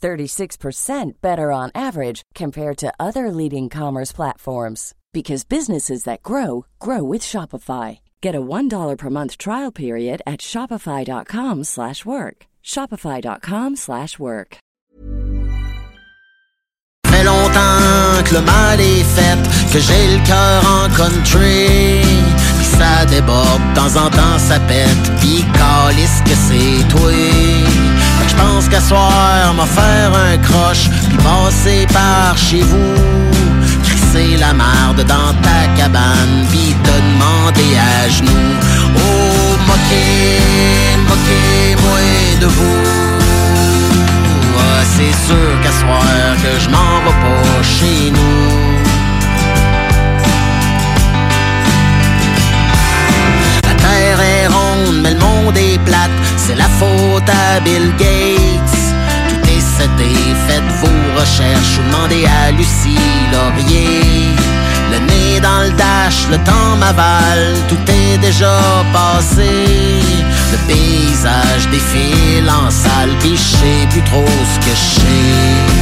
36% better on average compared to other leading commerce platforms because businesses that grow grow with Shopify. Get a $1 per month trial period at shopify.com/work. shopify.com/work. fait longtemps que le mal est fait, que j'ai le cœur en country. Pis ça déborde, de temps en temps ça pète, pis calisse que c'est toi. Que j'pense qu'à soir, m'a faire un croche, pis passer par chez vous. Crisser la marde dans ta cabane, pis te demander à genoux. Oh, moquez, moquez-moi de vous. Ah, c'est sûr qu'à soir que je m'en vais pas chez nous. La terre est ronde, mais le monde est plate. C'est la faute à Bill Gates. Tout est cédé, faites vos recherches ou demandez à Lucie Laurier. Le nez dans le dash, le temps m'avale, tout est déjà passé. Le paysage défile en salle, sais plus trop ce que je sais.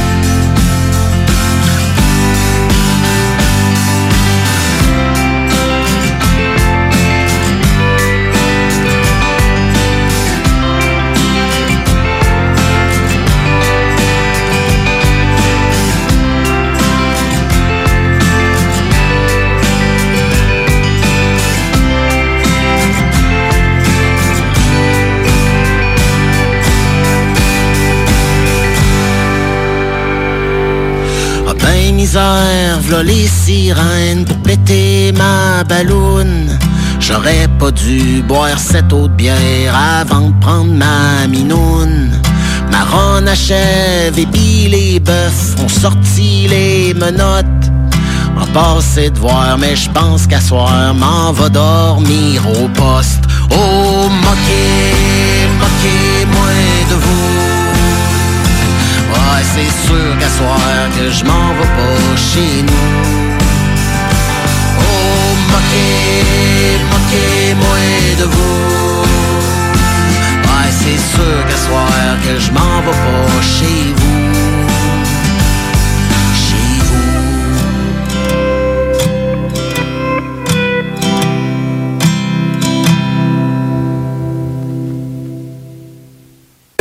V'là les sirènes pour péter ma balloune. J'aurais pas dû boire cette eau de bière avant de prendre ma minoune. Ma ronde achève et pis les bœufs ont sorti les menottes. M'a passé de voir, mais je pense qu'à soir, m'en va dormir au poste. Oh, moquez, c'est sûr qu'à soir que je m'en vais pas chez nous. Oh, moquez, moquez-moi de vous. Ouais, c'est sûr qu'à soir que je m'en vais pas chez vous.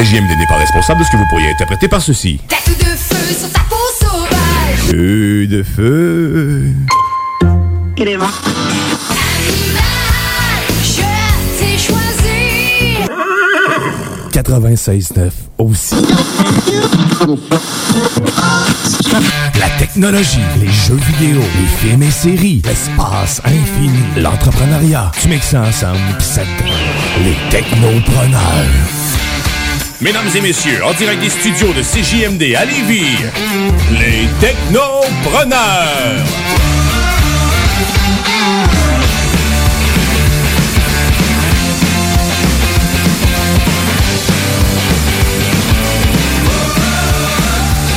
JMD n'est pas responsable de ce que vous pourriez interpréter par ceci. Tête de feu sur ta peau sauvage. Feu de feu. Animal, je t'ai choisi. 96.9 aussi. La technologie, les jeux vidéo, les films et séries, l'espace infini, l'entrepreneuriat. Tu mixes ça ensemble pis ça te Les technopreneurs. Mesdames et messieurs, en direct des studios de CJMD à Lévis, les technopreneurs.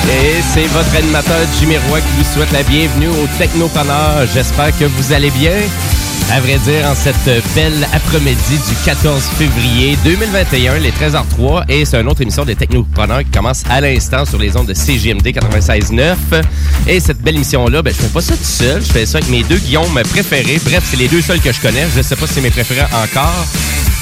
Et c'est votre animateur Jimmy Roy qui vous souhaite la bienvenue au Technopreneur. J'espère que vous allez bien. À vrai dire, en cette belle après-midi du 14 février 2021, les 13h03, et c'est une autre émission des Technopreneurs qui commence à l'instant sur les ondes de CGMD 96.9. Et cette belle émission-là, ben, je fais pas ça tout seul, je fais ça avec mes deux Guillaume préférés. Bref, c'est les deux seuls que je connais. Je sais pas si c'est mes préférés encore.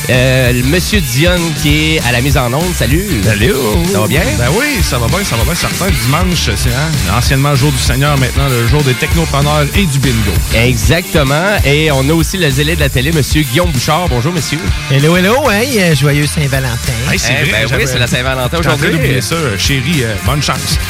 Euh, Monsieur Dion qui est à la mise en onde. Salut. Salut. Ça va bien? Ben oui, ça va bien, ça va bien. Certain, dimanche, c'est hein, anciennement jour du Seigneur, maintenant le jour des technopreneurs et du bingo. Exactement. Et on a aussi le zélé de la télé, Monsieur Guillaume Bouchard. Bonjour, monsieur. Hello, hello, hey, euh, joyeux Saint-Valentin. Hey, c'est Eh vrai, ben oui, c'est la Saint-Valentin aujourd'hui. d'oublier ça, euh, chérie, euh, bonne chance.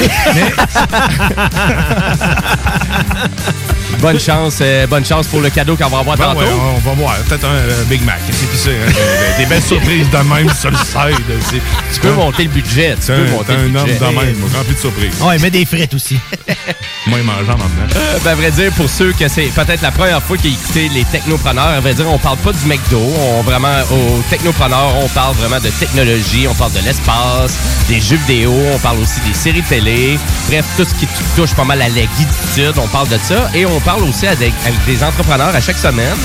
Bonne chance, euh, bonne chance pour le cadeau qu'on va avoir Ben tantôt. ouais, on va voir. Peut-être un euh, Big Mac. C'est? Des- des belles surprises de même sur le side. Tu peux monter le budget. Tu peux un, monter un homme de même, rempli de surprises. Ouais, mets des frites aussi. Moi, il mangeant maintenant. Euh, ben, à vrai dire, pour ceux que c'est peut-être la première fois qu'ils écoutent les technopreneurs, à vrai dire, on parle pas du McDo. On vraiment, aux technopreneurs, on parle vraiment de technologie, on parle de l'espace, des jeux vidéo, on parle aussi des séries télé. Bref, tout ce qui touche pas mal à la guiditude, on parle de ça. Et on parle aussi avec, avec des entrepreneurs à chaque semaine.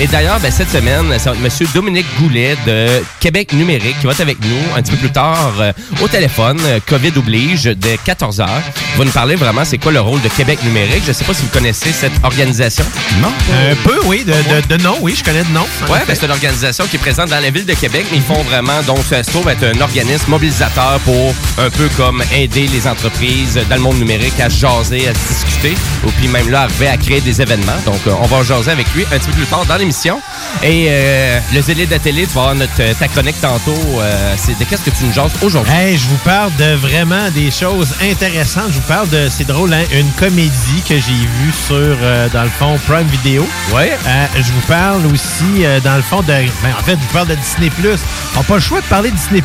Et d'ailleurs, ben, cette semaine, c'est M. Dominique Goulet de Québec Numérique qui va être avec nous un petit peu plus tard euh, au téléphone. Euh, COVID oblige, dès 14h. Il va nous parler vraiment c'est quoi le rôle de Québec Numérique. Je sais pas si vous connaissez cette organisation. Non? Un peu, oui, de, de, de nom, oui, je connais de nom. Ouais, ben, c'est une organisation qui est présente dans la ville de Québec, mais ils font vraiment, donc ça se trouve être un organisme mobilisateur pour un peu comme aider les entreprises dans le monde numérique à se jaser, à discuter, ou puis même là, arriver à créer des événements. Donc, euh, on va jaser avec lui un petit peu plus tard dans l'émission. Et euh, le zélé de la télé, tu vas avoir notre, ta chronique tantôt. euh, c'est de qu'est-ce que tu nous jases aujourd'hui? Hey, je vous parle de vraiment des choses intéressantes. Je vous parle de, c'est drôle, hein, une comédie que j'ai vue sur, euh, dans le fond, Prime Video. Euh, je vous parle aussi, euh, dans le fond, de. Ben, en fait, je vous parle de Disney. On n'a pas le choix de parler de Disney.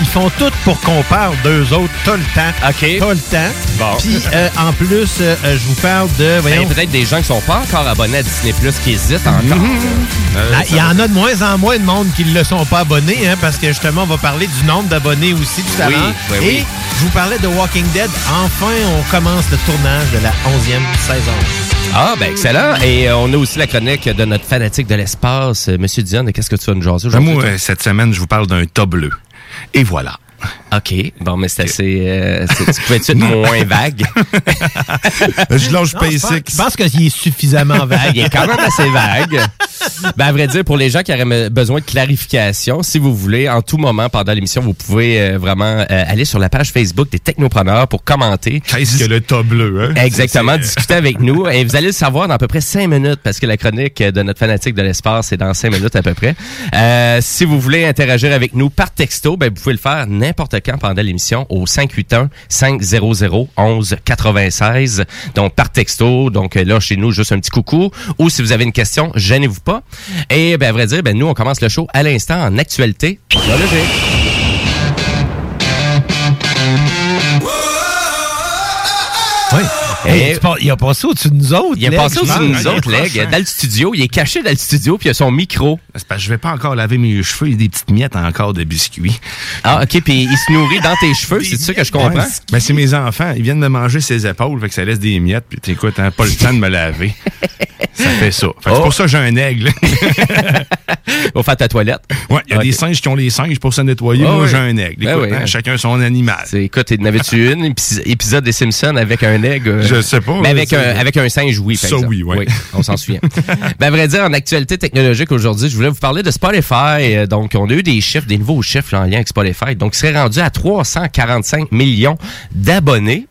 Ils font tout pour qu'on parle d'eux autres tout le temps. OK. Tout le temps. Bon. Puis, euh, en plus, euh, euh, je vous parle de. Ben, Il y a peut-être des gens qui sont pas encore abonnés à Disney Plus qui hésitent encore. Euh, Ah, Il y en a de moins en moins de monde qui ne le sont pas abonnés, hein, parce que justement, on va parler du nombre d'abonnés aussi tout à Oui, l'heure. oui, Et oui. je vous parlais de Walking Dead. Enfin, on commence le tournage de la 11e saison. Ah, ben excellent. Et euh, on a aussi la chronique de notre fanatique de l'espace, euh, Monsieur Dion. Qu'est-ce que tu vas nous jaser Ben, aujourd'hui? moi, euh, cette semaine, je vous parle d'un tas bleu. Et voilà. OK. Bon, mais c'est assez... euh, c'est- tu pouvais être moins vague? je lâche Non, je pense- pense qu'il est suffisamment vague. il est quand même assez vague. Ben, à vrai dire, pour les gens qui auraient besoin de clarification, si vous voulez, en tout moment pendant l'émission, vous pouvez euh, vraiment euh, aller sur la page Facebook des Technopreneurs pour commenter. Qu'est-ce que le tas bleu, hein? Exactement, discuter avec nous. Et vous allez le savoir dans à peu près cinq minutes, parce que la chronique de notre fanatique de l'espace est dans cinq minutes à peu près. Euh, si vous voulez interagir avec nous par texto, ben, vous pouvez le faire n'importe quand pendant l'émission au 581-500-1196. Donc, par texto. Donc, là, chez nous, juste un petit coucou. Ou si vous avez une question, gênez-vous pas. Et, ben, à vrai dire, ben, nous, on commence le show à l'instant en actualité. Oui. Hey, pas- il a passé au-dessus de nous autres. Il Leg, passé au-dessus de pense. nous autres, Leg, hein. dans le studio. Il est caché dans le studio, puis il a son micro. C'est parce que je vais pas encore laver mes cheveux. Il y a des petites miettes encore de biscuits. Ah, OK, puis il se nourrit dans tes cheveux, c'est ça que je comprends? Ouais. Ben, c'est mes enfants. Ils viennent de manger ses épaules, fait que ça laisse des miettes. Puis t'écoutes, hein, pas le temps de me laver. ça fait ça. Fait que Oh. C'est pour ça que j'ai un aigle. Au faire ta toilette. ouais, il y a des singes qui ont les singes pour se nettoyer. Ah Moi, oui. j'ai un aigle. Ben Écoute, oui. hein, chacun son animal. C'est- Écoute, il n'avait-tu une épis- épisode des Simpsons avec un aigle? Je sais pas, Mais avec c'est- un, avec un singe, oui, par Ça, exemple. oui, ouais. on s'en souvient. ben, à vrai dire, en actualité technologique aujourd'hui, je voulais vous parler de Spotify. Euh, Donc, on a eu des chiffres, des nouveaux chiffres en lien avec Spotify. Donc, il serait rendu à 345 millions d'abonnés.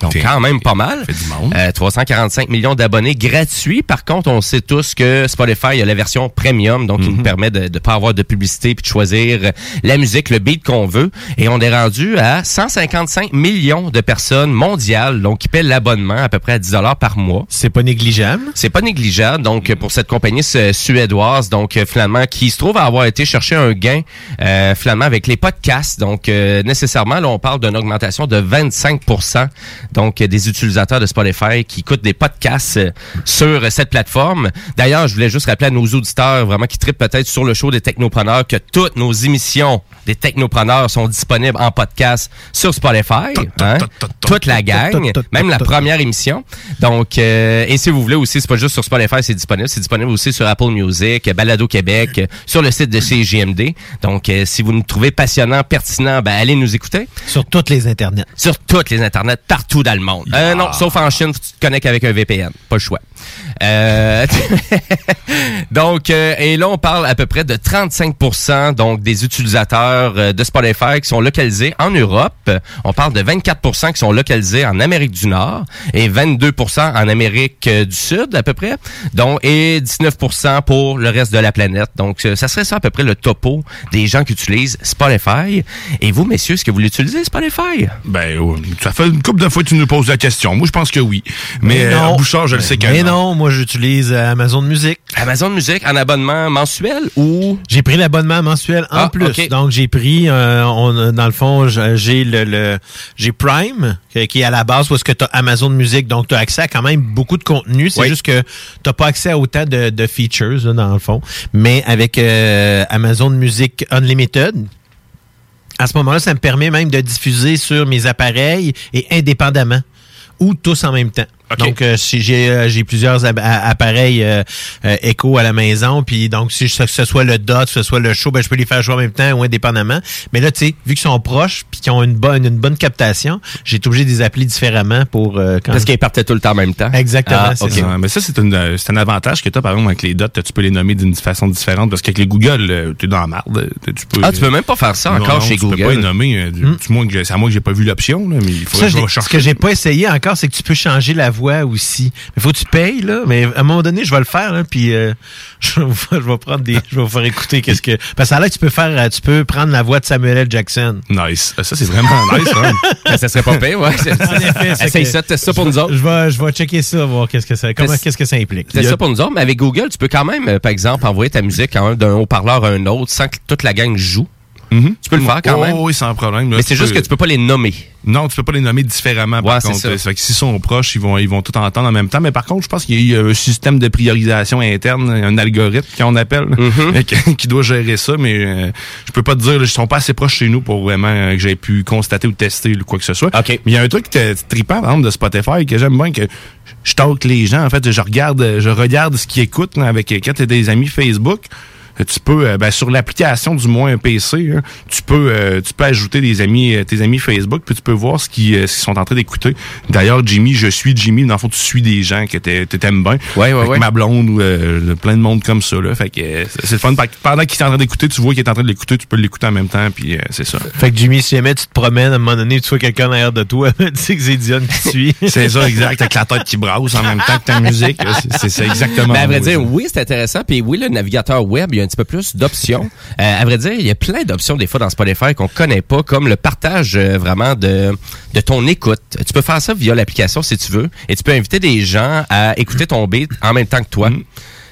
Donc, quand même pas mal. Fait du monde. Euh, 345 millions d'abonnés gratuits. Par contre, on sait tous que Spotify a la version premium, donc Mhm. il nous permet de ne pas avoir de publicité puis de choisir euh, la musique, le beat qu'on veut. Et on est rendu à 155 millions de personnes mondiales, donc qui paient l'abonnement à peu près à 10 dollars par mois. C'est pas négligeable? C'est pas négligeable, donc euh, pour cette compagnie su- suédoise, donc euh, finalement qui se trouve à avoir été chercher un gain euh, finalement avec les podcasts. Donc euh, nécessairement, là on parle d'une augmentation de 25 donc euh, des utilisateurs de Spotify qui écoutent des podcasts euh, sur euh, cette plateforme. D'ailleurs, je voulais juste rappeler à nos auditeurs vraiment qui trippent peut-être sur le show des technopreneurs que toutes nos émissions des technopreneurs sont disponibles en podcast sur Spotify. hein. Toute la gang, même la première émission. Donc, euh, et si vous voulez aussi, c'est pas juste sur Spotify, c'est disponible. C'est disponible aussi sur Apple Music, Balado Québec, sur le site de CGMD. Donc, euh, si vous nous trouvez passionnant, pertinent, ben allez nous écouter Sur toutes les internets. sur toutes les internets, partout partout dans le monde. Euh, non, sauf en Chine, tu te connectes avec un VPN. Pas le choix. Euh, donc, euh, et là, on parle à peu près de 35 donc des utilisateurs euh, de Spotify qui sont localisés en Europe. On parle de 24 qui sont localisés en Amérique du Nord et 22 en Amérique euh, du Sud, à peu près. Donc, et 19 pour le reste de la planète. Donc, euh, ça serait ça à peu près le topo des gens qui utilisent Spotify. Et vous, messieurs, est-ce que vous l'utilisez, Spotify? Ben, oh, ça fait une couple de fois que tu nous poses la question. Moi, je pense que oui. Mais, Mais euh, non. Bouchard, je le sais Mais non, moi j'utilise euh, Amazon Music. Amazon Music en abonnement mensuel ou... J'ai pris l'abonnement mensuel en Ah, plus. Donc j'ai pris, euh, on, dans le fond, j'ai le, le- j'ai Prime qui qui est à la base où est-ce que tu as Amazon Music, donc tu as accès à quand même beaucoup de contenu. C'est Oui. juste que tu pas accès à autant de, de features là, dans le fond. Mais avec euh, Amazon Music Unlimited. À ce moment-là, ça me permet même de diffuser sur mes appareils et indépendamment ou tous en même temps. Donc, euh, si j'ai euh, j'ai plusieurs appareils euh, euh, Echo à la maison, puis donc si je- que ce soit le DOT, que ce soit le show, ben, je peux les faire jouer en même temps ou indépendamment. Mais là, tu sais, vu qu'ils sont proches puis qu'ils ont une bonne une bonne captation, j'ai été obligé de les appeler différemment pour euh, quand Parce qu'ils partaient tout le temps en même temps. Exactement, Ah, c'est ça. Mais ça, c'est une, c'est un avantage que tu as, par exemple, avec les dots. Tu peux les nommer d'une façon différente parce qu'avec les Google, tu es dans la marde. Tu peux, Ah, tu peux même pas faire ça Non, encore non, chez tu peux Google. pas les nommer. du, du moins c'est à moi que j'ai pas vu l'option, là, mais il faut que je ce que j'ai pas essayé encore, c'est que tu peux changer la voix aussi. Mais faut que tu payes, là. Mais à un moment donné, je vais le faire, là, puis euh, je, vais, je vais prendre des. Je vais vous faire écouter qu'est-ce que. Parce que là, tu peux faire. euh, Tu peux prendre la voix de Samuel L. Jackson. Nice. Ça, c'est vraiment nice. Hein? Ah, ça serait pas pire, ouais. c'est Essaye ça, teste ça pour nous autres. Je vais, je vais checker ça, voir qu'est-ce que ça, comment, Teste- qu'est-ce que ça implique. C'est ça pour nous autres, mais avec Google, tu peux quand même, euh, par exemple, envoyer ta musique d'un haut-parleur à un autre sans que toute la gang joue. Mhm. Tu peux le faire quand Oh, même? Oui, sans problème. là. Mais c'est juste que tu peux pas les nommer. Non, tu peux pas les nommer différemment. Par Ouais, c'est contre, ça. Euh, fait que s'ils sont proches, ils vont, ils vont tout entendre en même temps. Mais par contre, je pense qu'il y a un système de priorisation interne, un algorithme qu'on appelle, Mm-hmm. qui- qui doit gérer ça. Mais euh, je peux pas te dire, là, ils sont pas assez proches chez nous pour vraiment euh, que j'ai pu constater ou tester ou quoi que ce soit. OK. Mais il y a un truc trippant, par exemple, de Spotify que j'aime bien que je talk les gens. En fait, je regarde, je regarde ce qu'ils écoutent là, avec quand t'as des amis Facebook. Euh, Tu peux, euh, ben, sur l'application du moins un PC, hein, tu peux, euh, tu peux ajouter des amis, euh, tes amis Facebook, puis tu peux voir ce qu'ils euh, sont en train d'écouter. D'ailleurs, Jimmy, je suis Jimmy. Dans le fond, tu suis des gens que que t'aimes bien. Ouais, ouais, Avec ouais. Ma blonde ou euh, plein de monde comme ça. Là. Fait que euh, c'est le fun. Pendant qu'il est en train d'écouter, tu vois qu'il est en train de l'écouter, tu peux l'écouter en même temps, puis euh, c'est ça. Fait que Jimmy, si jamais tu te promènes, à un moment donné, tu vois quelqu'un derrière de toi, tu sais que c'est Dion qui te suit. C'est ça, exact. Avec la tête qui brasse en même temps que ta musique. C'est- exactement Mais à vrai dire, oui, c'est intéressant. Puis oui, le navigateur web, il y a un petit peu plus d'options. Euh, à vrai dire, il y a plein d'options des fois dans Spotify qu'on connaît pas, comme le partage euh, vraiment de, de ton écoute. Tu peux faire ça via l'application si tu veux, et tu peux inviter des gens à écouter ton beat en même temps que toi. Mm.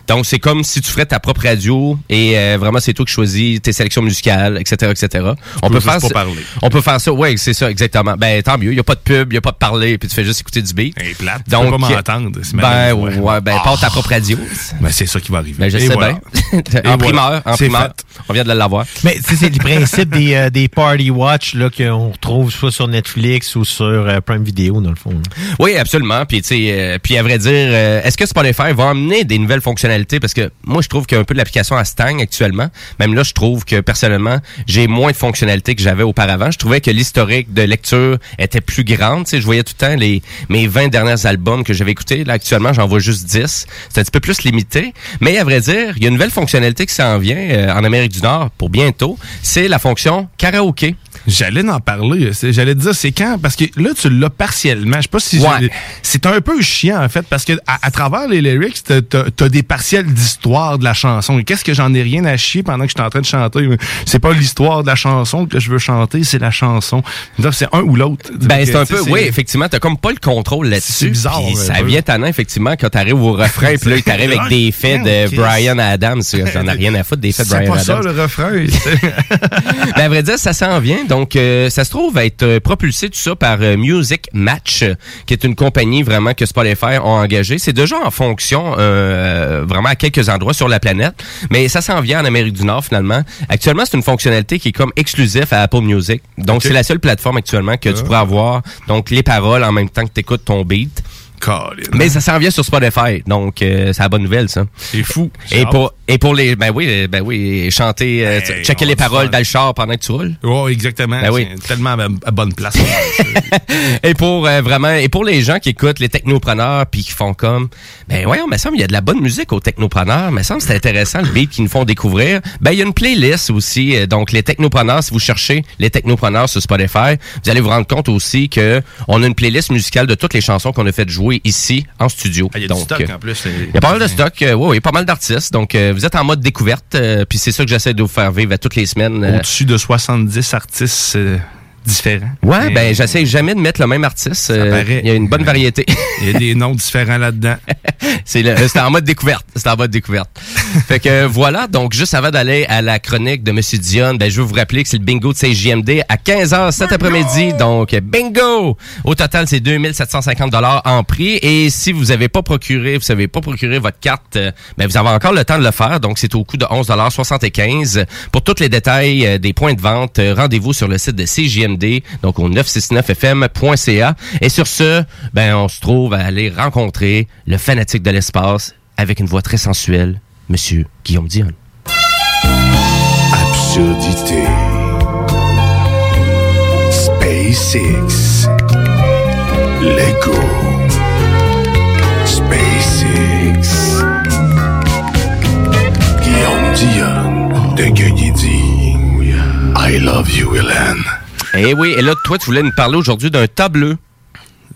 Donc, c'est comme si tu ferais ta propre radio et euh, vraiment, c'est toi qui choisis tes sélections musicales, etc., etc. on peut faire pas ça- parler. On peut faire ça, ouais, c'est ça, exactement. Ben, tant mieux. Il y a pas de pub, il y a pas de parler, puis tu fais juste écouter du beat. Elle est plate. Tu Donc, peux pas m'entendre. c'est Ben, malheureux. ouais, ben, Ah. porte ta propre radio. Ben, c'est ça qui va arriver. Ben, je Et sais voilà. bien. Et en voilà. primeur, en primeur. fait. On vient de l'avoir. Mais tu sais, c'est le principe des, euh, des Party Watch là, qu'on retrouve soit sur Netflix ou sur euh, Prime Video, dans le fond. là. Oui, absolument. Puis, tu sais, euh, puis à vrai dire, euh, est-ce que Spotify va amener des nouvelles fonctionnalités? Parce que moi, je trouve qu'il un peu de l'application à stagne actuellement. Même là, je trouve que personnellement, j'ai moins de fonctionnalités que j'avais auparavant. Je trouvais que l'historique de lecture était plus grande. Tu je voyais tout le temps les mes 20 derniers albums que j'avais écoutés. Là, actuellement, j'en vois juste 10. C'est un petit peu plus limité. Mais à vrai dire, il y a une nouvelle fonctionnalité qui s'en vient euh, en Amérique du Nord pour bientôt. C'est la fonction karaoké. J'allais en parler. C'est- J'allais te dire, c'est quand? Parce que là, tu l'as partiellement. Je sais pas si... Ouais. C'est un peu chiant, en fait, parce que à, à travers les lyrics, t'as- as des partiels d'histoire de la chanson. Et qu'est-ce que j'en ai rien à chier pendant que je suis en train de chanter? C'est pas l'histoire de la chanson que je veux chanter, c'est la chanson. C'est un ou l'autre. Ben, c'est un peu, oui, effectivement, t'as comme pas le contrôle là-dessus. C'est bizarre, Ça vient tannant, effectivement, quand t'arrives au refrain, puis là, il t'arrive avec des faits de. Brian Adams. J'en ai rien à foutre des faits de C'est Brian pas ça, Adams. le refrain. Ben, à vrai dire, ça s'en vient. Donc, euh, ça se trouve être euh, propulsé tout ça par euh, Music Match, qui est une compagnie vraiment que Spotify a engagée. C'est déjà en fonction euh, vraiment à quelques endroits sur la planète, mais ça s'en vient en Amérique du Nord finalement. Actuellement, c'est une fonctionnalité qui est comme exclusive à Apple Music. Donc, c'est la seule plateforme actuellement que tu pourras avoir donc les paroles en même temps que tu écoutes ton beat. Mais ça s'en vient sur Spotify, donc euh, c'est la bonne nouvelle, ça. C'est fou. Et pour, et pour les... Ben oui, euh, ben oui, chanter, euh, Hey, checker les paroles dans le char pendant que tu roules. Oh, exactement. Ben oui. Tellement à, bonne place. Et pour euh, vraiment, et pour les gens qui écoutent les technopreneurs puis qui font comme, ben voyons, me semble il y a de la bonne musique aux technopreneurs, me semble c'est intéressant le beat qu'ils nous font découvrir. Ben il y a une playlist aussi, donc les technopreneurs, si vous cherchez les technopreneurs sur Spotify, vous allez vous rendre compte aussi que on a une playlist musicale de toutes les chansons qu'on a fait jouer ici en studio. Ah, Il y a donc, du stock euh, en plus. il y a pas mal de stock, euh, oui, oui, pas mal d'artistes. Donc, euh, vous êtes en mode découverte, puis c'est ça que j'essaie de vous faire vivre à toutes les semaines. Au-dessus de 70 artistes différents. Ouais, Mais ben j'essaie jamais de mettre le même artiste. Il y a une bonne variété. Il y a des noms différents là-dedans. C'est en mode découverte. C'était en mode découverte. fait que voilà, donc juste avant d'aller à la chronique de Monsieur Dion, ben, je veux vous rappeler que c'est le bingo de CJMD à 15h cet après-midi. Donc, bingo! Au total, c'est 2750 dollars en prix. Et si vous avez pas procuré, vous savez pas procurer votre carte, euh, ben, vous avez encore le temps de le faire. Donc, c'est au coût de 11,75 Pour tous les détails euh, des points de vente, euh, rendez-vous sur le site de CJMD, donc au 969fm.ca. Et sur ce, ben, on se trouve à aller rencontrer le fanatique de l'espace avec une voix très sensuelle, Monsieur Guillaume Dion. Absurdité. SpaceX. Lego. SpaceX. Guillaume Dion de dit I love you, Hélène. Eh oui, et là, toi, tu voulais nous parler aujourd'hui d'un tas bleu.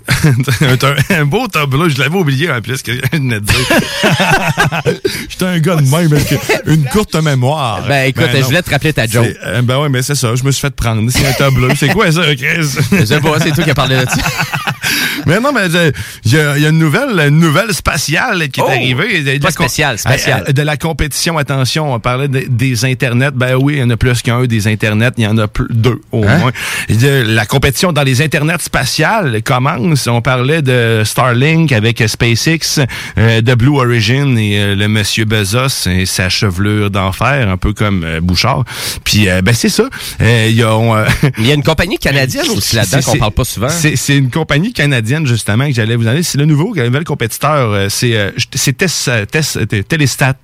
un, un beau tableau, je l'avais oublié en plus que je venais de dire. J'étais un gars de même avec une courte mémoire. Ben, écoute, je non. voulais te rappeler ta joke. Euh, ben ouais, mais c'est ça, je me suis fait prendre. C'est un tableau. C'est quoi ça, Chris? Je sais pas, c'est toi qui as parlé de ça. Mais non, mais euh, il y, y a une nouvelle, une nouvelle spatiale qui est Oh! arrivée. De, Pas spéciale, spatiale. Euh, De la compétition, attention, on parlait de- des internets. Ben oui, il y en a plus qu'un des internets, il y en a plus, deux au Hein? moins. De- la compétition dans les internets spatiales commence. On parlait de Starlink avec SpaceX, euh, de Blue Origin et euh, le monsieur Bezos et sa chevelure d'enfer, un peu comme euh, Bouchard. Puis ben c'est ça. Euh, il y a, on, Il y a une compagnie canadienne aussi là-dedans qu'on parle pas souvent. c'est une compagnie canadienne, justement, que j'allais vous donner. C'est le nouveau, le nouvel compétiteur. euh, C'est euh, euh, euh, Téléstat,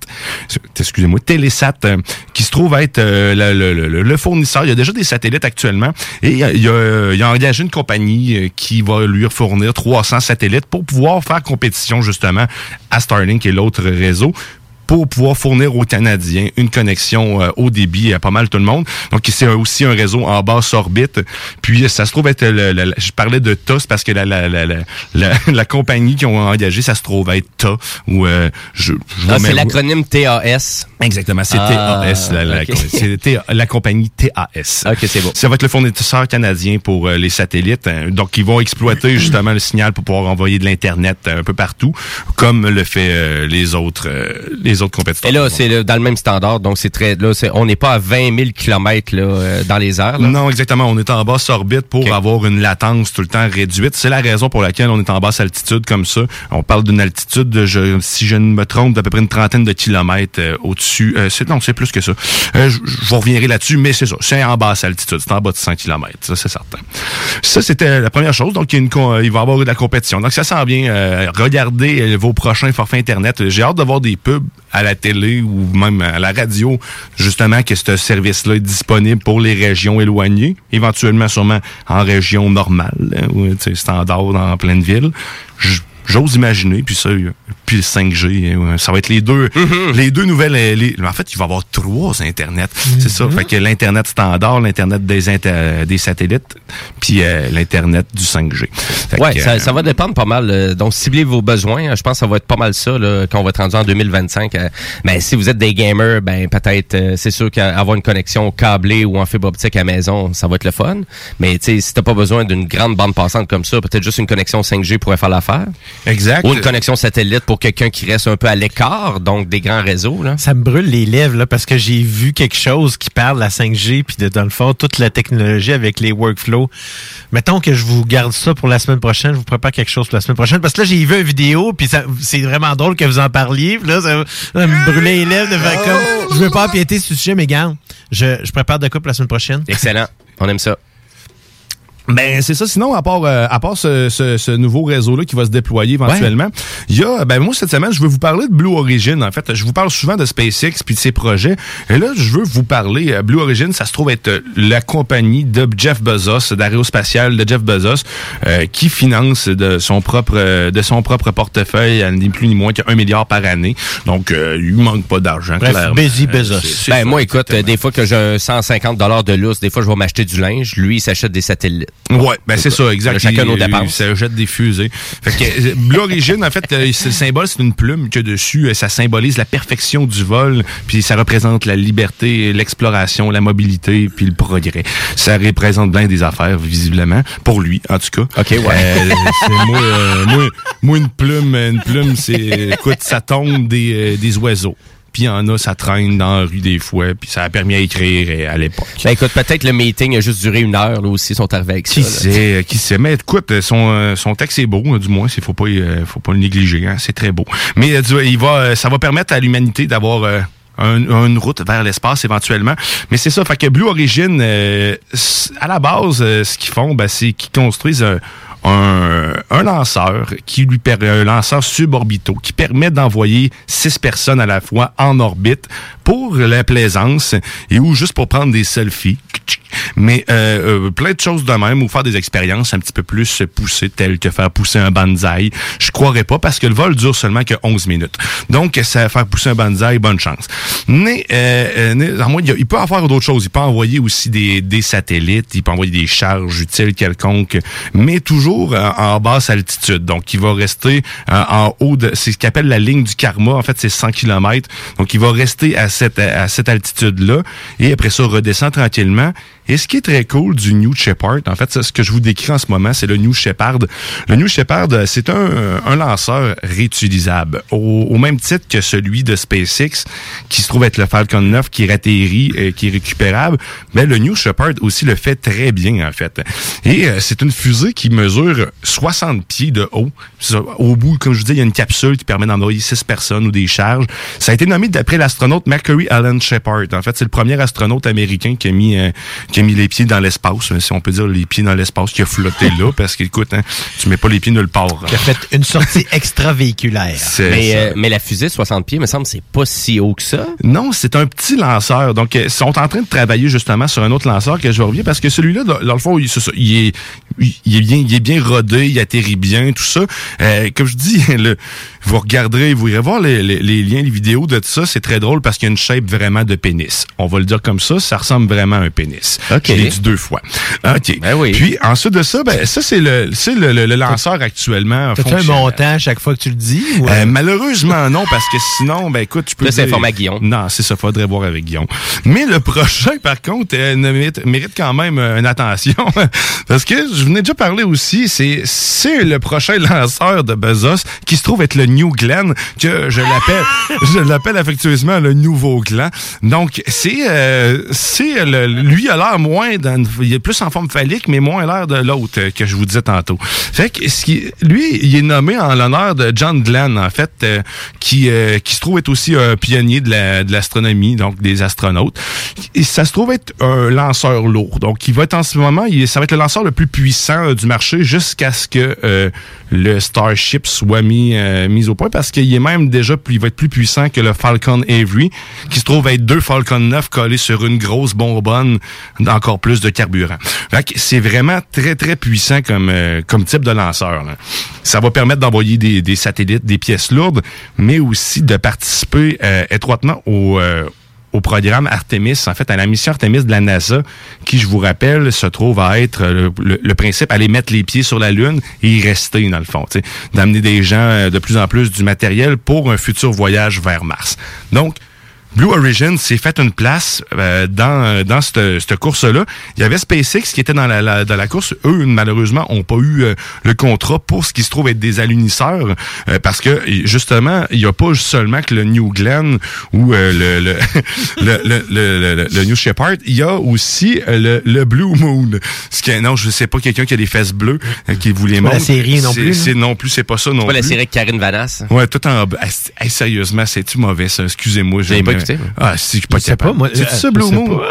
excusez-moi, Télésat, euh, qui se trouve être euh, le, fournisseur. Il y a déjà des satellites actuellement. Et il a, il a, engagé une compagnie euh, qui va lui fournir 300 satellites pour pouvoir faire compétition, justement, à Starlink et l'autre réseau pour pouvoir fournir aux Canadiens une connexion euh, haut débit à pas mal tout le monde. Donc, c'est aussi un réseau en basse orbite. Puis, ça se trouve être... Le, le- le- je parlais de TOS parce que la, la, la, la, la, la compagnie qui ont engagé, ça se trouve être TA. Ou, euh, je, je Ah, c'est l'acronyme TAS. Exactement, c'est Ah, TAS, la, la, ok. c'est la compagnie TAS. Ok, c'est beau. Ça va être le fournisseur canadien pour euh, les satellites. hein. donc, ils vont exploiter justement le signal pour pouvoir envoyer de l'Internet euh, un peu partout, comme le fait euh, les autres euh, les autres compétiteurs. Et là, c'est dans le même standard, donc c'est très. Là, on n'est pas à 20 000 km là, euh, dans les airs. là. Non, exactement. On est en basse orbite pour avoir une latence tout le temps réduite. C'est la raison pour laquelle on est en basse altitude comme ça. On parle d'une altitude, de, je, si je ne me trompe, d'à peu près une trentaine de kilomètres euh, au-dessus. Euh, non, c'est plus que ça. Euh, je, vous reviendrai là-dessus, mais c'est ça. C'est en basse altitude. C'est en bas de 100 kilomètres. Ça, c'est certain. Ça, c'était la première chose. Donc, il, y a une, con- il va y avoir de la compétition. Donc, ça sent bien. Regardez vos prochains forfaits Internet. J'ai hâte de voir des pubs à la télé ou même à la radio, justement, que ce service-là est disponible pour les régions éloignées, éventuellement sûrement en région normale, hein, ou standard dans pleine ville. J'ose imaginer, puis ça, puis le 5G, euh, ça va être les deux, les deux nouvelles. euh, les- en fait, il va y avoir trois Internet, c'est ça. Fait que l'Internet standard, l'Internet des, inter- des satellites, puis euh, l'Internet du 5G. Fait Ouais, que, ça, euh, ça va dépendre pas mal. donc, ciblez vos besoins. Je pense que ça va être pas mal ça là, quand on va être rendu en 2025. euh, ben, si vous êtes des gamers, ben peut-être, c'est sûr qu'avoir une connexion câblée ou en fibre optique à la maison, ça va être le fun. Mais tu sais, si t'as pas besoin d'une grande bande passante comme ça, peut-être juste une connexion 5G pourrait faire l'affaire. Exact. Ou une connexion satellite pour quelqu'un qui reste un peu à l'écart, donc des grands réseaux. Là. Ça me brûle les lèvres là, parce que j'ai vu quelque chose qui parle de la 5G puis de dans le fond toute la technologie avec les workflows. Mettons que je vous garde ça pour la semaine prochaine, je vous prépare quelque chose pour la semaine prochaine parce que là j'ai vu une vidéo puis ça- c'est vraiment drôle que vous en parliez. Puis là ça, ça me brûlait les lèvres de comme je veux pas empiéter sur le sujet mais garde, je, je prépare de quoi pour la semaine prochaine? Excellent. On aime ça. Ben c'est ça. Sinon, à part euh, à part ce, ce, ce nouveau réseau-là qui va se déployer éventuellement, il y a ben moi cette semaine, je veux vous parler de Blue Origin. En fait, je vous parle souvent de SpaceX puis de ses projets. Et là, je veux vous parler euh, Blue Origin. Ça se trouve être euh, la compagnie de Jeff Bezos, d'aérospatial de Jeff Bezos, euh, qui finance de son propre euh, de son propre portefeuille, à ni plus ni moins qu'un milliard par année. Donc, euh, il manque pas d'argent. Clairement. busy Bezos. Ben, ça, moi, écoute, des fois que j'ai un 150 dollars de lousse, des fois, je vais m'acheter du linge. Lui, il s'achète des satellites. Ouais, ben c'est ça, exact. Chacun nos dépenses. Ça jette des fusées. Fait que euh, Blue Origin, en fait, euh, c'est le symbole, c'est une plume que dessus, euh, ça symbolise la perfection du vol, puis ça représente la liberté, l'exploration, la mobilité, puis le progrès. Ça représente bien des affaires, visiblement, pour lui, en tout cas. OK, ouais. Euh, c'est moi, euh, moi, moi, une plume, une plume, c'est, écoute, ça tombe des, euh, des oiseaux. Puis il y en a, ça traîne dans la rue des fois, puis ça a permis à écrire euh, à l'époque. Ben, écoute, peut-être le meeting a juste duré une heure, là aussi, ils sont arrivés avec Qui ça. là. sait, euh, qui sait. Mais écoute, son, euh, son texte est beau, hein, du moins, il faut pas, faut pas le négliger, hein, c'est très beau. Mais il va, ça va permettre à l'humanité d'avoir euh, un- une route vers l'espace éventuellement. Mais c'est ça, fait que Blue Origin, euh, à la base, euh, ce qu'ils font, ben, c'est qu'ils construisent un, un, un lanceur qui lui permet un lanceur suborbitaux qui permet d'envoyer six personnes à la fois en orbite pour la plaisance et ou juste pour prendre des selfies. Mais euh, euh, plein de choses de même ou faire des expériences un petit peu plus poussées telles que faire pousser un bonsaï. Je croirais pas parce que le vol dure seulement que 11 minutes. Donc ça faire pousser un bonsaï, bonne chance. Mais euh, euh, a- il peut en faire d'autres choses. Il peut envoyer aussi des, des satellites, il peut envoyer des charges utiles quelconques, mais toujours euh, en basse altitude. Donc il va rester euh, en haut de c'est ce qu'on appelle la ligne du karma. En fait, c'est 100 km. Donc il va rester à cette à cette altitude là et après ça redescend tranquillement. Et ce qui est très cool du New Shepard, en fait, ce que je vous décris en ce moment, c'est le New Shepard. Le New Shepard, euh, c'est un, lanceur réutilisable, au, même titre que celui de SpaceX, qui se trouve être le Falcon 9, qui atterrit, euh, qui est récupérable. Mais le New Shepard aussi le fait très bien, en fait. Et euh, c'est une fusée qui mesure 60 pieds de haut. Au bout, comme je vous dis, il y a une capsule qui permet d'envoyer 6 personnes ou des charges. Ça a été nommé d'après l'astronaute Macquarie Allen Shepard. En fait, c'est le premier astronaute américain qui a mis euh, qui a mis les pieds dans l'espace, si on peut dire les pieds dans l'espace, qui a flotté là, parce qu'écoute, hein, tu mets pas les pieds nulle part. hein. Qui a fait une sortie extravéhiculaire. C'est Mais, euh, mais la fusée 60 pieds, me semble, c'est pas si haut que ça. Non, c'est un petit lanceur. Donc, euh, ils sont en train de travailler justement sur un autre lanceur que je vais revenir parce que celui-là, dans, le fond, il est, il est bien, il est bien rodé, il atterrit bien, tout ça. Euh, comme je dis, le, vous regarderez, vous irez voir les, les- les liens, les vidéos de tout ça. C'est très drôle parce qu'il y a une shape vraiment de pénis. On va le dire comme ça, ça ressemble vraiment à un pénis. OK. Je l'ai dit deux fois. OK. Ben oui. Puis ensuite de ça, ben ça c'est le, c'est le, le- le lanceur actuellement. T'as-tu un montant à chaque fois que tu le dis? ou, Euh, euh, malheureusement, non, parce que sinon, ben écoute, tu peux. Là, c'est dire- à Guillaume. Non, c'est ça, faudrait voir avec Guillaume. Mais le prochain, par contre, euh, mérite, mérite quand même euh, une attention. parce que je venais déjà parler aussi, c'est c'est le prochain lanceur de Bezos qui se trouve être le New Glenn, que je l'appelle je l'appelle affectueusement le nouveau Glenn. Donc, c'est euh, c'est le- lui a l'air moins dans, il est plus en forme phallique, mais moins l'air de l'autre euh, que je vous disais tantôt. Fait que lui, il est nommé en l'honneur de John Glenn, en fait, euh, qui, euh, qui se trouve être aussi un pionnier de de l'astronomie, donc des astronautes. Et ça se trouve être un lanceur lourd. Donc, il va être en ce moment, il, ça va être le lanceur le plus puissant du marché jusqu'à ce que le Starship soit mis, euh, au point, parce qu'il est même déjà, plus- il va être plus puissant que le Falcon Avery, qui se trouve être deux Falcon 9 collés sur une grosse bonbonne d'encore plus de carburant. C'est vraiment très, très puissant comme, euh, comme type de lanceur. là. Ça va permettre d'envoyer des, des satellites, des pièces lourdes, mais aussi de participer euh, étroitement au, euh, au programme Artemis, en fait, à la mission Artemis de la NASA, qui, je vous rappelle, se trouve à être le, principe, aller mettre les pieds sur la Lune et y rester, dans le fond, d'amener des gens euh, de plus en plus du matériel pour un futur voyage vers Mars. Donc, Blue Origin s'est fait une place euh, dans dans cette, cette course-là. Il y avait SpaceX qui était dans la, la- dans la course. Eux, malheureusement, ont pas eu euh, le contrat pour ce qui se trouve être des alunisseurs euh, parce que justement, il y a pas seulement que le New Glenn ou euh, le, le, le, le, le, le- le New Shepard. Il y a aussi euh, le, le Blue Moon. Ce qui est, non, je sais pas quelqu'un qui a des fesses bleues euh, qui vous les pas la série non plus, C'est non plus, c'est pas ça non C'est pas la plus. série avec Karine Vanasse. Ouais, tout en. Hey, sérieusement, c'est-tu mauvais, ça? Excusez-moi. Vous Ah, si, je Je sais pas, moi, C'est ça, Blue Moon? pas.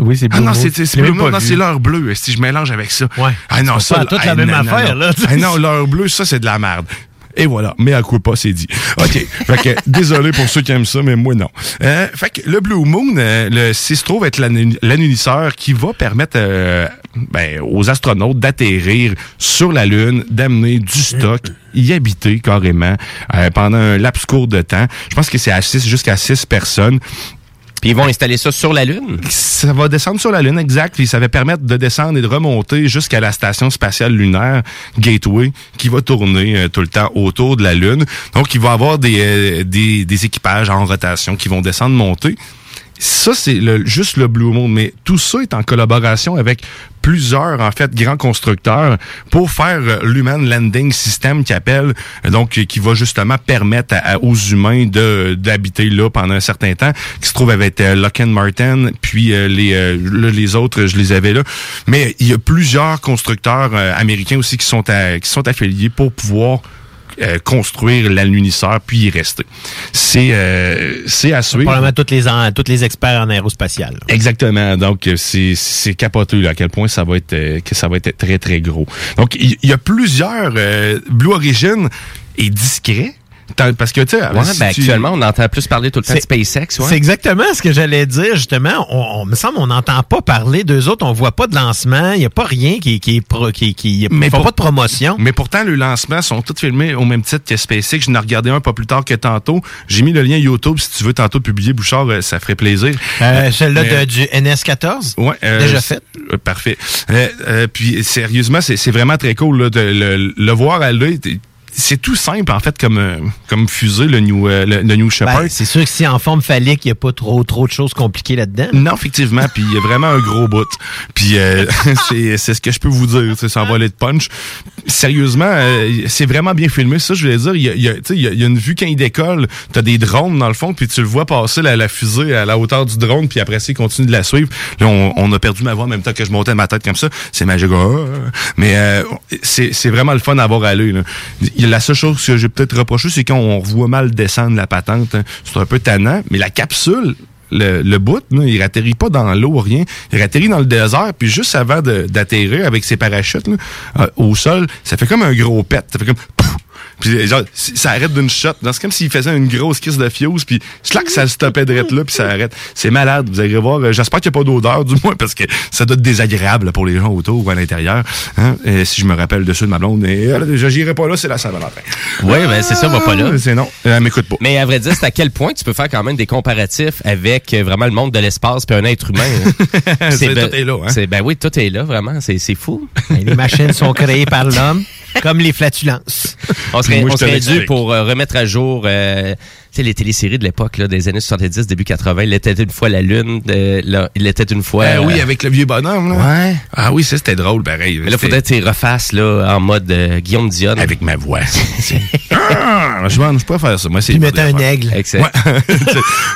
Oui, c'est Ah Blue non, Moon. c'est Blue Moon, non, c'est l'heure bleue. Si je mélange avec ça. Ouais. Ah non, C'est ça. toute ah, la même non, non, affaire, non. là. Ah non, l'heure bleue, ça, c'est de la merde. Et voilà, mais à coup pas, c'est dit. OK. fait que, désolé pour ceux qui aiment ça, mais moi, non. Euh, fait que le Blue Moon, euh, le, se trouve être l'annuisseur qui va permettre euh, ben, aux astronautes d'atterrir sur la Lune, d'amener du stock, y habiter carrément euh, pendant un laps court de temps. Je pense que c'est à 6 jusqu'à 6 personnes. Puis ils vont installer ça sur la Lune. Ça va descendre sur la Lune, exact. Puis ça va permettre de descendre et de remonter jusqu'à la station spatiale lunaire Gateway, qui va tourner euh, tout le temps autour de la Lune. Donc, il va y avoir des, euh, des, des équipages en rotation qui vont descendre, monter. Ça, c'est le, juste le Blue Moon, mais tout ça est en collaboration avec plusieurs, en fait, grands constructeurs pour faire euh, l'Human Landing System qui appelle, euh, donc, euh, qui va justement permettre aux humains de d'habiter là pendant un certain temps, qui se trouve avec euh, Lockheed Martin, puis les, les autres, je les avais là. Mais il y a plusieurs constructeurs américains aussi qui sont, à- qui sont affiliés pour pouvoir euh, construire l'alunisseur puis y rester. C'est euh, c'est à suivre. Probablement tous les, en- tous les experts en aérospatial. là. Exactement. Donc euh, c'est c'est capoteux là, à quel point ça va être euh, que ça va être très très gros. Donc il il y, a plusieurs euh, Blue Origin est discret parce que tu sais Ouais, si ben, tu- actuellement, on entend plus parler tout le temps de SpaceX. Ouais. C'est exactement ce que j'allais dire, justement. On, on me semble on n'entend pas parler d'eux autres. On voit pas de lancement. Il n'y a pas rien qui, qui est pro, qui, qui, Mais ils font pour- pas de promotion. Mais pourtant, le lancement sont tous filmés au même titre que SpaceX. Je n'ai regardé un pas plus tard que tantôt. J'ai mis le lien YouTube si tu veux tantôt publier, Bouchard, euh, ça ferait plaisir. Euh, Celle-là mais- de- du NS14. Ouais, euh, Déjà c'est- fait. euh, parfait. Euh, euh, puis sérieusement, c'est vraiment très cool là, de le, le voir à l'œil. T- C'est tout simple en fait comme euh, comme fusée le New euh, le, le New Shepard. Ben, c'est sûr que si en forme phallique, il n'y a pas trop trop de choses compliquées là-dedans. Non, effectivement, puis il y a vraiment un gros bout. Puis euh, c'est c'est ce que je peux vous dire, tu sais, sans voler de punch. Sérieusement, euh, c'est vraiment bien filmé. Ça, je voulais dire, il y a, y a- tu sais, il y a- y a une vue quand il décolle, t'as des drones dans le fond, puis tu le vois passer la, la fusée à la hauteur du drone, puis après ça, il continue de la suivre. Là, on, on a perdu ma voix en même temps que je montais ma tête comme ça. C'est magique. Ah! Mais euh, c'est c'est vraiment le fun à voir à l'œil. là. Il La seule chose que j'ai peut-être reproché, c'est quand on revoit mal descendre la patente. hein. C'est un peu tannant, mais la capsule, le, le bout, là, il atterrit pas dans l'eau, rien. Il atterrit dans le désert, puis juste avant d'atterrir avec ses parachutes euh, au sol, ça fait comme un gros pet. Ça fait comme... pouf! Puis genre, ça arrête d'une shot. C'est comme s'il faisait une grosse crise de fuse, puis que ça le stoppait direct là, puis ça arrête. C'est malade, vous allez voir. Euh, J'espère qu'il n'y a pas d'odeur, du moins, parce que ça doit être désagréable pour les gens autour ou à l'intérieur. Hein? Euh, si je me rappelle dessus de ma blonde, mais euh, je n'irai pas là, c'est la Saint-Valentin. Oui, ben, c'est ça, va pas là. Ah, C'est non, elle m'écoute pas. Mais à vrai dire, c'est à quel point tu peux faire quand même des comparatifs avec euh, vraiment le monde de l'espace puis un être humain. hein. C'est- ben- tout est là, hein? c'est- Ben oui, tout est là, vraiment. C'est c'est fou. Ben, les machines sont créées par l'homme, comme les flatulences. On serait, on serait dû pour euh, remettre à jour euh, sais, les téléséries de l'époque, là, des années 70, début 80. Il était une fois la Lune, là, il était une fois... Euh, oui, euh, avec le vieux bonhomme, là. Ouais. Ah oui, ça, c'était drôle, pareil. Mais là, faudrait que tu refasses là, en mode euh, Guillaume Dion. Avec ma voix. ah, je, m'en- je peux faire ça. Moi, c'est le mettre un aigle. Excellent.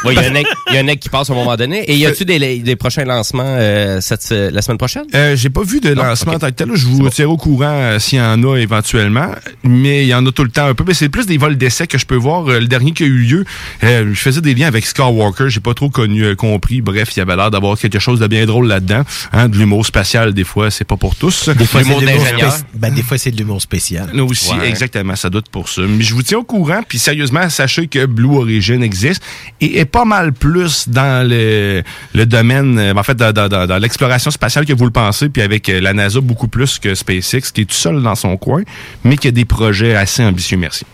Ouais, Il y, a un aigle- il y a un aigle qui passe à un moment donné. Et y a-tu des, des prochains lancements euh, cette, la semaine prochaine? Euh, j'ai pas vu de lancement en tant que tel. Je vous tiens au courant euh, s'il y en a éventuellement. Mais il y en a tout le temps un peu. Mais c'est plus des vols d'essai que je peux voir. Euh, le dernier qui a eu lieu, euh, je faisais des liens avec Skywalker. J'ai pas trop connu, euh, compris. Bref, il y avait l'air d'avoir quelque chose de bien drôle là-dedans. Hein, de l'humour spatial, des fois, c'est pas pour tous. Des fois, c'est de l'humour d'ingénieur. spéci- ben, des fois, c'est de l'humour spécial. Nous aussi, Ouais. exactement, ça doute pour ça. Mais je vous tiens au courant, puis sérieusement, sachez que Blue Origin existe et est pas mal plus dans le, le domaine, euh, en fait, dans, dans- dans- dans l'exploration spatiale que vous le pensez, puis avec euh, la NASA beaucoup plus que SpaceX, qui est tout seul dans son coin, mais qui a des projets assez ambitieux, merci.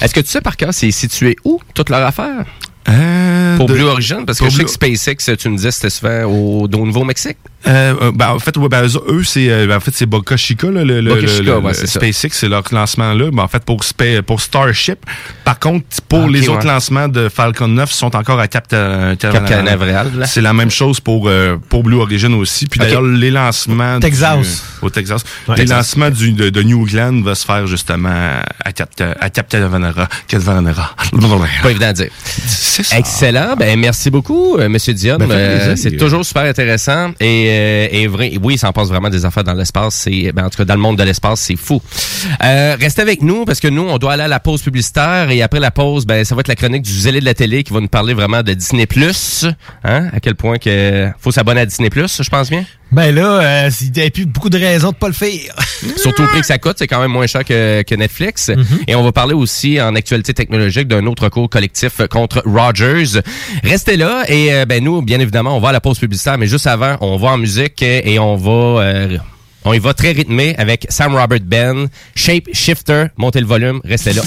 Est-ce que tu sais par cœur c'est situé où, toute leur affaire? Euh, Pour de- Blue Origin? Parce que je sais que SpaceX, tu me disais, c'était souvent au, au Nouveau-Mexique. Euh, euh, ben, en fait, ouais, ben, eux, c'est euh, ben, en fait c'est Boca Chica là, le, Boca le- Chica, le- ouais, le. SpaceX, c'est leur lancement là. Ben, en fait pour pour Starship. Par contre, pour Ah, ok, les autres ouais. lancements de Falcon 9 sont encore à Cap, euh, Cap Canaveral. C'est la même chose pour euh, pour Blue Origin aussi. Puis Ok. d'ailleurs les lancements Texas. du- au Texas, Ouais. les Texas. lancements du de, de New England va se faire justement à Cap à Cap Canaveral. Pas évident à dire. Ça. Excellent. Ben merci beaucoup, Monsieur Dion. Ben, Euh, c'est toujours super intéressant et, euh, et vrai. Oui, il s'en passe vraiment des affaires dans l'espace. C'est, ben, en tout cas, dans le monde de l'espace, c'est fou. Euh, restez avec nous parce que nous, on doit aller à la pause publicitaire et après la pause, ben, ça va être la chronique du zélé de la télé qui va nous parler vraiment de Disney Plus. Hein? À quel point que faut s'abonner à Disney Plus, je pense bien? Ben là, euh, il n'y a plus beaucoup de raisons de pas le faire. Surtout au prix que ça coûte, c'est quand même moins cher que, que Netflix. Et on va parler aussi en actualité technologique d'un autre cours collectif contre Rogers. Restez là et euh, ben nous, bien évidemment, on va à la pause publicitaire, mais juste avant, on va en musique et on va euh, on y va très rythmé avec Sam Robert Ben, Shape Shifter. Montez le volume, restez là.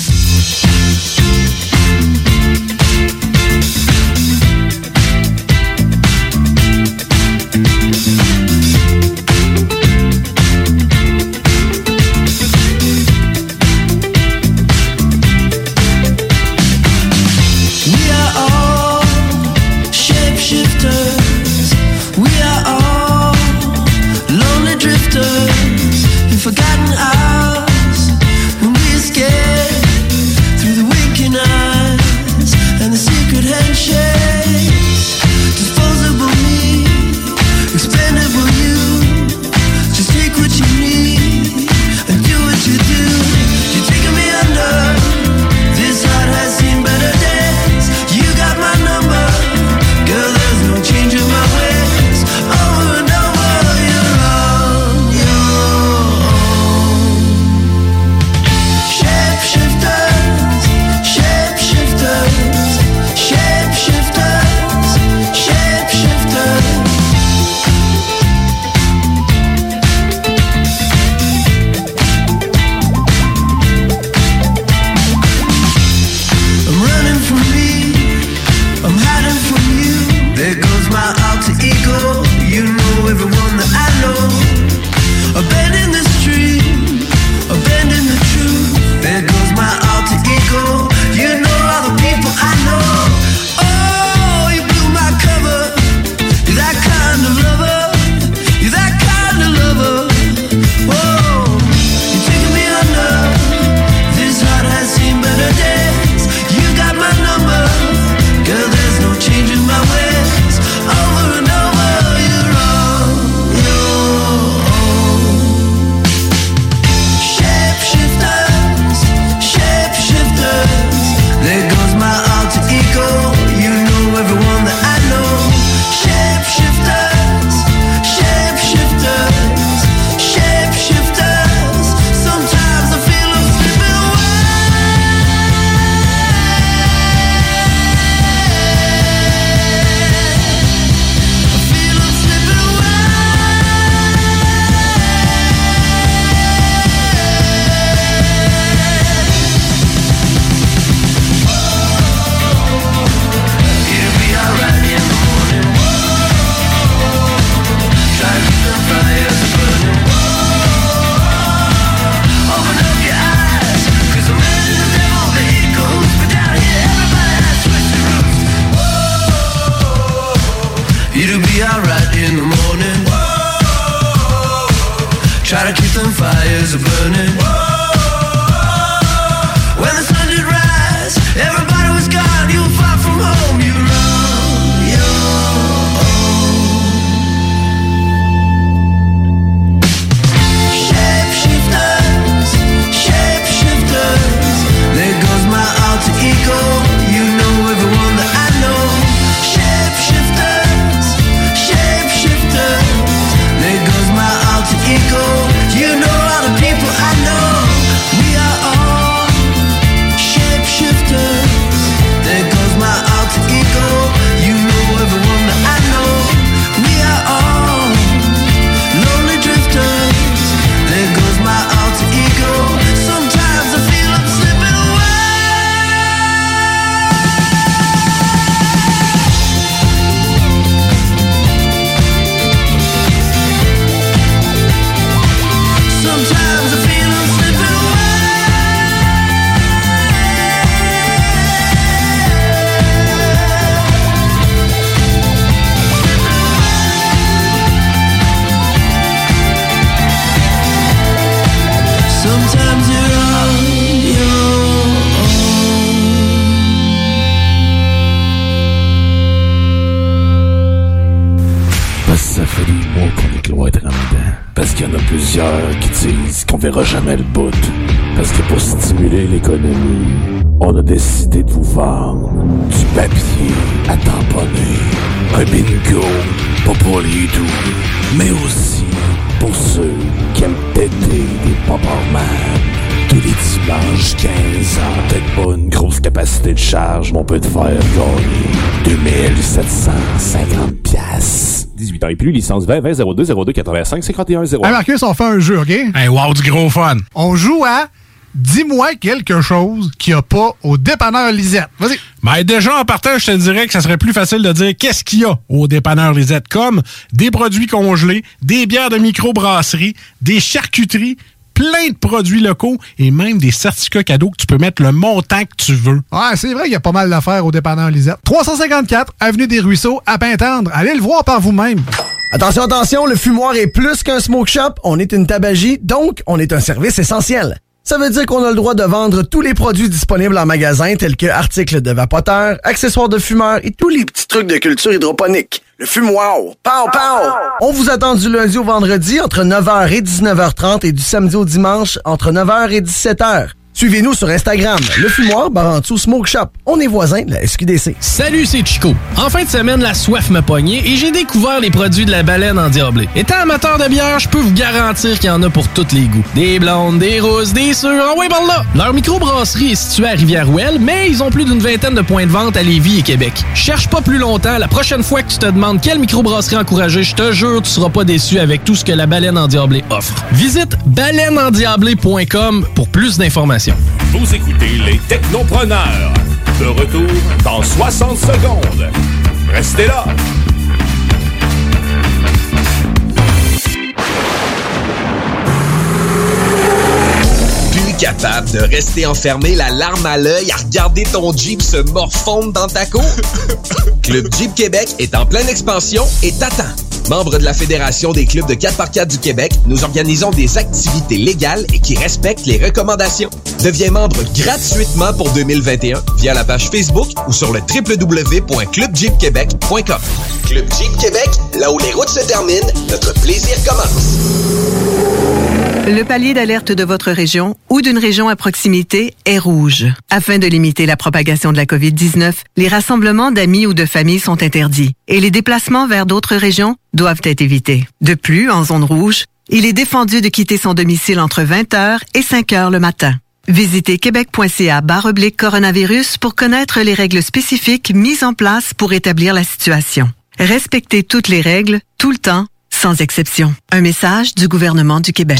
Tous les dimanches 15 ans, peut-être pas une grosse capacité de charge, mais on peut te faire gagner 2750 pièces. 18 ans et plus, licence 20 20 02 02 85 51 0. Hey Marcus, on fait un jeu, OK? Hey, wow, du gros fun. On joue à Dis-moi quelque chose qu'il n'y a pas au dépanneur Lisette. Vas-y. Ben déjà, en partant, je te dirais que ça serait plus facile de dire qu'est-ce qu'il y a au dépanneur Lisette, comme des produits congelés, des bières de microbrasserie, des charcuteries, plein de produits locaux et même des certificats cadeaux que tu peux mettre le montant que tu veux. Ouais, c'est vrai qu'il y a pas mal d'affaires au dépanneur Lisette. 354 Avenue des Ruisseaux, à Pintendre. Allez le voir par vous-même. Attention, attention, le fumoir est plus qu'un smoke shop. On est une tabagie, donc on est un service essentiel. Ça veut dire qu'on a le droit de vendre tous les produits disponibles en magasin, tels que articles de vapoteurs, accessoires de fumeurs et tous les petits trucs de culture hydroponique. Le fumoir. Pow, pow! On vous attend du lundi au vendredi entre 9h et 19h30 et du samedi au dimanche entre 9h et 17h. Suivez-nous sur Instagram, le fumoir Barantou Smoke Shop. On est voisins de la SQDC. Salut, c'est Chico. En fin de semaine, la soif m'a pogné et j'ai découvert les produits de la baleine endiablée. Étant amateur de bière, je peux vous garantir qu'il y en a pour tous les goûts. Des blondes, des roses, des sûres, en ouais, par là! Leur microbrasserie est située à Rivière-Ouelle, mais ils ont plus d'une vingtaine de points de vente à Lévis et Québec. Cherche pas plus longtemps, la prochaine fois que tu te demandes quelle microbrasserie encourager, je te jure, tu seras pas déçu avec tout ce que la baleine endiablée offre. Visite baleineendiablée.com pour plus d'informations. Vous écoutez les Technopreneurs. De retour dans 60 secondes. Restez là. Plus capable de rester enfermé, la larme à l'œil, à regarder ton Jeep se morfondre dans ta cour? Club Jeep Québec est en pleine expansion et t'attend. Membre de la Fédération des clubs de 4x4 du Québec, nous organisons des activités légales et qui respectent les recommandations. Deviens membre gratuitement pour 2021 via la page Facebook ou sur le www.clubjeepquebec.com. Club Jeep Québec, là où les routes se terminent, notre plaisir commence. Le palier d'alerte de votre région ou d'une région à proximité est rouge. Afin de limiter la propagation de la COVID-19, les rassemblements d'amis ou de familles sont interdits et les déplacements vers d'autres régions doivent être évités. De plus, en zone rouge, il est défendu de quitter son domicile entre 20h et 5h le matin. Visitez québec.ca oblique coronavirus pour connaître les règles spécifiques mises en place pour établir la situation. Respectez toutes les règles, tout le temps, sans exception. Un message du gouvernement du Québec.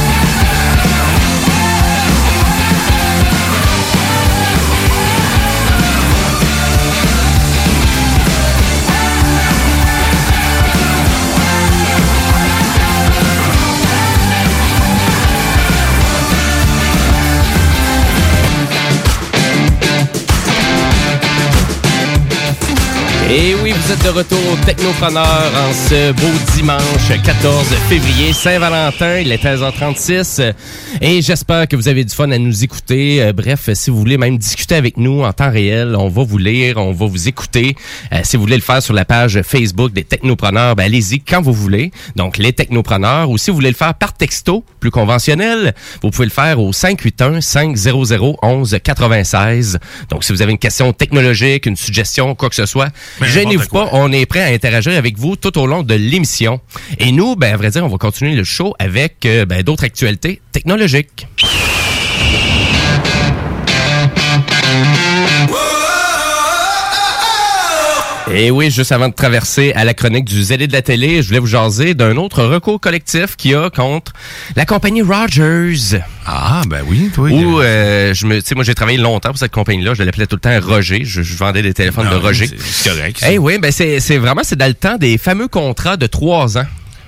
Et oui, vous êtes de retour au Technopreneur en ce beau dimanche 14 février, Saint-Valentin, il est 13h36. Et j'espère que vous avez du fun à nous écouter. Euh, bref, si vous voulez même discuter avec nous en temps réel, on va vous lire, on va vous écouter. Euh, si vous voulez le faire sur la page Facebook des Technopreneurs, ben allez-y quand vous voulez. Donc, les Technopreneurs. Ou si vous voulez le faire par texto, plus conventionnel, vous pouvez le faire au 581-500-1196. Donc, si vous avez une question technologique, une suggestion, quoi que ce soit, gênez-vous pas. On est prêt à interagir avec vous tout au long de l'émission. Et nous, ben, à vrai dire, on va continuer le show avec euh, ben, d'autres actualités technologiques. Et oui, juste avant de traverser à la chronique du zélé de la télé, je voulais vous jaser d'un autre recours collectif qu'il y a contre la compagnie Rogers. Ah, ben oui, toi. Où, euh, je me, tu sais, moi, j'ai travaillé longtemps pour cette compagnie-là. Je l'appelais tout le temps Roger. Je, je vendais des téléphones de Roger. c'est- correct. Eh oui, ben c'est c'est vraiment, c'est dans le temps des fameux contrats de trois ans.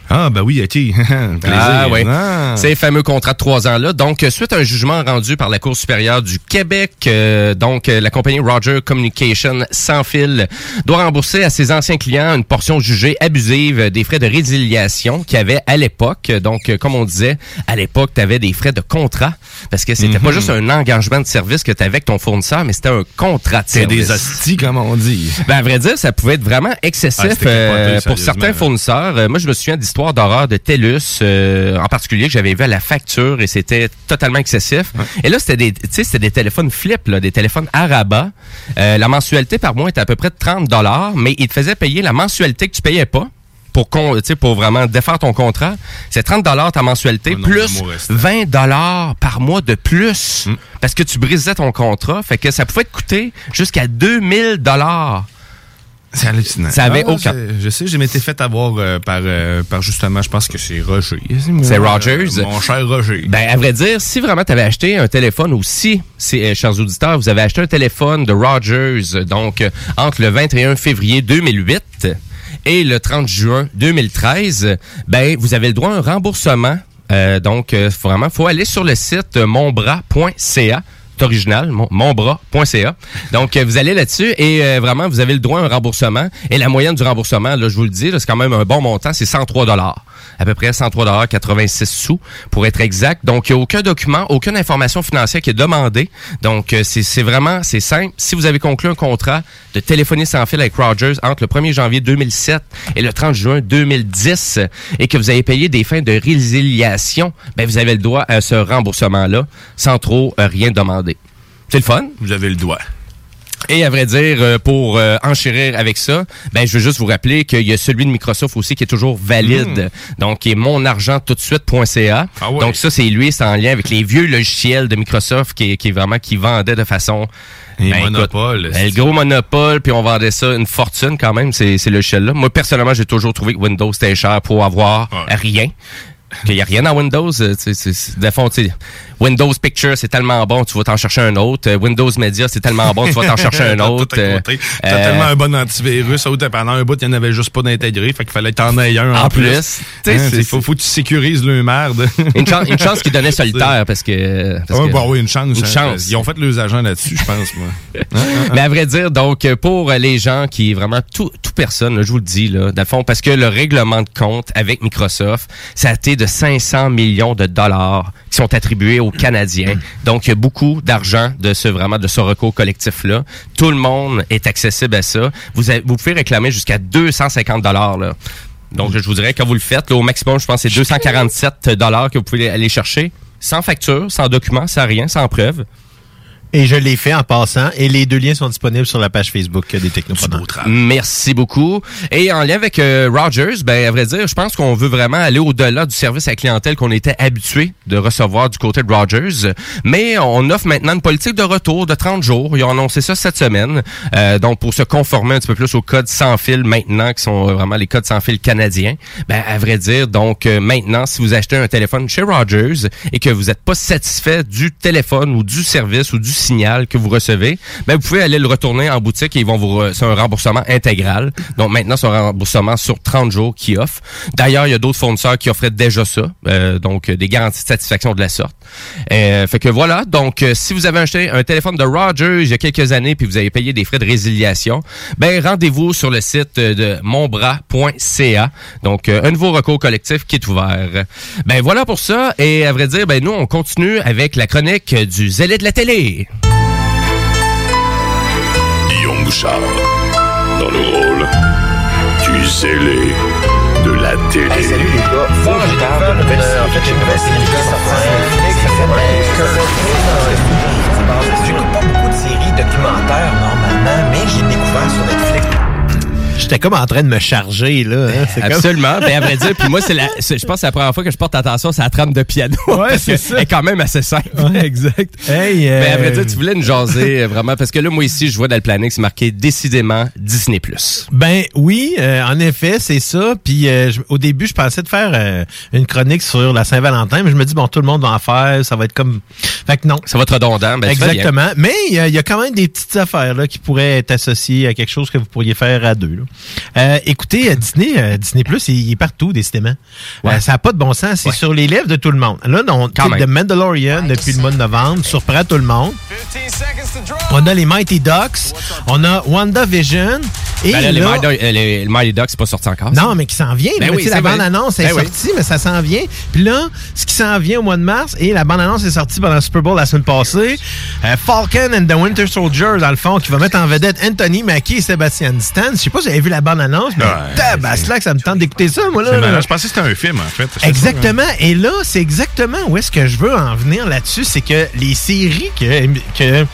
Ah, ben oui, OK. Ah oui. Ah. Ces fameux contrats de trois ans-là. Donc, suite à un jugement rendu par la Cour supérieure du Québec, euh, donc euh, la compagnie Roger Communication sans fil doit rembourser à ses anciens clients une portion jugée abusive des frais de résiliation qu'il y avait à l'époque. Donc, euh, comme on disait, à l'époque, tu avais des frais de contrat parce que c'était pas Mhm. juste un engagement de service que tu avais avec ton fournisseur, mais c'était un contrat de C'est service. des hosties, comme on dit. Ben, à vrai dire, ça pouvait être vraiment excessif Ah, euh, pour certains fournisseurs. Moi, je me souviens d'histoires d'horreur de TELUS, euh, en particulier, que j'avais vu à la facture et c'était totalement excessif. Et là, c'était des, c'était des téléphones flip, là, des téléphones Araba. Euh, la mensualité par mois était à peu près de 30 dollars, mais ils te faisaient payer la mensualité que tu payais pas. Pour, con- pour vraiment défaire ton contrat, c'est 30 dollars ta mensualité, non, plus l'amour reste. 20 dollars par mois de plus, Hmm. parce que tu brisais ton contrat. Fait que ça pouvait te coûter jusqu'à 2000 dollars. C'est hallucinant. Ça avait Ah, aucun- Je sais, j'ai m'étais fait avoir euh, par, euh, par justement, je pense que c'est Roger. C'est Euh, Rogers. Mon cher Roger. Ben, à vrai dire, si vraiment tu avais acheté un téléphone ou si, euh, chers auditeurs, vous avez acheté un téléphone de Rogers, donc euh, entre le 21 février 2008 et le 30 juin 2013, ben, vous avez le droit à un remboursement. Euh, donc, euh, vraiment, faut aller sur le site euh, monbras.ca. Original, mon- monbras.ca. Donc, euh, vous allez là-dessus et euh, vraiment, vous avez le droit à un remboursement. Et la moyenne du remboursement, là, je vous le dis, c'est quand même un bon montant, c'est 103 dollars. À peu près 103 dollars 86 sous pour être exact. Donc, il n'y a aucun document, aucune information financière qui est demandée. Donc, euh, c'est vraiment, c'est simple. Si vous avez conclu un contrat de téléphonie sans fil avec Rogers entre le 1er janvier 2007 et le 30 juin 2010 et que vous avez payé des fins de résiliation, ben, vous avez le droit à ce remboursement-là sans trop euh, rien demander. C'est le fun? Vous avez le doigt. Et à vrai dire, euh, pour euh, enchérir avec ça, ben je veux juste vous rappeler qu'il y a celui de Microsoft aussi qui est toujours valide. Donc, qui est monargenttoutdesuite.ca. Ah ouais. Donc ça, c'est lui, c'est en lien avec les vieux logiciels de Microsoft qui, qui vraiment qui vendait de façon Les ben, écoute, ben, le gros monopole, puis on vendait ça une fortune quand même, ces, ces logiciels-là. Moi, personnellement, j'ai toujours trouvé que Windows c'était cher pour avoir rien. Qu'il n'y a rien dans Windows. euh, tu sais, c'est- Windows Picture, c'est tellement bon, tu vas t'en chercher un autre. Euh, Windows Media, c'est tellement bon, tu vas t'en chercher un autre. Euh. T'as euh, tellement un bon antivirus. Autre, pendant un bout, il n'y en avait juste pas d'intégré. Fait qu'il fallait que t'en aies un en, En plus. Sais, Hein, Il faut, faut que tu sécurises le merde. une, chance, une chance qu'ils donnaient solitaire parce que. Parce Ouais, que- bah oui, une chance. Une hein. chance. Ils ont fait leurs agents là-dessus, je pense, moi. Mais à vrai dire, donc, pour les gens qui, vraiment, tout, tout personne, là, je vous le dis, là, fond, parce que le règlement de compte avec Microsoft, ça a été de 500 millions de dollars qui sont attribués aux Donc, il y a beaucoup d'argent de ce, vraiment, de ce recours collectif-là. Tout le monde est accessible à ça. Vous, pouvez réclamer jusqu'à 250 dollars, là. Donc, je vous dirais, quand vous le faites, au maximum, je pense que c'est 247 dollars que vous pouvez aller chercher. Sans facture, sans document, sans rien, sans preuve. Et je l'ai fait en passant. Et les deux liens sont disponibles sur la page Facebook des Technopreneurs. Merci beaucoup. Et en lien avec euh, Rogers, ben à vrai dire, je pense qu'on veut vraiment aller au-delà du service à clientèle qu'on était habitué de recevoir du côté de Rogers. Mais on offre maintenant une politique de retour de 30 jours. Ils ont annoncé ça cette semaine. Euh, donc pour se conformer un petit peu plus aux codes sans fil maintenant, qui sont euh, vraiment les codes sans fil canadiens. Ben à vrai dire, donc euh, maintenant, si vous achetez un téléphone chez Rogers et que vous n'êtes pas satisfait du téléphone ou du service ou du signal que vous recevez, ben vous pouvez aller le retourner en boutique et ils vont vous c'est un remboursement intégral. Donc maintenant c'est un remboursement sur 30 jours qui offre. D'ailleurs, il y a d'autres fournisseurs qui offraient déjà ça, euh, donc euh, des garanties de satisfaction de la sorte. Euh, fait que voilà, donc euh, si vous avez acheté un téléphone de Rogers il y a quelques années puis vous avez payé des frais de résiliation, ben rendez-vous sur le site euh, de monbras.ca. Donc euh, un nouveau recours collectif qui est ouvert. Ben voilà pour ça et à vrai dire ben nous on continue avec la chronique du zélé de la télé. Guillaume Bouchard, dans le rôle du zélé la télé. salut les gars, faut que je de nouvelle série. En fait, j'ai une nouvelle série qui sort J'écoute pas beaucoup de séries documentaires normalement, mais j'ai découvert sur Netflix. J'étais comme en train de me charger, là. hein. Comme- Absolument. Ben, à vrai dire, puis moi, c'est la, je pense que c'est la première fois que je porte attention, c'est la trame de piano. Ouais, c'est ça. Elle est quand même assez simple. exact. Hey, euh, Ben, à vrai dire, tu voulais nous jaser euh, vraiment, parce que là, moi ici, je vois dans le planning, c'est marqué décidément Disney+. Ben oui, euh, en effet, c'est ça. Puis euh, au début, je pensais de faire euh, une chronique sur la Saint-Valentin, mais je me dis bon, tout le monde va en faire, ça va être comme. Fait que non. Ça va être redondant. Ben. Exactement. Mais il y, y a quand même des petites affaires là qui pourraient être associées à quelque chose que vous pourriez faire à deux. là. Euh, écoutez, euh, Disney, euh, Disney Plus, il, il est partout, décidément. Ouais. Euh, ça n'a pas de bon sens. C'est Ouais. sur les lèvres de tout le monde. Là, on, The même. Mandalorian, depuis le mois de novembre, surprend tout le monde. On a les Mighty Ducks. On a WandaVision. Et Ben là, là- euh, le Mighty Ducks, c'est pas sorti encore. non, mais qui s'en vient. Ben là, oui, la bande-annonce est Ben oui. sortie, mais ça s'en vient. Puis là, ce qui s'en vient au mois de mars, et la bande-annonce est sortie pendant le Super Bowl la semaine passée, euh, Falcon and the Winter Soldier, dans le fond, qui va mettre en vedette Anthony Mackie et Sébastien Stan. Je sais pas si vous avez vu la bande-annonce, mais Ouais, tabaslac, ça me tente d'écouter ça, moi, là. Là. Je pensais que c'était un film, en fait. Ça, Exactement. Et là, c'est exactement où est-ce que je veux en venir là-dessus. C'est que les séries que, que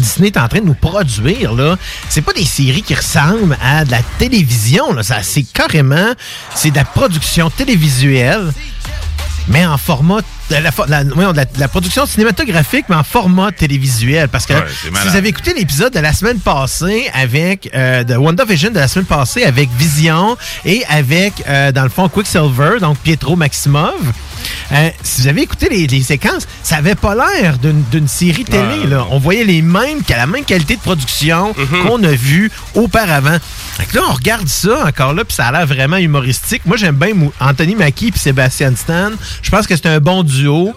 Disney est en train de nous produire, là, c'est pas des séries qui ressemblent à de la télévision. Là. Ça, c'est carrément, c'est de la production télévisuelle, mais en format de la, la- production cinématographique, mais en format télévisuel. Parce que Ouais, si vous avez écouté l'épisode de la semaine passée avec euh, de WandaVision de la semaine passée avec Vision et avec euh, dans le fond Quicksilver, donc Pietro Maximov. Euh, si vous avez écouté les, les séquences, ça avait pas l'air d'une série télé. Là. On voyait les mêmes, la même qualité de production qu'on a vu auparavant. Que là, on regarde ça encore là, puis ça a l'air vraiment humoristique. Moi, j'aime bien Anthony Mackie puis Sébastien Stan. Je pense que c'est un bon duo.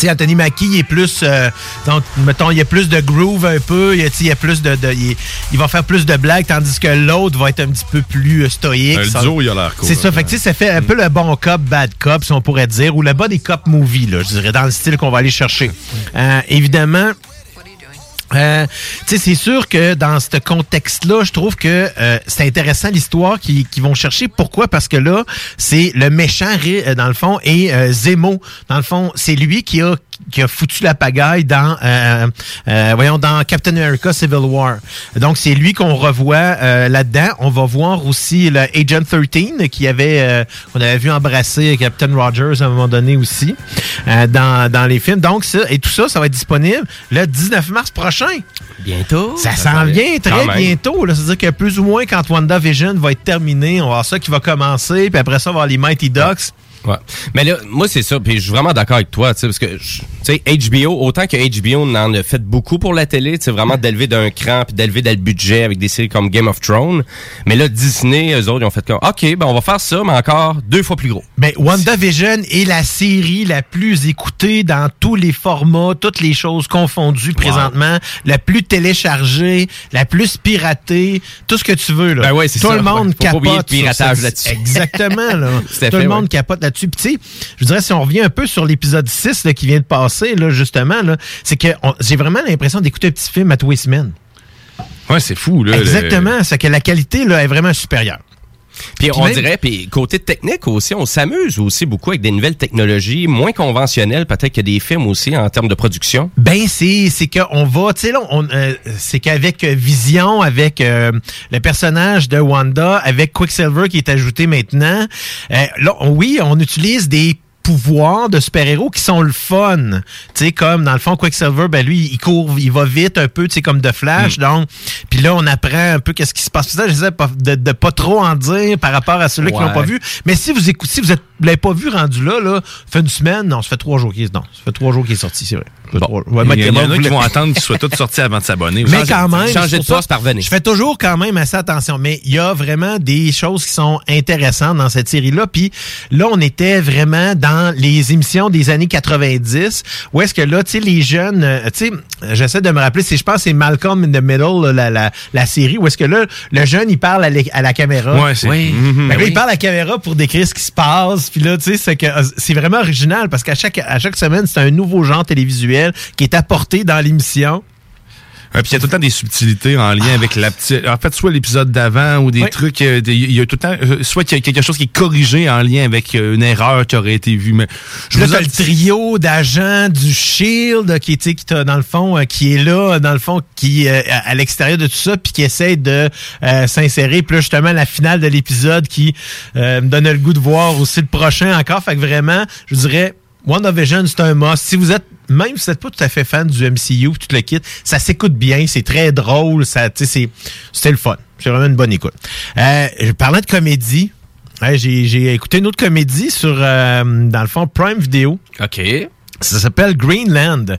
Sais, Anthony Mackie, il est plus. euh, donc, mettons, il y a plus de groove un peu. Il il y a plus de. de- il, il va faire plus de blagues, tandis que l'autre va être un petit peu plus euh, stoïque. Le Ça- duo, il a l'air cool. C'est ça. Fait que, ça fait un peu le bon cop, bad cop, si on pourrait dire, ou le body cop movie, là, je dirais, dans le style qu'on va aller chercher. Euh, évidemment. Euh, c'est sûr que dans ce contexte-là, je trouve que euh, c'est intéressant l'histoire qu'ils vont chercher. Pourquoi? Parce que là, c'est le méchant, euh, dans le fond, et euh, Zemo, dans le fond, c'est lui qui a qui a foutu la pagaille dans euh, euh, voyons dans Captain America Civil War. Donc c'est lui qu'on revoit euh, là-dedans. On va voir aussi le Agent 13 qui avait euh, qu'on avait vu embrasser Captain Rogers à un moment donné aussi euh, dans, dans les films. Donc ça et tout ça ça va être disponible le 19 mars prochain. Bientôt. Ça s'en vient très bientôt. C'est-à-dire que plus ou moins quand WandaVision va être terminé, on va voir ça qui va commencer, puis après ça, on va avoir les Mighty Ducks. Ouais. Mais là, moi, c'est ça. Puis je suis vraiment d'accord avec toi, tu sais, parce que, je- tu sais, HBO, autant que HBO en a fait beaucoup pour la télé, sais, vraiment d'élever d'un cran puis d'élever dans le budget avec des séries comme Game of Thrones. Mais là, Disney, eux autres, ils ont fait comme, OK, ben, on va faire ça, mais encore deux fois plus gros. Ben, WandaVision est la série la plus écoutée dans tous les formats, toutes les choses confondues présentement, la plus téléchargée, la plus piratée, tout ce que tu veux. Là. Ben ouais, c'est tout ça. le monde faut pas capote. le piratage là-dessus. Exactement. Là. Tout à tout fait, le monde ouais. capote là-dessus. Puis tu sais, je dirais, si on revient un peu sur l'épisode 6 là, qui vient de passer, là, justement, là, c'est que j'ai vraiment l'impression d'écouter un petit film à tous les semaines. Ouais, c'est fou, là. Exactement. C'est que la qualité là, est vraiment supérieure. Puis on même- dirait, puis côté technique aussi, on s'amuse aussi beaucoup avec des nouvelles technologies moins conventionnelles, peut-être que des films aussi en termes de production. Ben c'est c'est qu'on va tu sais là on euh, c'est qu'avec euh, Vision avec euh, le personnage de Wanda avec Quicksilver qui est ajouté maintenant euh, là on- oui on utilise des pouvoirs de super-héros qui sont le fun. Tu sais, comme dans le fond, Quicksilver, ben lui, il court, il va vite un peu, tu sais, comme de Flash. Hmm. Donc, puis là, on apprend un peu qu'est-ce qui se passe. Ça, j'essaie pas- de, de pas trop en dire par rapport à ceux-là qui l'ont pas vu. Mais si vous écoutez, si vous êtes vous l'avez pas vu rendu là, là, ça fait une semaine, non, ça fait trois jours qu'il est, non, ça fait trois jours qu'il est sorti, c'est vrai. Ouais, Il y, Mike en a qui vont attendre qu'ils soient tous sortis avant de s'abonner. mais quand même, changer de poste par venir. Je fais toujours quand même assez attention, mais il y a vraiment des choses qui sont intéressantes dans cette série-là. Puis là, on était vraiment dans les émissions des années 90, où est-ce que là, tu sais, les jeunes, euh, tu sais, j'essaie de me rappeler, c'est, je pense, que c'est Malcolm in the Middle, là, la, la, la série, où est-ce que là, le jeune, il parle à, la caméra. Ouais, c'est- Oui. Fait que là, Ben oui. il parle à la caméra pour décrire ce qui se passe. Puis là, tu sais, c'est que euh, c'est vraiment original parce qu'à chaque à chaque semaine, c'est un nouveau genre télévisuel qui est apporté dans l'émission. Puis il y a tout le temps des subtilités en lien avec la petite. En fait, soit l'épisode d'avant ou des Oui. trucs. euh, Il y a tout le temps. euh, Soit qu'il y a quelque chose qui est corrigé en lien avec euh, une erreur qui aurait été vue. Mais je vous le trio d'agents du Shield qui, sais, qui dans le fond, qui est là, dans le fond, qui euh, à, à l'extérieur de tout ça, puis qui essaie de euh, s'insérer. Puis là, justement, la finale de l'épisode qui euh, me donne le goût de voir aussi le prochain encore. Fait que vraiment, je dirais, WandaVision, c'est un must. Si vous êtes, même si vous n'êtes pas tout à fait fan du MCU, tout le kit, ça s'écoute bien, c'est très drôle, ça, c'est, c'était le fun. C'est vraiment une bonne écoute. Euh, je parlais de comédie. Ouais, j'ai, j'ai écouté une autre comédie sur, euh, dans le fond, Prime Video. OK. Ça s'appelle Greenland.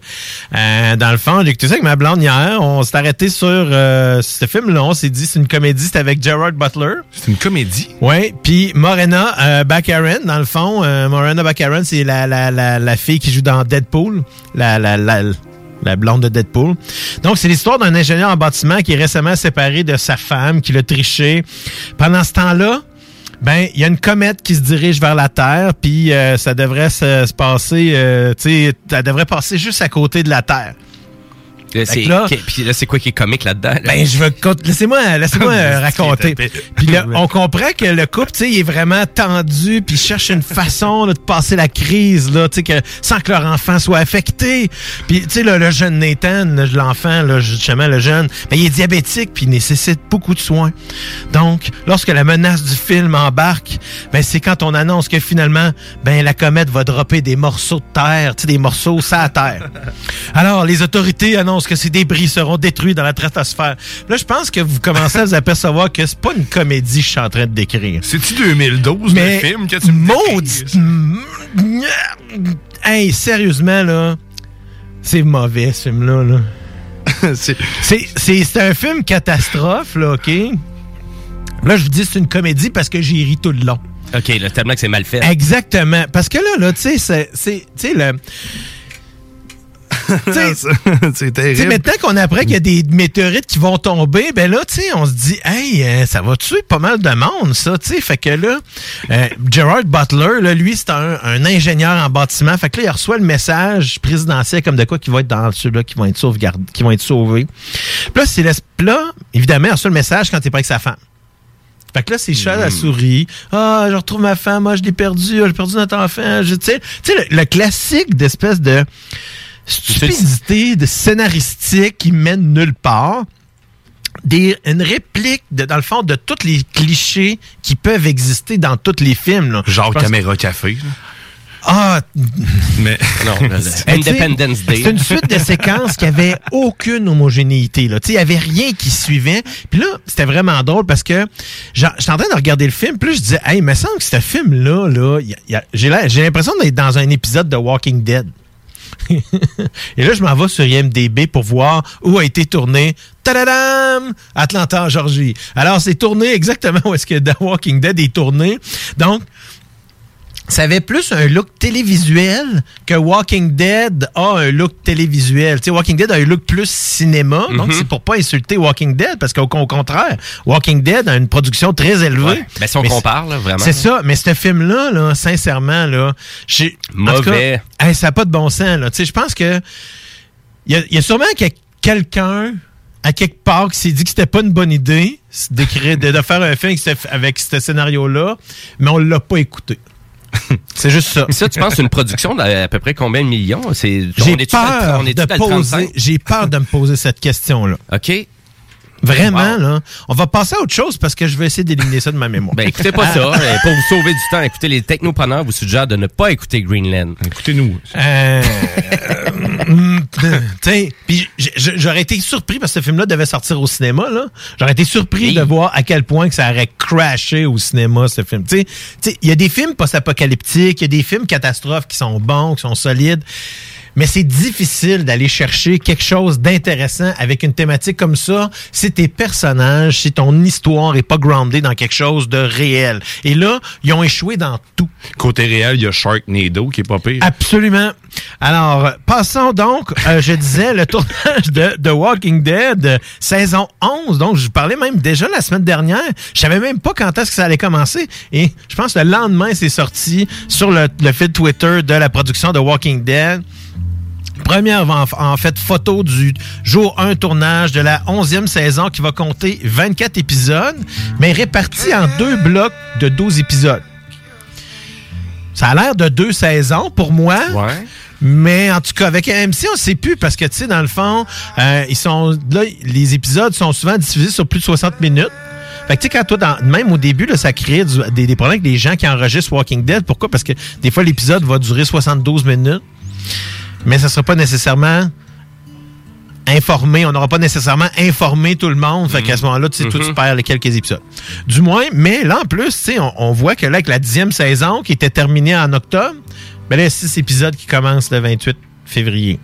Euh, dans le fond, j'ai écouté ça avec ma blonde hier. On s'est arrêté sur euh, ce film-là. On s'est dit c'est une comédie. C'est avec Gerard Butler. C'est une comédie? Oui. Puis Morena euh, Baccarin, dans le fond. Euh, Morena Baccarin, c'est la, la, la, la fille qui joue dans Deadpool. La, la, la, la blonde de Deadpool. Donc, c'est l'histoire d'un ingénieur en bâtiment qui est récemment séparé de sa femme, qui l'a triché. Pendant ce temps-là, ben, il y a une comète qui se dirige vers la Terre, puis euh, ça devrait se, se passer, euh, tu sais, ça devrait passer juste à côté de la Terre. C'est- là- c'est quoi qui est comique là-dedans? là? Ben, je veux laissez-moi laissez-moi euh, raconter. Puis là, on comprend que le couple, tu sais, il est vraiment tendu, puis il cherche une façon là, de passer la crise là, tu sais que sans que leur enfant soit affecté. Puis tu sais le jeune Nathan, l'enfant là, justement le jeune, ben il est diabétique puis il nécessite beaucoup de soins. Donc, lorsque la menace du film embarque, ben c'est quand on annonce que finalement, ben la comète va dropper des morceaux de terre, tu sais des morceaux ça à terre. Alors, les autorités annoncent que ces débris seront détruits dans la stratosphère. Là, je pense que vous commencez à vous apercevoir que c'est pas une comédie que je suis en train de décrire. C'est-tu 2012 Mais le film que tu me maudit- Hey, sérieusement, là, c'est mauvais, ce film-là. Là. c'est c'est- c'est un film catastrophe, là, OK? Là, je vous dis c'est une comédie parce que j'ai ri tout le long. OK, là, tellement que c'est mal fait. Exactement. Parce que là, là, tu sais, c'est- c'est, tu sais, le... C'est terrible. maintenant qu'on apprend qu'il y a des météorites qui vont tomber, ben là, tu sais, on se dit, hey, euh, ça va tuer pas mal de monde, ça, tu sais. Fait que là, euh, Gerard Butler, là, lui, c'est un, un ingénieur en bâtiment. Fait que là, il reçoit le message présidentiel comme de quoi qui va être dans ceux-là qui vont être sauvegardés, qui vont être sauvés. Puis là, c'est là, évidemment, il reçoit le message quand il est pas avec sa femme. Fait que là, c'est chat à la souris. Ah, je retrouve ma femme, moi, je l'ai perdu, ah, j'ai perdu notre enfant. Je- Tu sais, tu sais, le, le classique d'espèce de stupidité de scénaristique qui mène nulle part. Des, une réplique, de, dans le fond, de tous les clichés qui peuvent exister dans tous les films. Là. Genre caméra café. là. Ah, Mais non, tu sais, C'est une suite de séquences qui avait aucune homogénéité. là. Il n'y avait rien qui suivait. Puis là, c'était vraiment drôle parce que j'étais en train de regarder le film. Puis là, je disais, hey, il me semble que ce film-là, là, y y l'air- j'ai l'impression d'être dans un épisode de Walking Dead. Et là, je m'en vais sur IMDB pour voir où a été tourné Tadadam! Atlanta, Georgie. Alors, c'est tourné exactement où est-ce que The Walking Dead est tourné. Donc, ça avait plus un look télévisuel que Walking Dead a un look télévisuel. Tu sais, Walking Dead a un look plus cinéma, donc Mhm. c'est pour pas insulter Walking Dead, parce qu'au au contraire, Walking Dead a une production très élevée. Ouais. Ben, si on Mais compare, là, vraiment. C'est ça, mais ce film-là, là, sincèrement, là, j'ai... cas, Mauvais. hey, ça n'a pas de bon sens, là. Tu sais, je pense que il y a, il y a sûrement que quelqu'un à quelque part qui s'est dit que c'était pas une bonne idée d'écrire, de, de faire un film avec ce, avec ce scénario-là, mais on l'a pas écouté. C'est juste ça. Ça, tu penses une production d'à peu près combien de millions? C'est, J'ai peur de dans le poser, 35? j'ai peur de me poser cette question-là. OK. Vraiment, là. On va passer à autre chose parce que je vais essayer d'éliminer ça de ma mémoire. Ben, écoutez pas ça. Euh, Pour vous sauver du temps, écoutez, les technopreneurs vous suggèrent de ne pas écouter Greenland. Écoutez-nous. Euh, hum, tu sais, puis j'aurais été surpris parce que ce film-là devait sortir au cinéma, là. J'aurais été surpris de voir à quel point que ça aurait crashé au cinéma, ce film. Tu sais, tu sais, il y a des films post-apocalyptiques, il y a des films catastrophes qui sont bons, qui sont solides. Mais c'est difficile d'aller chercher quelque chose d'intéressant avec une thématique comme ça si tes personnages, si ton histoire est pas groundée dans quelque chose de réel. Et là, ils ont échoué dans tout. Côté réel, il y a Sharknado qui est pas pire. Absolument. Alors, passons donc, euh, je disais, le tournage de The Walking Dead, euh, saison 11. Donc, je parlais même déjà la semaine dernière. Je savais même pas quand est-ce que ça allait commencer. Et je pense que le lendemain, c'est sorti sur le, le fil Twitter de la production de Walking Dead. Première, en, en fait, photo du jour 1 tournage de la 11e saison qui va compter 24 épisodes, mais répartis en deux blocs de 12 épisodes. Ça a l'air de deux saisons pour moi. Mais en tout cas, avec AMC, on ne sait plus parce que, tu sais, dans le fond, euh, ils sont là, les épisodes sont souvent diffusés sur plus de 60 minutes. Fait que, tu sais, quand toi, dans- même au début, là, ça crée du- des, des problèmes avec les gens qui enregistrent Walking Dead. Pourquoi? Parce que des fois, l'épisode va durer 72 minutes, mais ça ne sera pas nécessairement informé. On n'aura pas nécessairement informé tout le monde. Fait qu'à ce moment-là, tu sais, toi, tu Mhm. perds les quelques épisodes. Du moins, mais là, en plus, tu sais, on, on voit que là, avec la dixième saison qui était terminée en octobre, Ben là, six épisodes qui commencent le 28 février.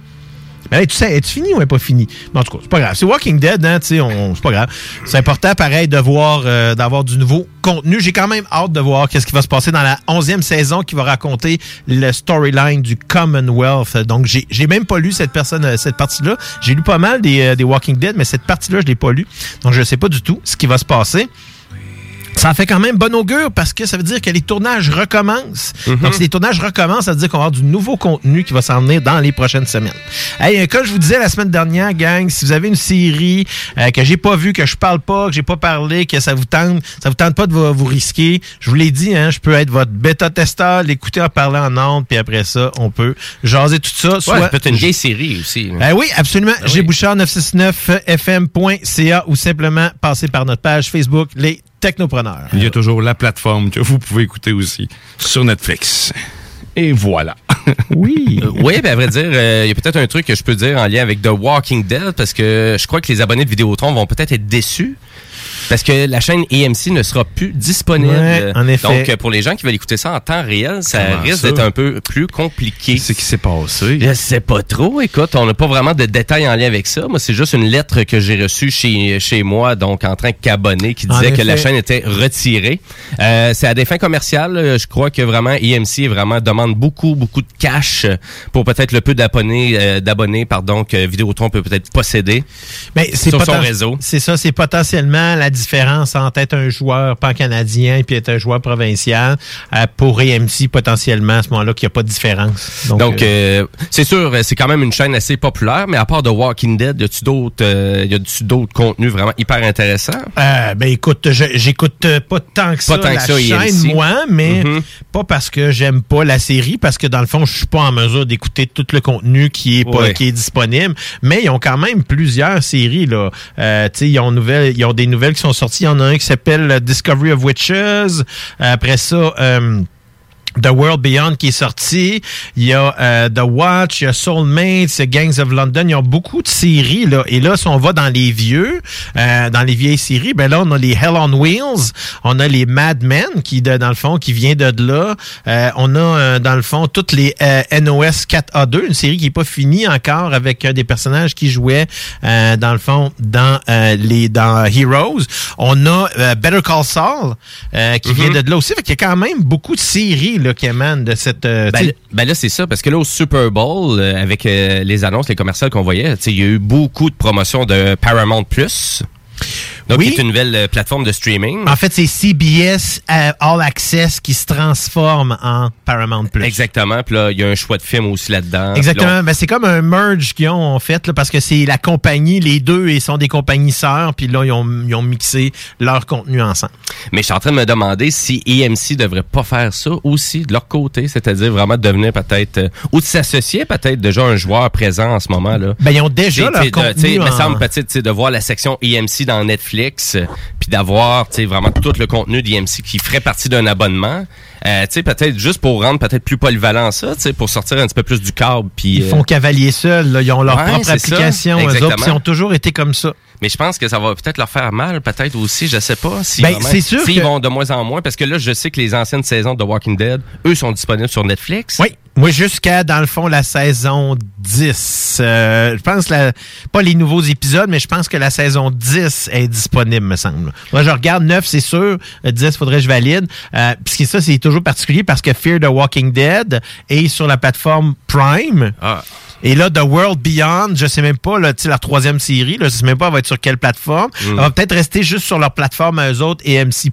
Là, tu sais, es-tu fini ou est pas fini? Mais en tout cas, c'est pas grave. C'est Walking Dead, hein, tu sais, c'est pas grave. C'est important, pareil, de voir, euh, d'avoir du nouveau contenu. J'ai quand même hâte de voir qu'est-ce qui va se passer dans la onzième saison qui va raconter le storyline du Commonwealth. Donc, j'ai, j'ai même pas lu cette personne, euh, cette partie-là. J'ai lu pas mal des, euh, des Walking Dead, mais cette partie-là, je l'ai pas lu. Donc, je sais pas du tout ce qui va se passer. Ça fait quand même bon augure parce que ça veut dire que les tournages recommencent. Donc, si les tournages recommencent, ça veut dire qu'on va avoir du nouveau contenu qui va s'en venir dans les prochaines semaines. Hey, euh, comme je vous disais la semaine dernière, gang, si vous avez une série euh, que j'ai pas vue, que je parle pas, que j'ai pas parlé, que ça vous tente, ça vous tente pas de vous, vous risquer, je vous l'ai dit, hein, je peux être votre bêta-testeur, l'écouter en parlant en ondes, puis après ça, on peut jaser tout ça. Ouais, ça peut être une vieille série aussi. Ben oui, absolument. J'ai Bouchard969fm.ca ou simplement passer par notre page Facebook, les Technopreneurs. Il y a toujours la plateforme que vous pouvez écouter aussi sur Netflix. Et voilà. Oui. Euh, oui, ben à vrai dire, euh, il y a peut-être un truc que je peux dire en lien avec The Walking Dead parce que je crois que les abonnés de Vidéotron vont peut-être être déçus. Parce que la chaîne EMC ne sera plus disponible. Ouais, en effet. Donc, euh, pour les gens qui veulent écouter ça en temps réel, ça Comment risque d'être un peu plus compliqué. Qu'est-ce qui s'est passé? Je sais pas trop. Écoute, on n'a pas vraiment de détails en lien avec ça. Moi, c'est juste une lettre que j'ai reçue chez, chez moi, donc en train qu'abonné, qui disait que la chaîne était retirée. Euh, c'est à des fins commerciales. Euh, Je crois que vraiment EMC vraiment demande beaucoup, beaucoup de cash pour peut-être le peu d'abonnés, euh, d'abonnés, pardon, que Vidéotron peut peut-être posséder Mais c'est sur son réseau. C'est ça, c'est potentiellement la différence entre être un joueur pan-canadien puis être un joueur provincial. Euh, pour EMC, potentiellement, à ce moment-là, qu'il n'y a pas de différence. Donc, Donc, euh, euh, c'est sûr, c'est quand même une chaîne assez populaire, mais à part de Walking Dead, y a-tu d'autres, y a-tu d'autres contenus vraiment hyper intéressants? ben écoute, j'écoute pas tant que ça Pas tant la que ça, chaîne, EMC. moi, mais Mhm. pas parce que j'aime pas la série, parce que dans le fond, je suis pas en mesure d'écouter tout le contenu qui est pas, Ouais. qui est disponible. Mais ils ont quand même plusieurs séries là. Tu sais, ils ont nouvelles, ils ont des nouvelles qui sont sorties. Il y en a un qui s'appelle Discovery of Witches. Après ça. euh, The World Beyond qui est sorti. Il y a euh, The Watch, il y a Soulmates, Gangs of London. Il y a beaucoup de séries. Là. Et là, si on va dans les vieux, euh, dans les vieilles séries, ben là, on a les Hell on Wheels. On a les Mad Men qui, de- dans le fond, qui vient de là. Euh, on a, euh, dans le fond, toutes les euh, NOS 4A2, une série qui n'est pas finie encore avec des personnages qui jouait, euh, dans le fond, dans euh, les dans Heroes. On a euh, Better Call Saul euh, qui vient de là aussi. Fait qu'il y a quand même beaucoup de séries là, qui émanent de cette... euh, Ben, ben là, c'est ça, parce que là, au Super Bowl, euh, avec euh, les annonces, les commerciales qu'on voyait, il y a eu beaucoup de promotions de Paramount Plus. Donc, Oui. qui est une nouvelle euh, plateforme de streaming. En fait, c'est CBS euh, All Access qui se transforme en Paramount Plus. Exactement. Puis là, il y a un choix de film aussi là-dedans. Exactement. là, Ben, c'est comme un merge qu'ils ont en fait là, parce que c'est la compagnie, les deux, ils sont des compagnies sœurs, puis là ils ont, ils ont mixé leur contenu ensemble. on- Mais je suis en train de me demander si EMC devrait pas faire ça aussi de leur côté, c'est-à-dire vraiment devenir peut-être euh, ou de s'associer peut-être déjà à un joueur présent en ce moment là. Ben ils ont déjà T'sais, leur t'sais, contenu. t'sais, me semble peut-être de voir la section EMC dans Netflix, euh, puis d'avoir vraiment tout le contenu d'EMC qui ferait partie d'un abonnement. Euh, peut-être juste pour rendre peut-être plus polyvalent ça, pour sortir un petit peu plus du câble. Puis, Ils euh, font cavalier seul, là. ils ont leur Ouais, propre ça. application, eux autres, ils ont toujours été comme ça. Mais je pense que ça va peut-être leur faire mal, peut-être aussi, je sais pas. Si Ben, c'est sûr s'ils que- vont de moins en moins, parce que là, je sais que les anciennes saisons de Walking Dead, eux, sont disponibles sur Netflix. Oui. Moi, jusqu'à, dans le fond, la saison 10. Euh, je pense, la, pas les nouveaux épisodes, mais je pense que la saison 10 est disponible, me semble. Moi, je regarde 9, c'est sûr. Euh, 10, faudrait que je valide. Euh, puisque ça, c'est toujours particulier parce que Fear the Walking Dead est sur la plateforme Prime. Ah. Et là, The World Beyond, je sais même pas, là, tu sais, la troisième série, là, je sais même pas elle va être sur quelle plateforme. Mm. Elle va peut-être rester juste sur leur plateforme à eux autres et MC+.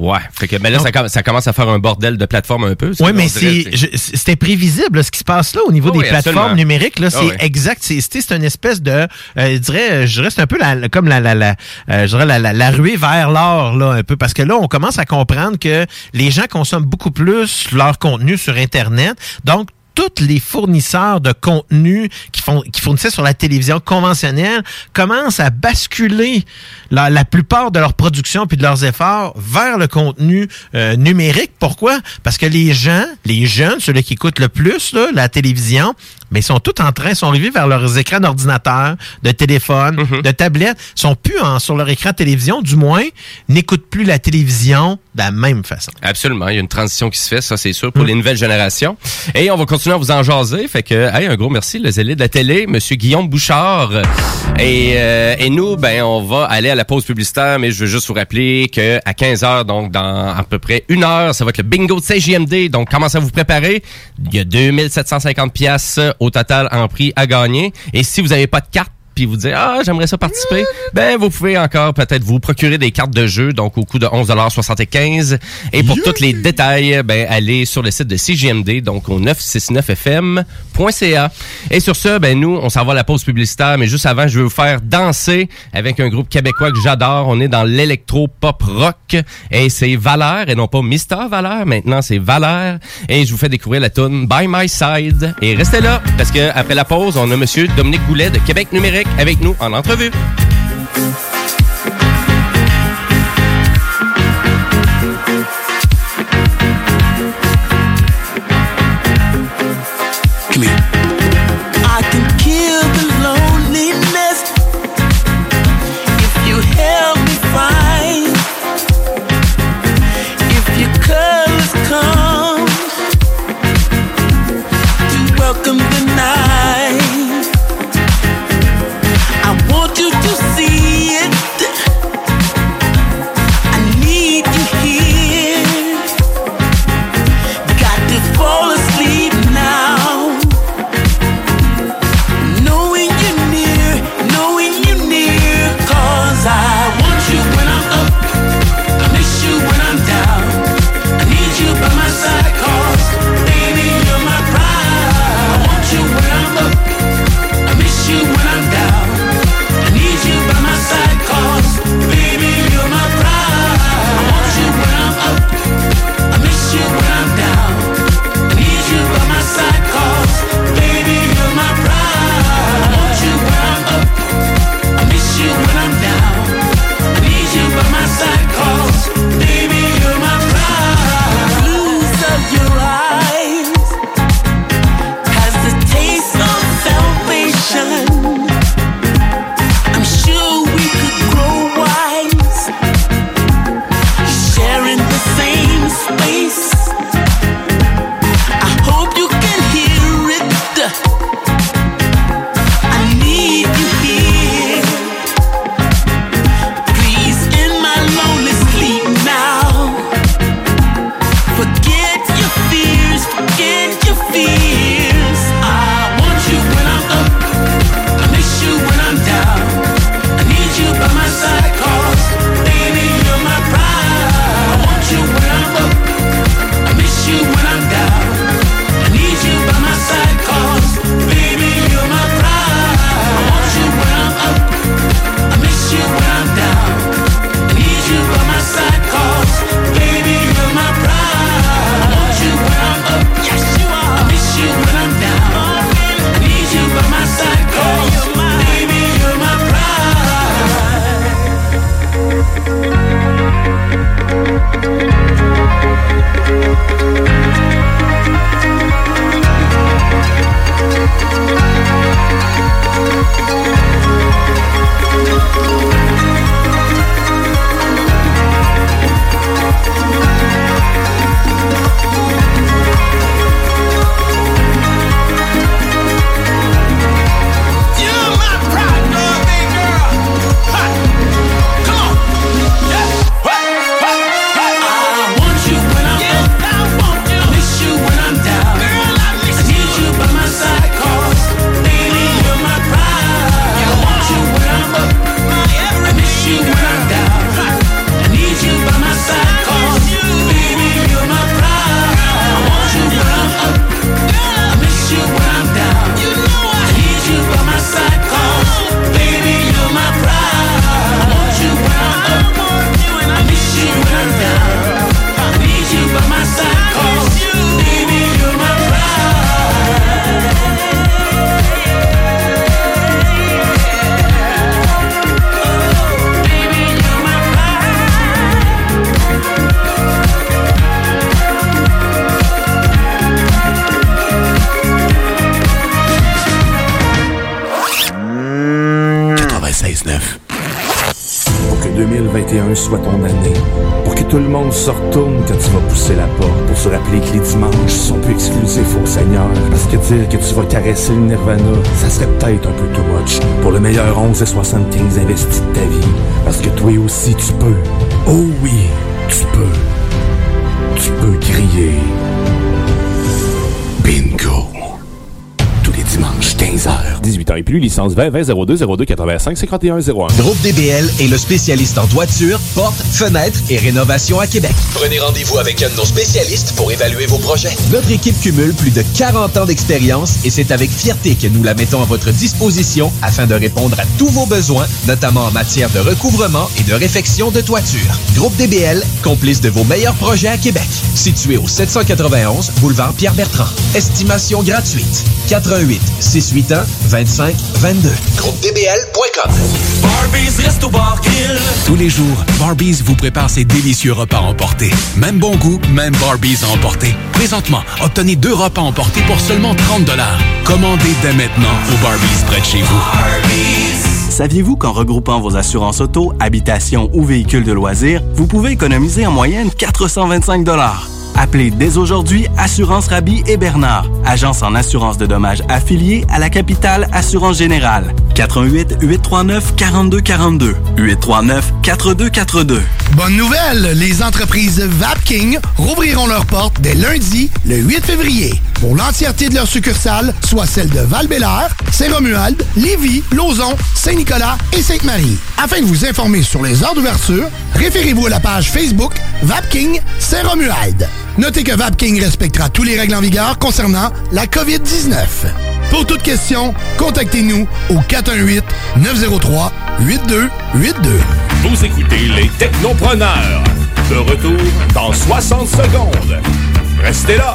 Ouais. Fait que, mais là, ça, ça commence à faire un bordel de plateforme un peu. Oui, mais c'était prévisible là, ce qui se passe là au niveau Oh des oui, plateformes absolument. numériques. Là, Ah c'est oui. exact. C'est, c'est, c'est une espèce de, euh, je dirais, je dirais, c'est un peu la, la- comme la, la, la, euh, je dirais la, la, la ruée vers l'or là, un peu, parce que là, on commence à comprendre que les gens consomment beaucoup plus leur contenu sur Internet. Donc tous les fournisseurs de contenu qui, font, qui fournissaient sur la télévision conventionnelle commencent à basculer la, la plupart de leur production puis de leurs efforts vers le contenu euh, numérique. Pourquoi? Parce que les gens, les jeunes, ceux qui écoutent le plus là, la télévision, mais ils sont tous en train, sont arrivés vers leurs écrans d'ordinateur, de téléphone, de tablette, sont plus en, sur leur écran de télévision, du moins, n'écoutent plus la télévision de la même façon. Absolument, il y a une transition qui se fait, ça c'est sûr, pour les nouvelles générations. Et on va continuer vous en jaser. Fait que, hey, un gros merci, le zélé de la télé, Monsieur Guillaume Bouchard. Et, euh, et nous, ben, on va aller à la pause publicitaire, mais je veux juste vous rappeler que à 15 heures, donc dans à peu près une heure, ça va être le bingo de CJMD. Donc, commencez à vous préparer. Il y a 2750 pièces au total en prix à gagner. Et si vous n'avez pas de carte, puis vous dire ah j'aimerais ça participer. Ben vous pouvez encore peut-être vous procurer des cartes de jeu donc au coût de 11,75 et pour tous les détails ben allez sur le site de CGMD donc au 969fm.ca et sur ce ben nous on s'en va à la pause publicitaire mais juste avant je vais vous faire danser avec un groupe québécois que j'adore. On est dans l'électro pop rock. Et c'est Valère et non pas Mister Valère. Maintenant c'est Valère. Et je vous fais découvrir la tune By My Side. Et restez là parce que après la pause on a monsieur Dominique Goulet de Québec numérique avec nous en entrevue. Nirvana, ça serait peut-être un peu too much. Pour le meilleur 11 et 75 investi de ta vie. Parce que toi aussi tu peux. Oh oui, tu peux. Tu peux crier. Bingo. Tous les dimanches, 15h. 18 ans et plus, licence 20 20 02 02 85 51 01. Groupe DBL est le spécialiste en toiture, portes, fenêtres et rénovation à Québec. Prenez rendez-vous avec un de nos spécialistes pour évaluer vos projets. Notre équipe cumule plus de 40 ans d'expérience et c'est avec fierté que nous la mettons à votre disposition afin de répondre à tous vos besoins, notamment en matière de recouvrement et de réfection de toiture. Groupe DBL, complice de vos meilleurs projets à Québec. Situé au 791 boulevard Pierre-Bertrand. Estimation gratuite. 88 681 25 22. Barbies Resto Bar Grill. Tous les jours, Barbies vous prépare ses délicieux repas à emporter. Même bon goût, même Barbies à emporter. Présentement, obtenez deux repas emportés pour seulement 30 Commandez dès maintenant au Barbies près de chez vous. Saviez-vous qu'en regroupant vos assurances auto, habitation ou véhicules de loisirs, vous pouvez économiser en moyenne 425 Appelez dès aujourd'hui Assurance Rabi et Bernard, agence en assurance de dommages affiliée à la capitale Assurance Générale. 88 839 4242 839 4242. Bonne nouvelle, les entreprises Vapking rouvriront leurs portes dès lundi, le 8 février, pour l'entièreté de leurs succursales, soit celles de val Saint-Romuald, Lévis, Lauson, Saint-Nicolas et Sainte-Marie. Afin de vous informer sur les heures d'ouverture, référez-vous à la page Facebook Vapking Saint-Romuald. Notez que Vapking respectera tous les règles en vigueur concernant la COVID-19. Pour toute question, contactez-nous au 418-903-8282. Vous écoutez les Technopreneurs. De retour dans 60 secondes. Restez là.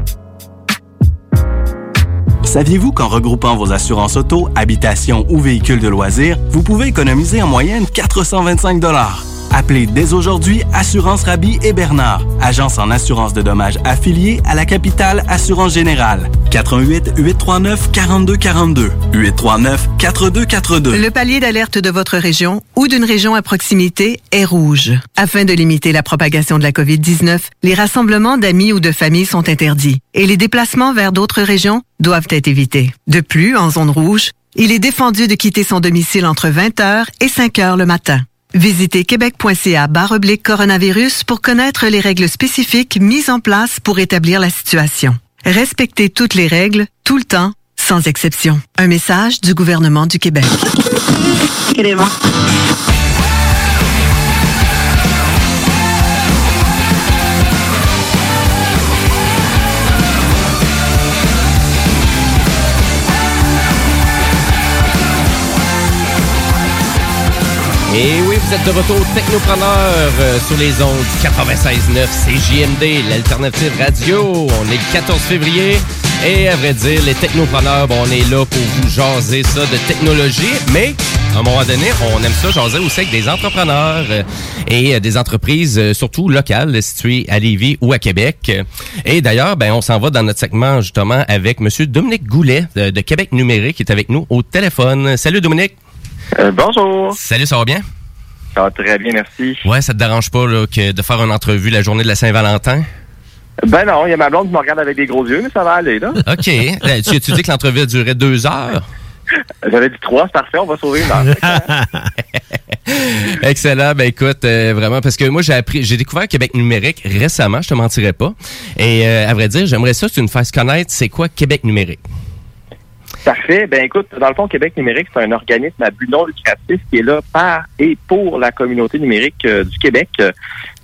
Saviez-vous qu'en regroupant vos assurances auto, habitation ou véhicules de loisirs, vous pouvez économiser en moyenne 425 Appelez dès aujourd'hui Assurance Rabi et Bernard, agence en assurance de dommages affiliée à la capitale Assurance Générale. 88 839 4242 839 4242. Le palier d'alerte de votre région ou d'une région à proximité est rouge. Afin de limiter la propagation de la COVID-19, les rassemblements d'amis ou de familles sont interdits et les déplacements vers d'autres régions doivent être évités. De plus, en zone rouge, il est défendu de quitter son domicile entre 20h et 5h le matin. Visitez québec.ca oblique coronavirus pour connaître les règles spécifiques mises en place pour établir la situation. Respectez toutes les règles, tout le temps, sans exception. Un message du gouvernement du Québec. Et oui, vous êtes de retour Technopreneur euh, sur les ondes 96.9 CJMD, l'alternative radio. On est le 14 février. Et à vrai dire, les technopreneurs, bon, on est là pour vous jaser ça de technologie, mais à un moment donné, on aime ça jaser aussi avec des entrepreneurs euh, et euh, des entreprises euh, surtout locales situées à Lévis ou à Québec. Et d'ailleurs, ben on s'en va dans notre segment justement avec monsieur Dominique Goulet de, de Québec Numérique qui est avec nous au téléphone. Salut Dominique. Bonjour. Salut, ça va bien? Ça va très bien, merci. Ouais, ça te dérange pas là, que de faire une entrevue la journée de la Saint-Valentin? Ben non, il y a ma blonde qui me regarde avec des gros yeux, mais ça va aller, là. OK. Euh, tu, tu dis que l'entrevue a duré deux heures? J'avais dit trois, c'est parfait, on va sauver une heure. Excellent. Ben écoute, euh, vraiment, parce que moi j'ai appris, j'ai découvert Québec numérique récemment, je te mentirais pas. Et euh, à vrai dire, j'aimerais ça que tu nous fasses connaître c'est quoi Québec numérique? Parfait. Ben écoute, dans le fond, Québec numérique, c'est un organisme à but non lucratif qui est là par et pour la communauté numérique euh, du Québec.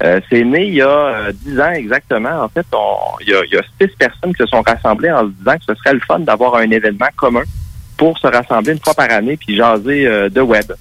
Euh, c'est né il y a euh, dix ans exactement. En fait, on- il, y a, il y a six personnes qui se sont rassemblées en se disant que ce serait le fun d'avoir un événement commun pour se rassembler une fois par année puis jaser euh, de web.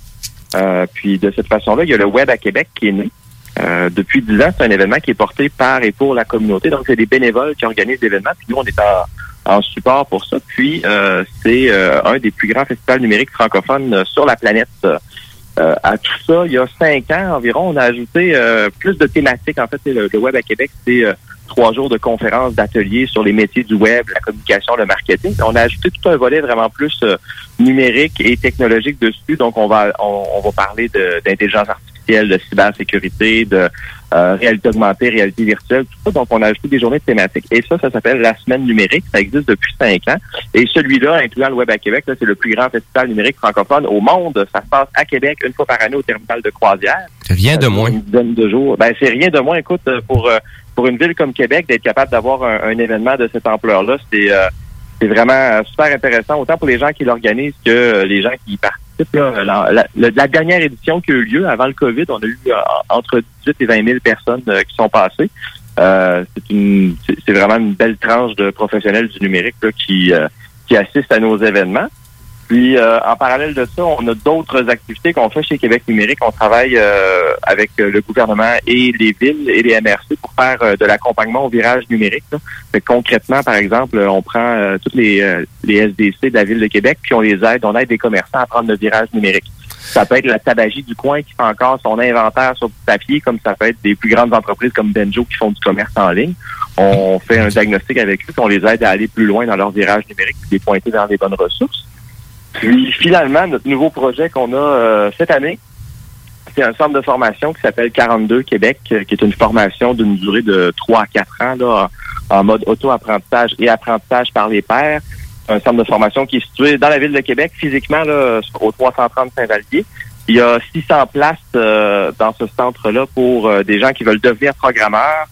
Puis de cette façon-là, il y a le Web à Québec qui est né. Euh, depuis dix ans, c'est un événement qui est porté par et pour la communauté. Donc, c'est des bénévoles qui organisent l'événement. Puis nous, on est en, en support pour ça. Puis, euh, c'est euh, un des plus grands festivals numériques francophones euh, sur la planète. Euh, à tout ça, il y a cinq ans environ, on a ajouté euh, plus de thématiques. En fait, le, le Web à Québec, c'est euh, trois jours de conférences, d'ateliers sur les métiers du web, la communication, le marketing. On a ajouté tout un volet vraiment plus euh, numérique et technologique dessus. Donc, on va on, on va parler d'intelligence artificielle, de cybersécurité, de euh, réalité augmentée, réalité virtuelle, tout ça. Donc, on a ajouté des journées thématiques. Et ça, ça s'appelle la semaine numérique. Ça existe depuis cinq ans. Et celui-là, incluant le Web à Québec, c'est le plus grand festival numérique francophone au monde. Ça se passe à Québec une fois par année au terminal de croisière. Rien de moins. Une dizaine de jours. Ben, c'est rien de moins. Écoute, euh, pour euh, pour une ville comme Québec, d'être capable d'avoir un, un événement de cette ampleur-là, c'est euh, c'est vraiment euh, super intéressant, autant pour les gens qui l'organisent que euh, les gens qui y participent. là. La, la- dernière édition qui a eu lieu avant le COVID, on a eu euh, entre 18 et 20 000 personnes euh, qui sont passées. Euh, c'est une c'est vraiment une belle tranche de professionnels du numérique là, qui euh, qui assistent à nos événements. Puis euh, en parallèle de ça, on a d'autres activités qu'on fait chez Québec numérique. On travaille euh, avec euh, le gouvernement et les villes et les MRC pour faire euh, de l'accompagnement au virage numérique. là. Concrètement, par exemple, on prend euh, toutes les, les SDC de la ville de Québec, puis on les aide, on aide des commerçants à prendre le virage numérique. Ça peut être la tabagie du coin qui fait encore son inventaire sur du papier, comme ça peut être des plus grandes entreprises comme Benjo qui font du commerce en ligne. On fait un diagnostic avec eux, puis on les aide à aller plus loin dans leur virage numérique, puis les pointer vers les bonnes ressources. Puis finalement, notre nouveau projet qu'on a euh, cette année, c'est un centre de formation qui s'appelle 42 Québec, euh, qui est une formation d'une durée de 3 à 4 ans là, en mode auto-apprentissage et apprentissage par les pairs. Un centre de formation qui est situé dans la ville de Québec, physiquement là, au 330 Saint-Vallier. Il y a 600 places euh, dans ce centre-là pour euh, des gens qui veulent devenir programmeurs.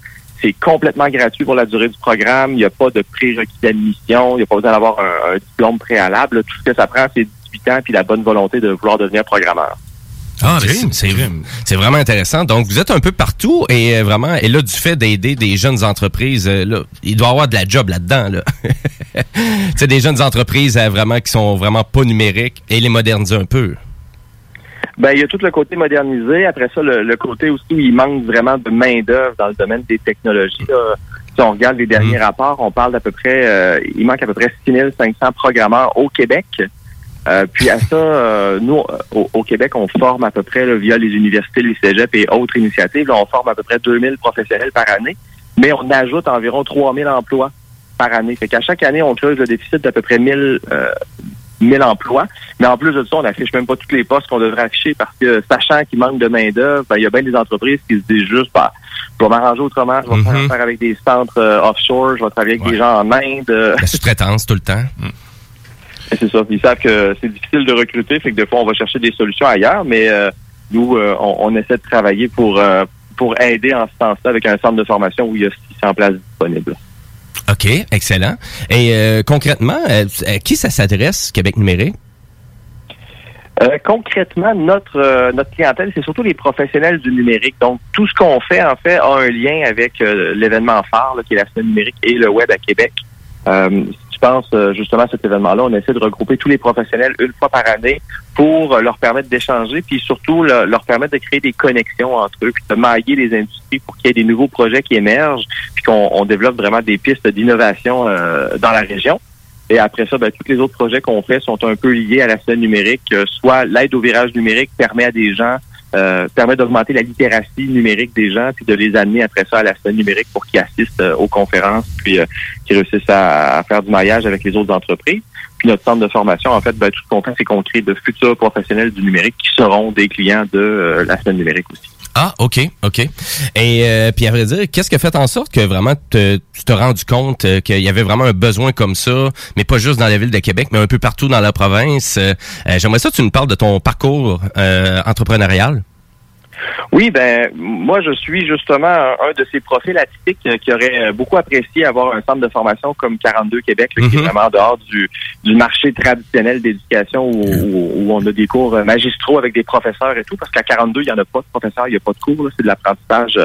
C'est complètement gratuit pour la durée du programme. Il n'y a pas de prérequis d'admission. Il n'y a pas besoin d'avoir un, un diplôme préalable. Tout ce que ça prend, c'est 18 ans puis la bonne volonté de vouloir devenir programmeur. Ah, c'est- c'est c'est vraiment intéressant. Donc, vous êtes un peu partout et euh, vraiment, et là, du fait d'aider des jeunes entreprises, euh, là, il doit y avoir de la job là-dedans. Là. tu sais, des jeunes entreprises euh, vraiment qui sont vraiment pas numériques et les moderniser un peu. Ben, il y a tout le côté modernisé. Après ça, le, le côté aussi où il manque vraiment de main-d'œuvre dans le domaine des technologies. là. Si on regarde les derniers rapports, on parle d'à peu près, euh, il manque à peu près 6500 programmeurs au Québec. Euh, puis à ça, euh, nous, euh, au, au Québec, on forme à peu près, là, via les universités, les cégeps et autres initiatives, là, on forme à peu près 2000 professionnels par année, mais on ajoute environ 3000 emplois par année. Fait qu'à chaque année, on creuse le déficit d'à peu près 1000, euh, 1000 emplois. Mais en plus de ça, on n'affiche même pas tous les postes qu'on devrait afficher parce que, sachant qu'il manque de main-d'œuvre, ben, il y a bien des entreprises qui se disent juste, bah, je vais m'arranger autrement, je vais faire affaire avec des centres euh, offshore, je vais travailler avec des gens en Inde. euh, La sous-traitance tout le temps. et C'est ça. Ils savent que c'est difficile de recruter, fait que des fois, on va chercher des solutions ailleurs, mais euh, nous, on, on essaie de travailler pour, pour aider en ce sens-là avec un centre de formation où il y a 600 places disponibles. OK, excellent. Et euh, concrètement, euh, à qui ça s'adresse, Québec numérique? Euh, concrètement, notre euh, notre clientèle, c'est surtout les professionnels du numérique. Donc, tout ce qu'on fait, en fait, a un lien avec euh, l'événement phare, qui est la semaine numérique et le web à Québec. Penses euh, justement à cet événement-là, on essaie de regrouper tous les professionnels une fois par année pour euh, leur permettre d'échanger, puis surtout le- leur permettre de créer des connexions entre eux, puis de mailler les industries pour qu'il y ait des nouveaux projets qui émergent, puis qu'on on développe vraiment des pistes d'innovation euh, dans la région. Et après ça, ben, tous les autres projets qu'on fait sont un peu liés à la scène numérique. Soit l'aide au virage numérique permet à des gens, euh, permet d'augmenter la littératie numérique des gens, puis de les amener après ça à la scène numérique pour qu'ils assistent euh, aux conférences, puis euh, qu'ils réussissent à, faire du maillage avec les autres entreprises. Puis notre centre de formation, en fait, ben, tout ce c'est qu'on crée de futurs professionnels du numérique qui seront des clients de euh, la scène numérique aussi. Ah, OK, OK. Et euh, puis à vrai dire, qu'est-ce qui fait en sorte que vraiment te- tu t'es rendu compte euh, qu'il y avait vraiment un besoin comme ça, mais pas juste dans la ville de Québec, mais un peu partout dans la province? Euh, euh, J'aimerais ça que tu nous parles de ton parcours euh, entrepreneurial. Oui, ben moi je suis justement un, un de ces profils atypiques euh, qui aurait beaucoup apprécié avoir un centre de formation comme 42 Québec, là, qui est Mhm. vraiment en dehors du, du marché traditionnel d'éducation où, où- où on a des cours magistraux avec des professeurs et tout, parce qu'à 42, il n'y en a pas de professeurs, il n'y a pas de cours, c'est de l'apprentissage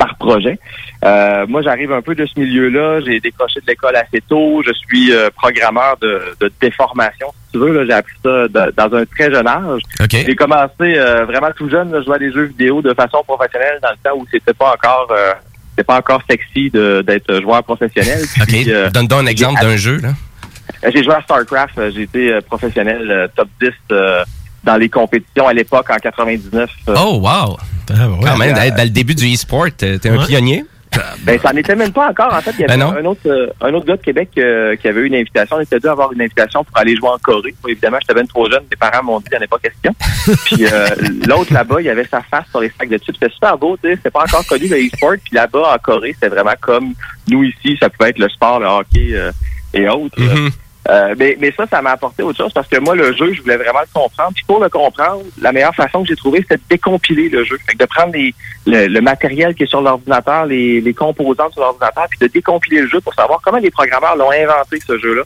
par projet. Euh, moi, j'arrive un peu de ce milieu-là. J'ai décroché de l'école assez tôt. Je suis euh, programmeur de, de déformation, si tu veux. J'ai appris ça de- dans un très jeune âge. J'ai commencé euh, vraiment tout jeune, là, jouer à des jeux vidéo de façon professionnelle dans le temps où c'était pas encore c'était pas encore sexy d'être joueur professionnel. Puis, Donne-nous un exemple d'un jeu, J'ai joué à StarCraft. J'ai été professionnel top 10 euh, dans les compétitions à l'époque en 99. euh. Oh, wow! Quand même, dans, dans le début du e-sport, t'es t'es un Ouais. pionnier. Ben, ça n'était même pas encore. En fait, il y avait Ben non. un autre euh, un autre gars de Québec euh, qui avait eu une invitation. On était deux à avoir une invitation pour aller jouer en Corée. Moi, évidemment, j'étais bien trop jeune. Mes parents m'ont dit qu'il n'y en avait pas question. Puis euh, l'autre là-bas, il avait sa face sur les sacs de chips. C'était super beau, tu sais. C'était pas encore connu le e-sport. Puis là-bas, en Corée, c'était vraiment comme nous ici. Ça pouvait être le sport, le hockey euh, et autres. Euh, mais, mais ça, ça m'a apporté autre chose parce que moi, le jeu, je voulais vraiment le comprendre. Puis pour le comprendre, la meilleure façon que j'ai trouvé, c'était de décompiler le jeu. Fait que de prendre les, le, le matériel qui est sur l'ordinateur, les, les composants sur l'ordinateur, puis de décompiler le jeu pour savoir comment les programmeurs l'ont inventé, ce jeu-là.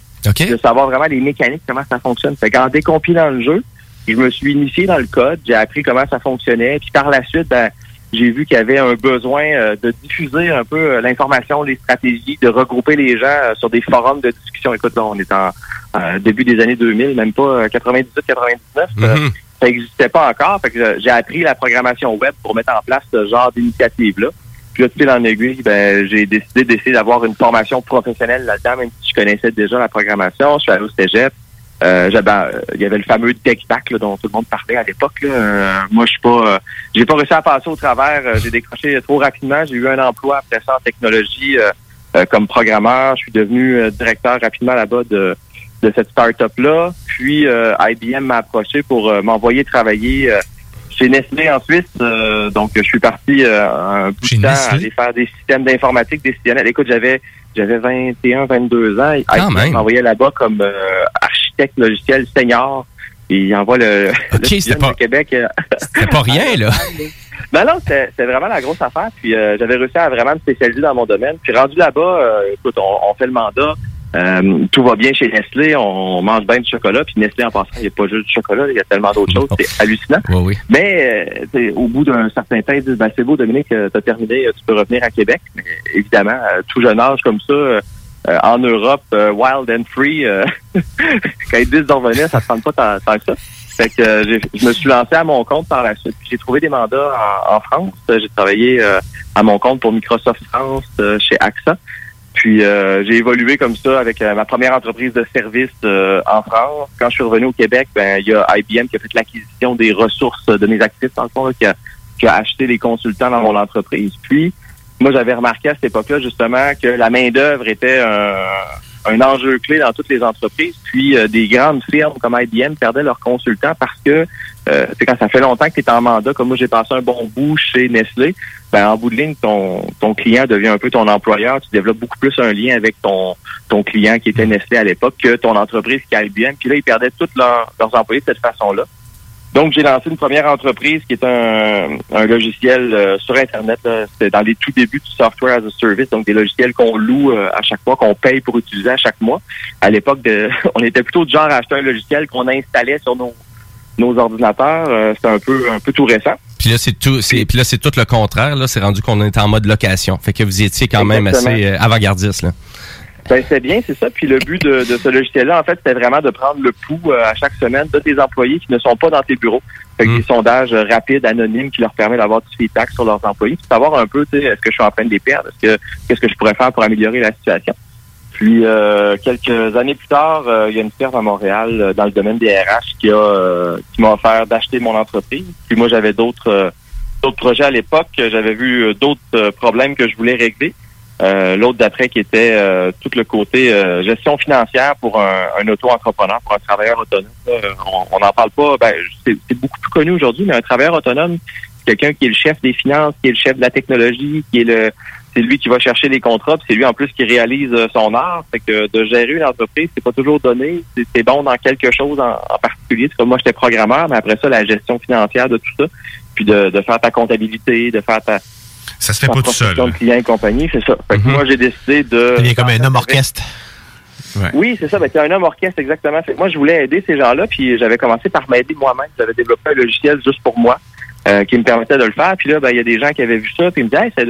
De savoir vraiment les mécaniques, comment ça fonctionne. Fait qu'en décompilant le jeu, je me suis initié dans le code, j'ai appris comment ça fonctionnait, puis par la suite, ben, j'ai vu qu'il y avait un besoin euh, de diffuser un peu euh, l'information, les stratégies, de regrouper les gens euh, sur des forums de discussion. Écoute, là, on est en euh, début des années 2000, même pas 98-99. euh, Mhm. ça n'existait pas encore. Fait que j'ai appris la programmation web pour mettre en place ce genre d'initiative-là. Puis là, de fil en aiguille, ben, j'ai décidé d'essayer d'avoir une formation professionnelle là-dedans, même si je connaissais déjà la programmation. Je suis allé au cégep. Euh, euh, il y avait le fameux deck back là, dont tout le monde parlait à l'époque. là. Euh, moi, je suis pas, euh, j'ai pas réussi à passer au travers. J'ai décroché trop rapidement. J'ai eu un emploi après ça en technologie comme programmeur. Je suis devenu directeur rapidement là-bas de, de cette start-up-là. Puis euh, IBM m'a approché pour m'envoyer travailler chez Nestlé en Suisse. Donc, je suis parti un bout de temps Nestlé? aller faire des systèmes d'informatique décisionnels. Écoute, j'avais j'avais 21, 22 ans. Quand même. m'envoyait là-bas comme euh, architecte logiciel senior. Il envoie le, le c'était CISM pas- de Québec. euh, C'était pas rien, là. non, non, c'était c'était vraiment la grosse affaire. Puis euh, j'avais réussi à vraiment me spécialiser dans mon domaine. Puis rendu là-bas, euh, écoute, on, on fait le mandat. Euh, tout va bien chez Nestlé, on mange bien du chocolat. Puis Nestlé, en passant, il n'y a pas juste du chocolat, il y a tellement d'autres choses. C'est hallucinant. Oui, oui. Mais au bout d'un certain temps, ils disent ben, c'est beau, Dominique, tu as terminé, tu peux revenir à Québec. Mais évidemment, à tout jeune âge comme ça, euh, en Europe, euh, wild and free, euh, quand ils disent d'en revenir, ça ne tente pas tant, que ça. Fait que euh, je me suis lancé à mon compte par la suite. J'ai trouvé des mandats en, France. J'ai travaillé à mon compte pour Microsoft France chez AXA. Puis j'ai évolué comme ça avec ma première entreprise de service en France. Quand je suis revenu au Québec, ben il y a IBM qui a fait l'acquisition des ressources de mes actifs, dans le qui, a, qui a acheté les consultants dans mon entreprise. Puis moi, j'avais remarqué à cette époque-là justement que la main-d'œuvre était un, un enjeu clé dans toutes les entreprises. Puis euh, des grandes firmes comme IBM perdaient leurs consultants parce que euh, c'est quand ça fait longtemps que tu es en mandat, comme moi j'ai passé un bon bout chez Nestlé, ben, en bout de ligne, ton, ton client devient un peu ton employeur. Tu développes beaucoup plus un lien avec ton, ton client qui était Nestlé à l'époque que ton entreprise qui est IBM. Puis là, ils perdaient tous leurs, leurs employés de cette façon-là. Donc, j'ai lancé une première entreprise qui est un, un logiciel euh, sur Internet. C'était dans les tout débuts du software as a service, donc des logiciels qu'on loue euh, à chaque fois, qu'on paye pour utiliser à chaque mois. À l'époque, de, on était plutôt du genre à acheter un logiciel qu'on installait sur nos, nos ordinateurs. Euh, C'était un peu, un peu tout récent. Puis là, c'est tout, c'est, puis là, c'est tout le contraire. Là, c'est rendu qu'on est en mode location. Fait que vous étiez quand même assez euh, avant-gardiste. Là. Ben, c'est bien, c'est ça. Puis le but de, de ce logiciel-là, en fait, c'était vraiment de prendre le pouls euh, à chaque semaine de tes employés qui ne sont pas dans tes bureaux. Fait que des sondages euh, rapides, anonymes, qui leur permettent d'avoir du feedback sur leurs employés, puis savoir un peu, tu sais, est-ce que je suis en train de les perdre, est-ce que qu'est-ce que je pourrais faire pour améliorer la situation? Puis euh, quelques années plus tard, euh, il y a une firme à Montréal euh, dans le domaine des RH qui a euh, qui m'a offert d'acheter mon entreprise. Puis moi, j'avais d'autres euh, d'autres projets à l'époque. J'avais vu d'autres problèmes que je voulais régler. Euh, L'autre d'après qui était euh, tout le côté euh, gestion financière pour un, un auto-entrepreneur, pour un travailleur autonome. on n'en parle pas, ben, c'est beaucoup plus connu aujourd'hui, mais un travailleur autonome, c'est quelqu'un qui est le chef des finances, qui est le chef de la technologie, qui est le c'est lui qui va chercher les contrats, c'est lui en plus qui réalise euh, son art. Fait que de gérer une entreprise, c'est pas toujours donné. C'est- C'est bon dans quelque chose en, en particulier. C'est comme moi, j'étais programmeur, mais après ça, la gestion financière de tout ça, puis de, de faire ta comptabilité, de faire ta ça se fait pas tout seul. de clients et compagnie, c'est ça. Fait que moi, j'ai décidé de... Il est comme un homme orchestre. Oui, c'est ça. Ben, c'est un homme orchestre, exactement. Fait que moi, je voulais aider ces gens-là, puis j'avais commencé par m'aider moi-même. J'avais développé un logiciel juste pour moi euh, qui me permettait de le faire. Puis là, ben, il y a des gens qui avaient vu ça, puis ils me disaient, hey, c'est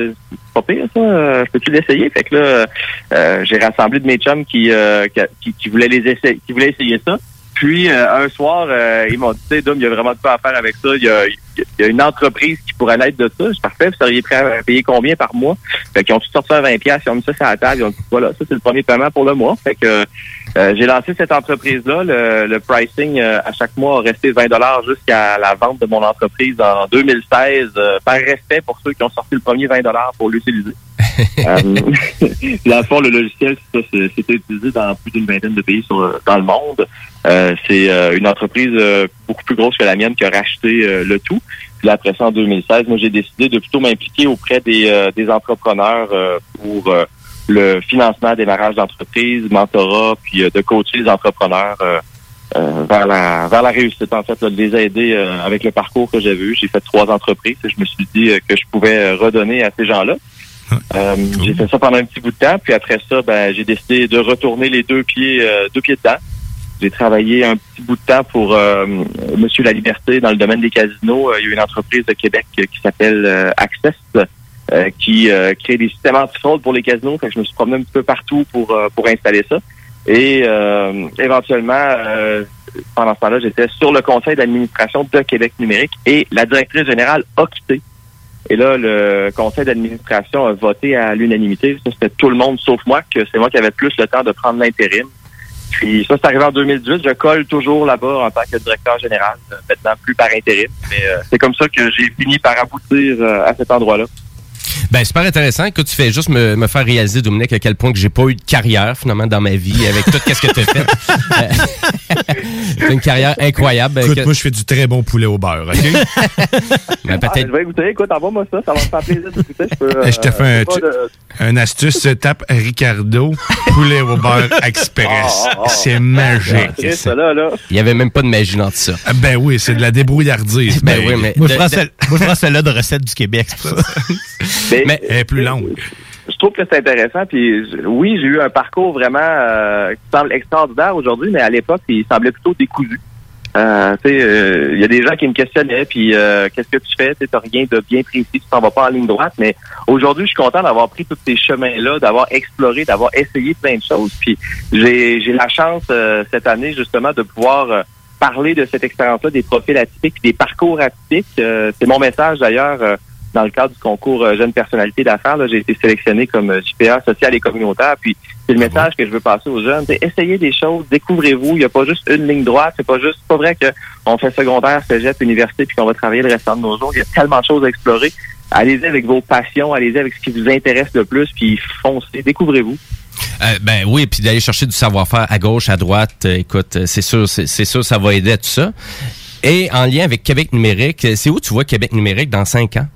pas pire, ça. euh, peux-tu l'essayer? Fait que là, euh, j'ai rassemblé de mes chums qui, euh, qui, qui- qui voulaient les essayer, qui voulaient essayer ça. Puis euh, un soir, euh, ils m'ont dit, tu sais, Dom, il y a vraiment de quoi à faire avec ça. Il y a, y a une entreprise qui pourrait l'être de ça. Je parfait. Vous seriez prêt à payer combien par mois? Fait qu'ils ont tout sorti à 20 pièces, ils ont mis ça sur la table, ils ont dit, voilà, ça c'est le premier paiement pour le mois. Fait que euh, j'ai lancé cette entreprise-là. Le, le pricing euh, à chaque mois a resté 20 jusqu'à la vente de mon entreprise en 2016, euh, par respect pour ceux qui ont sorti le premier 20 pour l'utiliser. Euh, le fond, le logiciel, c'est utilisé dans plus d'une vingtaine de pays sur, dans le monde. Euh, c'est euh, une entreprise beaucoup plus grosse que la mienne qui a racheté le tout. Puis là, après ça, en 2016, moi, j'ai décidé de plutôt m'impliquer auprès des, des entrepreneurs pour le financement, démarrage d'entreprise, mentorat, puis de coacher les entrepreneurs vers la vers la réussite, en fait, là, de les aider avec le parcours que j'avais eu. J'ai fait trois entreprises et je me suis dit que je pouvais redonner à ces gens-là. Euh, J'ai fait ça pendant un petit bout de temps, puis après ça, ben, j'ai décidé de retourner les deux pieds euh, deux pieds dedans. J'ai travaillé un petit bout de temps pour euh, Monsieur La Liberté dans le domaine des casinos. Euh, Il y a une entreprise de Québec qui s'appelle euh, Access euh, qui euh, crée des systèmes antifraude pour les casinos. Fait que je me suis promené un petit peu partout pour euh, pour installer ça. Et euh, éventuellement, euh, pendant ce temps-là, j'étais sur le conseil d'administration de Québec numérique et la directrice générale a quitté. Et là, le conseil d'administration a voté à l'unanimité. C'était tout le monde sauf moi, que c'est moi qui avais plus le temps de prendre l'intérim. Puis ça, c'est arrivé en 2018. Je colle toujours là-bas en tant que directeur général, maintenant plus par intérim. Mais euh, c'est comme ça que j'ai fini par aboutir euh, à cet endroit-là. Ben, super intéressant. Écoute, tu fais juste me, me faire réaliser, Dominique, à quel point que j'ai pas eu de carrière, finalement, dans ma vie, avec tout ce que tu as fait. Euh, une carrière incroyable. Écoute, Que- moi, je fais du très bon poulet au beurre, OK? Ben, Ah, je vais goûter. Écoute, envoie-moi ça. Ça va me faire plaisir de goûter. Je, peux, euh, je te fais un, j'ai pas de- un astuce, tape Ricardo, poulet au beurre express. Ah, ah, ah. C'est magique. Ça, là, là. Il y avait même pas de magie dans tout ça. Ben oui, c'est de la débrouillardise. Ben oui, mais- Moi, je prends de- celle- moi, je prends celle-là de recette du Québec, c'est pour ça. Mais, Elle est plus longue. Je trouve que c'est intéressant. Puis oui, j'ai eu un parcours vraiment euh, qui semble extraordinaire aujourd'hui, mais à l'époque, il semblait plutôt décousu. Euh, euh, il y a des gens qui me questionnaient, puis euh, qu'est-ce que tu fais? Tu n'as rien de bien précis, tu t'en vas pas en ligne droite. Mais aujourd'hui, je suis content d'avoir pris tous ces chemins-là, d'avoir exploré, d'avoir essayé plein de choses. Puis j'ai j'ai la chance euh, cette année, justement, de pouvoir parler de cette expérience-là, des profils atypiques, des parcours atypiques. C'est mon message d'ailleurs. Euh, dans le cadre du concours euh, Jeune Personnalité d'affaires, j'ai été sélectionné comme euh, JPA social et communautaire. Puis c'est le message que je veux passer aux jeunes. C'est essayez des choses, découvrez-vous. Il n'y a pas juste une ligne droite. C'est pas juste c'est pas vrai qu'on fait secondaire, cégep, université, puis qu'on va travailler le restant de nos jours. Il y a tellement de choses à explorer. Allez-y avec vos passions, allez-y avec ce qui vous intéresse le plus, puis foncez, découvrez-vous. Euh, ben oui, puis d'aller chercher du savoir-faire à gauche, à droite, euh, écoute, euh, c'est sûr, c'est sûr, ça va aider à tout ça. Et en lien avec Québec numérique, euh, c'est où tu vois Québec numérique dans cinq ans?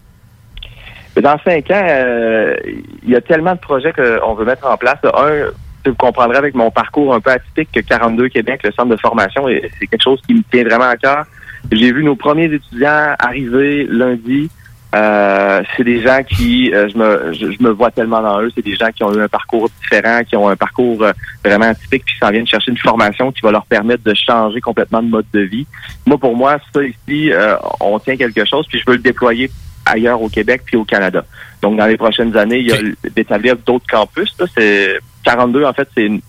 Dans cinq ans, euh, il y a tellement de projets qu'on veut mettre en place. Un, vous comprendrez avec mon parcours un peu atypique que 42 Québec, le centre de formation, c'est quelque chose qui me tient vraiment à cœur. J'ai vu nos premiers étudiants arriver lundi. Euh, c'est des gens qui, euh, je, me, je, je me vois tellement dans eux, c'est des gens qui ont eu un parcours différent, qui ont un parcours euh, vraiment atypique, puis s'en viennent chercher une formation qui va leur permettre de changer complètement de mode de vie. Moi, pour moi, ça ici, euh, on tient quelque chose, puis je veux le déployer ailleurs au Québec puis au Canada. Donc, dans les prochaines années, il y a d'établir d'autres campus. là. C'est 42, en fait, c'est une,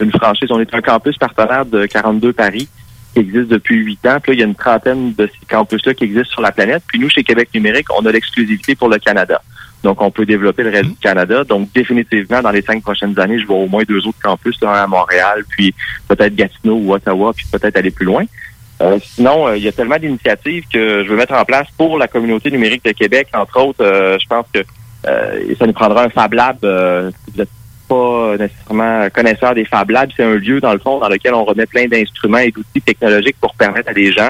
une franchise. On est un campus partenaire de 42 Paris qui existe depuis huit ans. Puis là, il y a une trentaine de ces campus-là qui existent sur la planète. Puis nous, chez Québec numérique, on a l'exclusivité pour le Canada. Donc, on peut développer le reste du Canada. Donc, définitivement, dans les cinq prochaines années, je vois au moins deux autres campus, là, un à Montréal, puis peut-être Gatineau ou Ottawa, puis peut-être aller plus loin. Euh, sinon, euh, il y a tellement d'initiatives que je veux mettre en place pour la communauté numérique de Québec. Entre autres, euh, je pense que euh, ça nous prendra un Fab Lab. si vous n'êtes pas nécessairement connaisseur des Fab Labs, c'est un lieu, dans le fond, dans lequel on remet plein d'instruments et d'outils technologiques pour permettre à des gens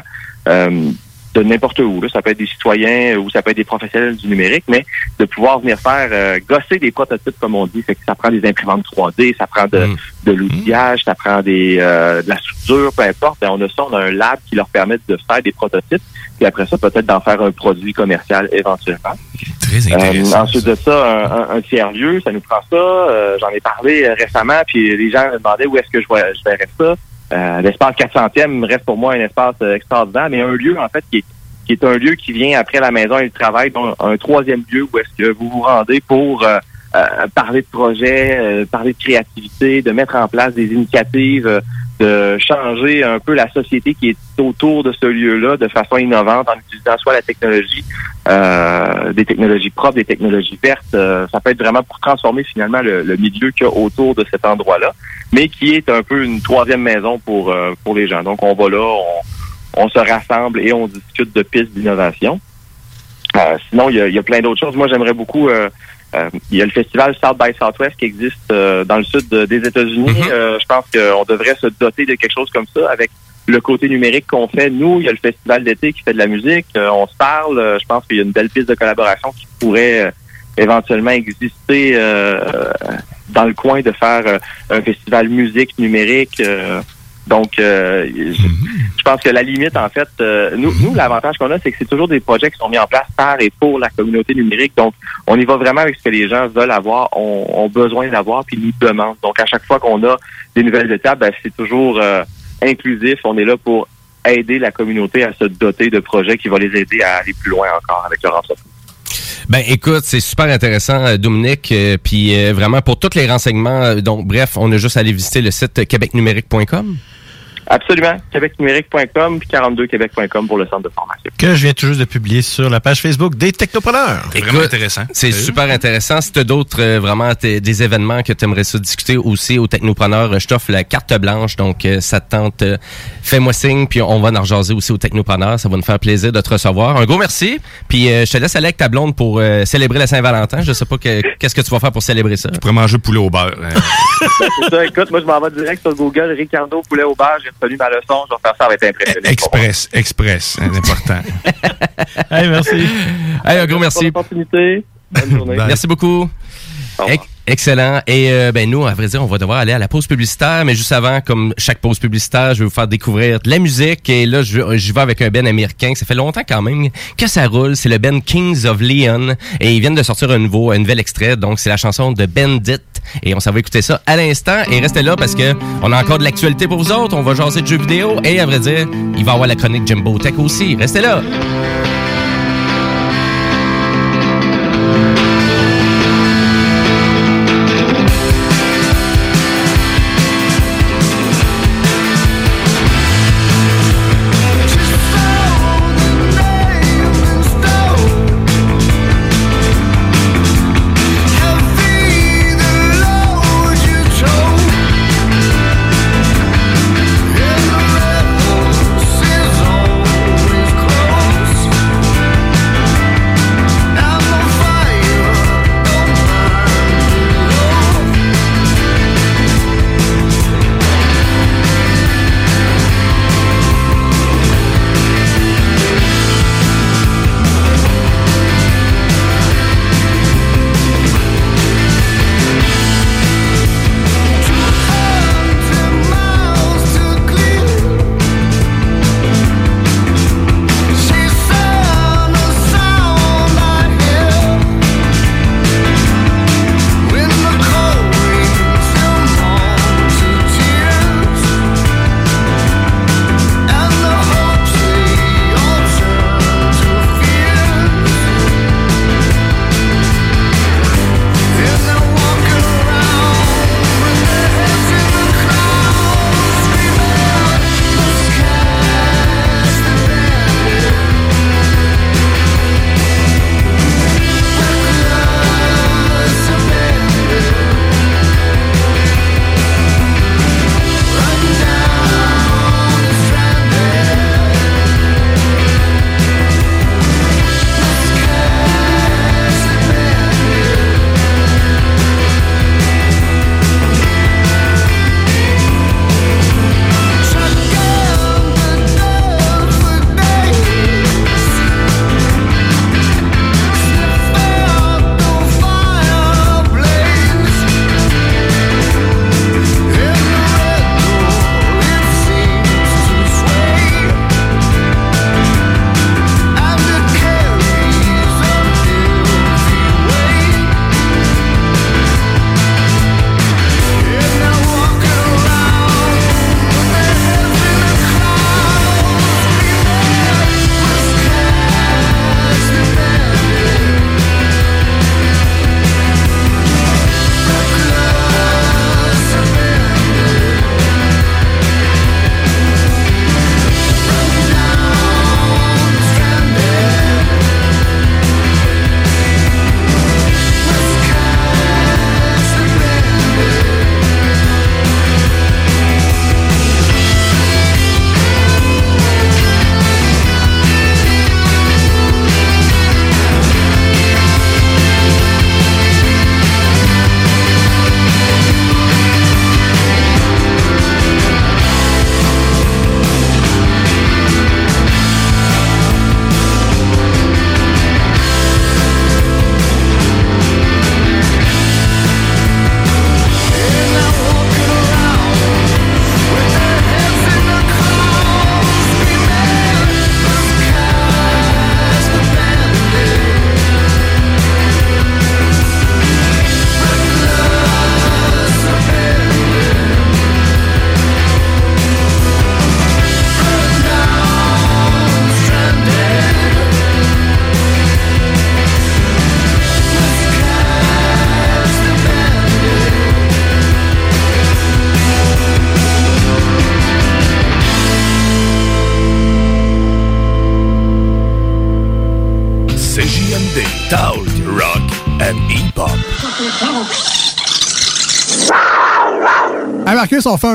de n'importe où. Là. Ça peut être des citoyens ou ça peut être des professionnels du numérique, mais de pouvoir venir faire euh, gosser des prototypes, comme on dit. Fait que ça prend des imprimantes 3D, ça prend de, de l'outillage, ça prend des euh, de la soudure, peu importe. Ben, on a ça, on a un lab qui leur permet de faire des prototypes, puis après ça, peut-être d'en faire un produit commercial éventuellement. Très Euh, ensuite de ça, un, un- tiers-lieu, ça nous prend ça. Euh, J'en ai parlé euh, récemment, puis les gens me demandaient où est-ce que je, vois- je verrais ça. Euh, L'espace 400e reste pour moi un espace euh, extraordinaire, mais un lieu, en fait, qui est, qui est un lieu qui vient après la maison et le travail, donc un troisième lieu où est-ce que vous vous rendez pour euh, parler de projets, euh, parler de créativité, de mettre en place des initiatives, euh, de changer un peu la société qui est autour de ce lieu-là de façon innovante en utilisant soit la technologie, euh, des technologies propres, des technologies vertes. Euh, ça peut être vraiment pour transformer finalement le, milieu qu'il y a autour de cet endroit-là, mais qui est un peu une troisième maison pour, euh, pour les gens. Donc on va là, on, on se rassemble et on discute de pistes d'innovation. Euh, sinon, il y y a plein d'autres choses. Moi, j'aimerais beaucoup. Euh, il y a le festival South by Southwest qui existe euh, dans le sud de- des États-Unis. Euh, je pense qu'on devrait se doter de quelque chose comme ça avec le côté numérique qu'on fait. Nous, il y a le festival d'été qui fait de la musique. On se parle. Je pense qu'il y a une belle piste de collaboration qui pourrait éventuellement exister euh, dans le coin de faire euh, un festival musique numérique. euh, donc, euh, je, je pense que la limite, en fait, euh, nous, nous l'avantage qu'on a, c'est que c'est toujours des projets qui sont mis en place par et pour la communauté numérique. Donc, on y va vraiment avec ce que les gens veulent avoir, ont, ont besoin d'avoir, puis nous demandent. Donc, à chaque fois qu'on a des nouvelles étapes, ben, c'est toujours euh, inclusif. On est là pour aider la communauté à se doter de projets qui vont les aider à aller plus loin encore avec leur entreprise. Ben écoute, c'est super intéressant, Dominique. euh, Puis euh, vraiment, pour tous les renseignements, euh, donc bref, on a juste à aller visiter le site québecnumérique.com. Absolument. québecnumérique.com puis 42québec.com pour le centre de formation. Que je viens tout juste de publier sur la page Facebook des Technopreneurs. Vraiment intéressant. C'est super intéressant. Si tu as d'autres euh, vraiment des événements que tu aimerais ça discuter aussi au Technopreneur, euh, je t'offre la carte blanche. Donc, euh, ça te tente, euh, fais-moi signe. Puis on va en rejaser aussi au Technopreneur. Ça va nous faire plaisir de te recevoir. Un gros merci. Puis euh, je te laisse aller avec ta blonde pour euh, célébrer la Saint-Valentin. Je sais pas que- qu'est-ce que tu vas faire pour célébrer ça. Tu pourrais manger poulet au beurre. hein. Ben, c'est ça. Écoute, moi, je m'en vais direct sur Google. Ricardo Poulet au bar. Retenu ma leçon. Je vais faire ça. Ça va être impressionnant. Express, express, hein, important. hey, merci. Hey, un gros merci. Bonne journée. Merci beaucoup. Ex- Excellent. Et euh, ben nous, à vrai dire, on va devoir aller à la pause publicitaire, mais juste avant, comme chaque pause publicitaire, je vais vous faire découvrir la musique. Et là, je, vais avec un Ben américain. Ça fait longtemps quand même que ça roule. C'est le Ben Kings of Leon. Et ils viennent de sortir un nouveau, un nouvel extrait. Donc, c'est la chanson de Bandit. Et on s'en va écouter ça à l'instant. Et restez là parce que on a encore de l'actualité pour vous autres. On va jaser de jeux vidéo. Et à vrai dire, il va y avoir la chronique Jimbo Tech aussi. Restez là.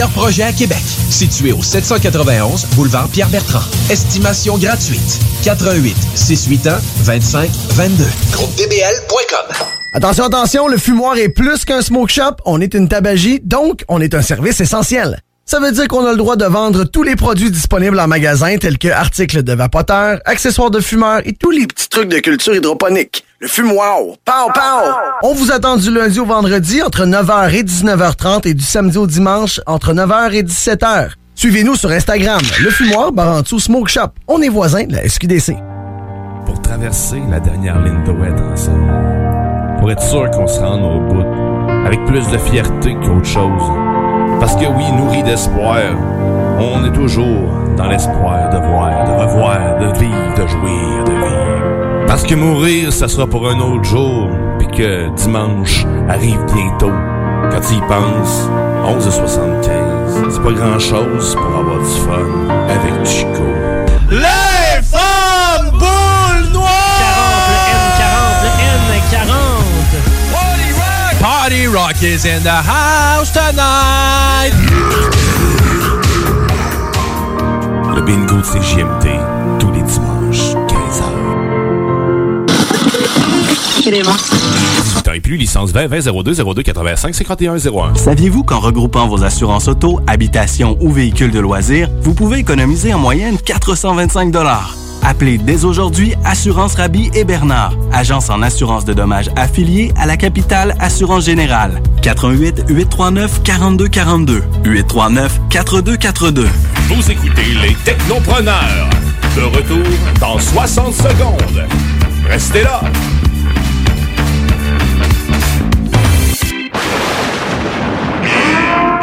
projets à Québec. Situé au 791 boulevard Pierre-Bertrand. Estimation gratuite. 88 681 25 22. GroupeDBL.com. Attention, attention, le fumoir est plus qu'un smoke shop, on est une tabagie, donc on est un service essentiel. Ça veut dire qu'on a le droit de vendre tous les produits disponibles en magasin, tels que articles de vapoteurs, accessoires de fumeurs et tous les petits trucs de culture hydroponique. Le fumoir, pow pow! On vous attend du lundi au vendredi entre 9h et 19h30 et du samedi au dimanche entre 9h et 17h. Suivez-nous sur Instagram, le fumoir Barantou Smoke Shop. On est voisins de la SQDC. Pour traverser la dernière ligne wet ensemble. Pour être sûr qu'on se rende au bout. Avec plus de fierté qu'autre chose. Parce que oui, nourri d'espoir, on est toujours dans l'espoir de voir, de revoir, de vivre, de jouir, de vivre. Parce que mourir, ça sera pour un autre jour, puis que dimanche arrive bientôt. Quand tu y penses, 11h75, c'est pas grand-chose pour avoir du fun avec Chico. Rock is in the house tonight. Le bingo de tous les dimanches, 15h. 18 ans et plus, licence 20 20 02 02 85 51 01. Saviez-vous qu'en regroupant vos assurances auto, habitation ou véhicules de loisirs, vous pouvez économiser en moyenne 425 Appelez dès aujourd'hui Assurance Rabi et Bernard, agence en assurance de dommages affiliée à la capitale Assurance Générale. 88 839 42 42 839 4242. Vous écoutez les Technopreneurs. De retour dans 60 secondes. Restez là.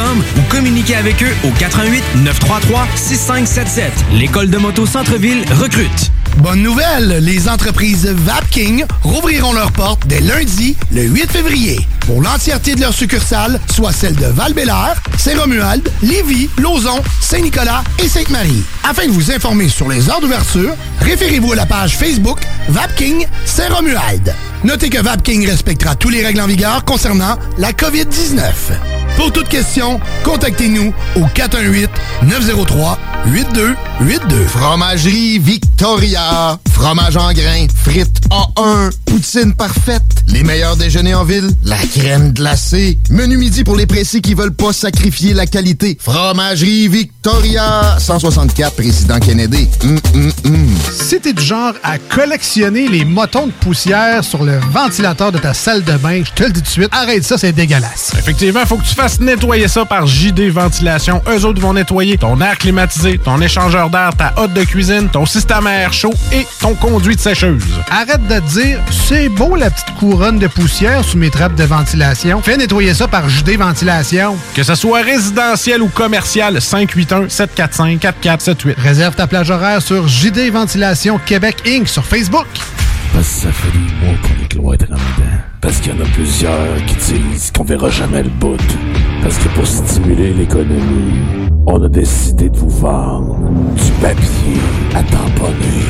ou communiquez avec eux au 88 933 6577. L'école de moto Centre-ville recrute. Bonne nouvelle, les entreprises Vapking rouvriront leurs portes dès lundi, le 8 février, pour l'entièreté de leurs succursales, soit celles de val Saint-Romuald, Lévis, Lauson, Saint-Nicolas et Sainte-Marie. Afin de vous informer sur les heures d'ouverture, référez-vous à la page Facebook Vapking Saint-Romuald. Notez que Vapking respectera tous les règles en vigueur concernant la COVID-19. Pour toute question, contactez-nous au 418-903-8282. Fromagerie Victoria. Fromage en grains. Frites A1. Poutine parfaite. Les meilleurs déjeuners en ville. La crème glacée. Menu midi pour les pressés qui veulent pas sacrifier la qualité. Fromagerie Victoria. 164 Président Kennedy. Hum, hum, hum. Si t'es du genre à collectionner les motons de poussière sur le ventilateur de ta salle de bain, je te le dis tout de suite, arrête ça, c'est dégueulasse. Effectivement, faut que tu fasses nettoyer ça par JD Ventilation. Eux autres vont nettoyer ton air climatisé, ton échangeur d'air, ta hotte de cuisine, ton système à air chaud et ton conduit de sécheuse. Arrête de te dire, c'est beau la petite couronne de poussière sous mes trappes de ventilation. Fais nettoyer ça par JD Ventilation. Que ce soit résidentiel ou commercial, 581-745-4478. Réserve ta plage horaire sur JD Ventilation Québec Inc. sur Facebook. Parce que ça fait des mois qu'on est loin de Ramadan. Parce qu'il y en a plusieurs qui disent qu'on verra jamais le bout. Parce que pour stimuler l'économie, on a décidé de vous vendre du papier à tamponner.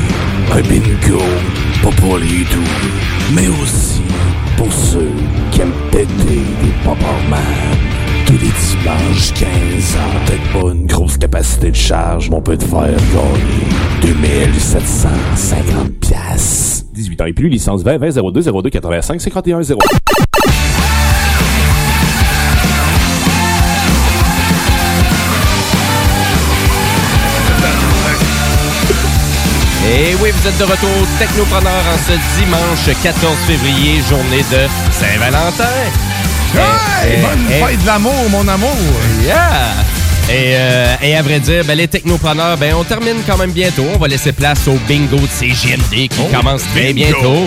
Un bingo, pas pour les mais aussi pour ceux qui aiment péter des man Tous les dimanches 15 ans, peut-être pas une grosse capacité de charge, mais on peut te faire gagner 2750 piastres. 18 ans et plus, licence 20 20 02 02 85 51 0. Et oui, vous êtes de retour au Technopreneur en ce dimanche 14 février, journée de Saint-Valentin. Hey, bonne fête de l'amour, mon amour. Yeah! Et, euh, et à vrai dire, ben, les technopreneurs, ben, on termine quand même bientôt. On va laisser place au bingo de CGMD qui commence très bingo. bientôt.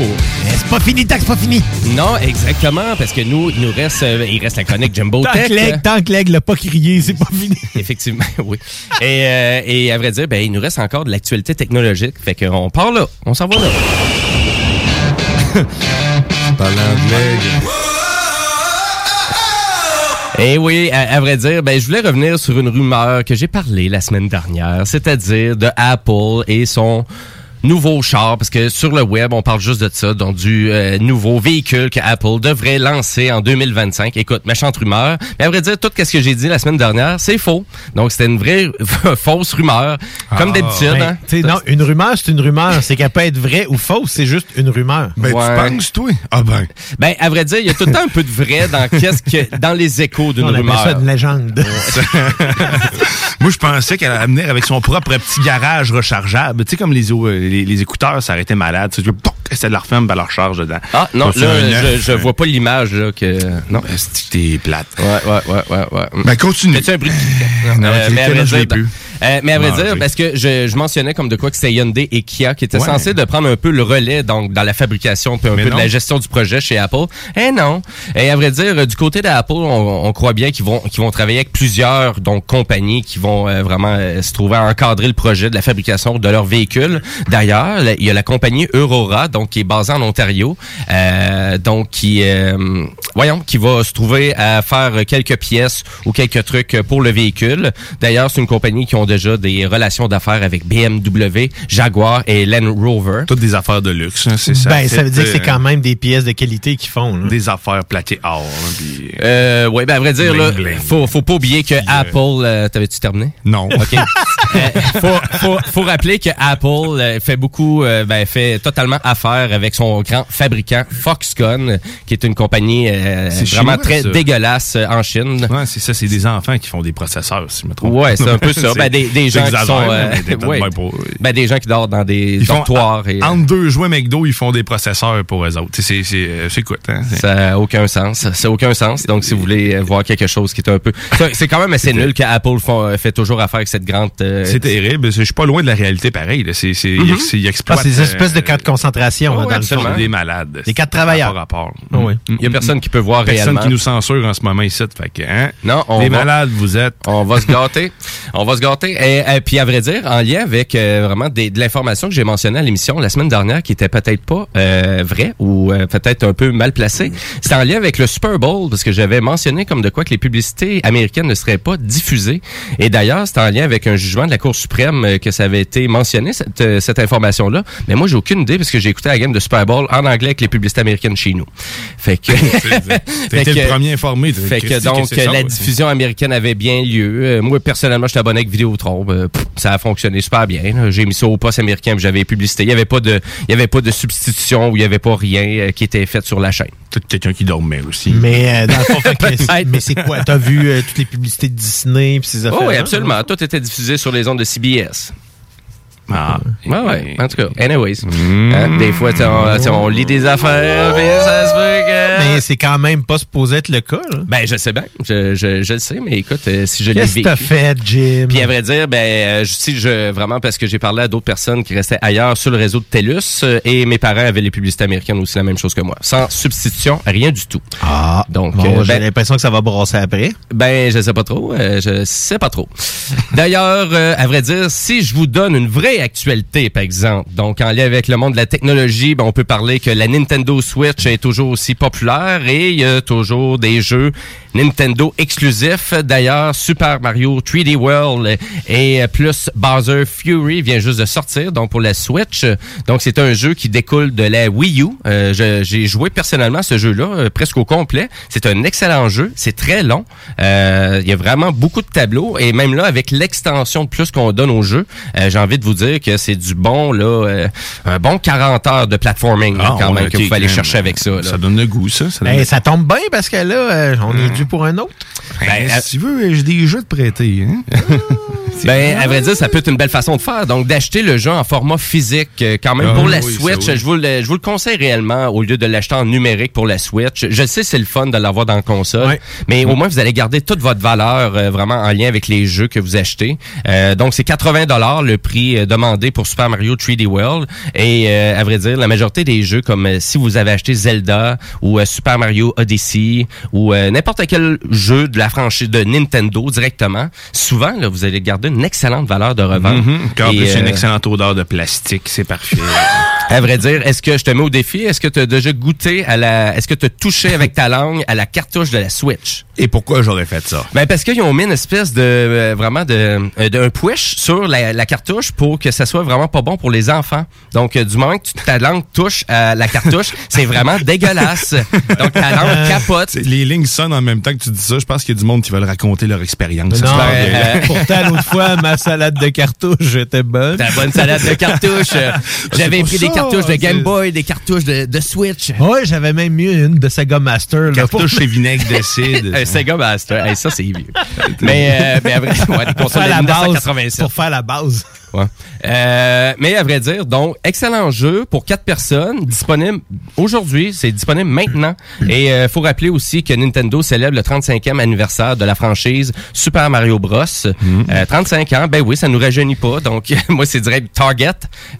C'est pas fini tant que c'est pas fini. Non, exactement, parce que nous, il nous reste, euh, il reste la chronique Jumbo Tant Tech. que l'aigle, tant que l'aigle l'a pas crié, c'est pas fini. Effectivement, oui. Et, euh, et à vrai dire, ben, il nous reste encore de l'actualité technologique. Fait qu'on part là. On s'en va là. Parlant de l'aigle. Et oui, à, à vrai dire, ben, je voulais revenir sur une rumeur que j'ai parlé la semaine dernière, c'est-à-dire de Apple et son nouveau char, parce que sur le web, on parle juste de ça, donc du euh, nouveau véhicule que Apple devrait lancer en 2025. Écoute, méchante rumeur. Mais à vrai dire, tout ce que j'ai dit la semaine dernière, c'est faux. Donc, c'était une vraie fausse rumeur, comme d'habitude. Ben, hein. non, une rumeur, c'est une rumeur. C'est qu'elle peut être vraie ou fausse, c'est juste une rumeur. Ben, Ouais. tu penses, toi? Ah ben. Ben, à vrai dire, il y a tout le temps un peu de vrai dans qu'est-ce que dans les échos d'une rumeur. ça une légende. Moi, je pensais qu'elle allait venir avec son propre petit garage rechargeable. Tu sais, comme les, euh, les, les écouteurs, ça aurait été malade. Poc, ça la referme, ben, elle la recharge dedans. Ah, non, là, c'est je, je vois pas l'image, là, que... Non. Que t'es plate? Ouais, ouais, ouais, ouais, ouais. Ben, continue. Fais-tu un bruit de... Non, Euh, mais je l'ai plus. Euh, mais à vrai dire, parce que je, je mentionnais comme de quoi que c'était Hyundai et Kia qui étaient Ouais. censés de prendre un peu le relais donc dans la fabrication puis un Mais peu non. de la gestion du projet chez Apple. Eh non. Et à vrai dire, euh, du côté d'Apple, on, on croit bien qu'ils vont qu'ils vont travailler avec plusieurs donc compagnies qui vont euh, vraiment euh, se trouver à encadrer le projet de la fabrication de leurs véhicules. D'ailleurs, il y a la compagnie Aurora donc qui est basée en Ontario, euh, donc qui euh, voyons qui va se trouver à faire quelques pièces ou quelques trucs pour le véhicule. D'ailleurs, c'est une compagnie qui ont déjà des relations d'affaires avec BMW, Jaguar et Land Rover. Toutes des affaires de luxe, hein, c'est ça. Ben, ça veut dire que c'est euh, quand même des pièces de qualité qu'ils font. là. Des affaires plaquées or. hein, puis, euh, Euh, ouais, ben à vrai dire, Bling, là, bling. faut, faut pas oublier que Apple, euh, t'avais-tu terminé? Non. OK. Euh, faut, faut, faut rappeler que Apple euh, fait beaucoup, euh, ben, fait totalement affaire avec son grand fabricant Foxconn, qui est une compagnie euh, vraiment chinois, très ça. dégueulasse en Chine. Ouais, c'est ça, c'est des enfants qui font des processeurs, si je me trompe. Ouais, c'est un peu ça. Ben, des, des gens qui sont, euh, mais des- ouais. ben, pour- Ben, des gens qui dorment dans des Ils font dortoirs et entre deux jouets McDo, ils font des processeurs pour eux autres. C'est c'est c'est écoute, hein. ça n'a aucun sens. Ça n'a aucun sens. Donc, si vous voulez voir quelque chose qui est un peu... C'est quand même assez nul qu'Apple font- euh, fait toujours affaire avec cette grande... euh, C'est terrible. Je suis pas loin de la réalité pareil. C'est c'est ils exploitent. c'est des espèces de euh, camps de concentration ouais, hein, dans le absolument. fond. Des malades. Des cas de travailleurs. Par rapport. Ah oui. Il y a personne qui peut voir Personne réellement. qui nous censure en ce moment ici. Fait que, hein? Non, on Des va- malades, vous êtes. On va se gâter. On va se gâter. Et, et puis, à vrai dire, en lien avec euh, vraiment des- de l'information que j'ai mentionnée à l'émission la semaine dernière, qui était peut-être pas euh, vraie ou euh, peut-être un peu mal placée, c'était en lien avec le Super Bowl, parce que j'avais mentionné comme de quoi que les publicités américaines ne seraient pas diffusées. Et d'ailleurs, c'était en lien avec un jugement de la Cour suprême euh, que ça avait été mentionné, cette, euh, cette information-là. Mais moi, j'ai aucune idée, parce que j'ai écouté la game de Super Bowl en anglais avec les publicités américaines chez nous. Fait que... Fait le que- premier informé. de- Fait que donc, ça, la ouais? diffusion américaine avait bien lieu. Euh, moi, personnellement, j'étais abonné avec Vidéotron. Euh, pff, ça a fonctionné super bien. J'ai mis ça au poste américain, puis j'avais publicité. Il y avait pas de, il y avait pas de substitution ou il y avait pas rien euh, qui était fait sur la chaîne. Peut-être quelqu'un qui dormait aussi. Mais euh, dans le fond, fait que- mais c'est quoi? T'as vu euh, toutes les publicités de Disney pis ces affaires Oh, oui, absolument. Tout était diffusé sur les ondes de CBS. Ah, Ouais, ouais. En tout cas, anyways. Hein, des fois, tu sais, on, on lit des affaires, puis ça se peut que... Mais c'est quand même pas supposé être le cas. là. Ben, je sais bien. Je, je, je le sais, mais écoute, euh, si je l'ai Qu'est-ce que fait, Jim? Puis à vrai dire, ben euh, je- si je vraiment parce que j'ai parlé à d'autres personnes qui restaient ailleurs sur le réseau de TELUS euh, et mes parents avaient les publicités américaines aussi la même chose que moi, sans substitution, rien du tout. Ah, Donc bon, euh, j'ai ben, l'impression que ça va brasser après. ben je sais pas trop, euh, je sais pas trop. D'ailleurs, euh, à vrai dire, si je vous donne une vraie actualité par exemple, donc en lien avec le monde de la technologie, ben, on peut parler que la Nintendo Switch est toujours aussi populaire et il y a toujours des jeux Nintendo exclusifs. D'ailleurs, Super Mario 3D World et plus Bowser Fury vient juste de sortir, donc pour la Switch. Donc c'est un jeu qui découle de la Wii U. Euh, je- J'ai joué personnellement à ce jeu-là euh, presque au complet. C'est un excellent jeu. C'est très long. Euh, Il y a vraiment beaucoup de tableaux et même là avec l'extension de plus qu'on donne au jeu, euh, j'ai envie de vous dire que c'est du bon là, euh, un bon 40 heures de platforming là, Ah, quand même a que vous été pouvez aller chercher avec ça. là. Ça donne le goût, ça. Ça, donne Ben, le- ça tombe bien parce que là, euh, on est dû pour un autre? Ben, si tu veux, j'ai des jeux de prêter. Hein? Ben, à vrai dire, ça peut être une belle façon de faire. Donc, d'acheter le jeu en format physique, euh, quand même, Ah pour la oui, Switch, oui. je, vous le, je vous le conseille réellement au lieu de l'acheter en numérique pour la Switch. Je sais, c'est le fun de l'avoir dans la console, mais au moins, vous allez garder toute votre valeur euh, vraiment en lien avec les jeux que vous achetez. Euh, donc, c'est 80 le prix euh, demandé pour Super Mario 3D World. Et euh, à vrai dire, la majorité des jeux, comme si vous avez acheté Zelda ou Super Mario Odyssey ou n'importe quel jeu de la franchise de Nintendo directement, souvent, là, vous allez garder une excellente valeur de revente. Mhm. Puis En plus, une euh, excellente odeur de plastique, c'est parfait. à vrai dire, est-ce que je te mets au défi? Est-ce que tu as déjà goûté à la. Est-ce que tu as touché avec ta langue à la cartouche de la Switch? Et pourquoi j'aurais fait ça? Ben parce qu'ils ont mis une espèce de euh, vraiment de euh, d'un push sur la, la cartouche pour que ça soit vraiment pas bon pour les enfants. Donc euh, du moment que tu- ta langue touche à la cartouche, c'est vraiment dégueulasse. Donc ta langue capote. Les lignes sonnent en même temps que tu dis ça. Je pense qu'il y a du monde qui veulent raconter leur expérience. Non, euh, pourtant, l'autre fois, ma salade de cartouches était bonne. Ta bonne salade de cartouches. Euh, J'avais pour pris des ça, cartouches de Game Boy, des cartouches de, de Switch. Ouais, j'avais même mis une de Sega Master. Là, Cartouche et vinaigre d'acide. Sega Master. Hey, ça, c'est vieux. mais, euh, mais à vrai ouais, des pour consoles faire de la base. 1987. Pour faire la base. Ouais. Euh, mais à vrai dire, donc, excellent jeu pour quatre personnes, disponible aujourd'hui, c'est disponible maintenant. Et euh, faut rappeler aussi que Nintendo célèbre le 35e anniversaire de la franchise Super Mario Bros. Euh, 35 ans, ben oui, ça nous rajeunit pas. Donc, moi, c'est direct Target.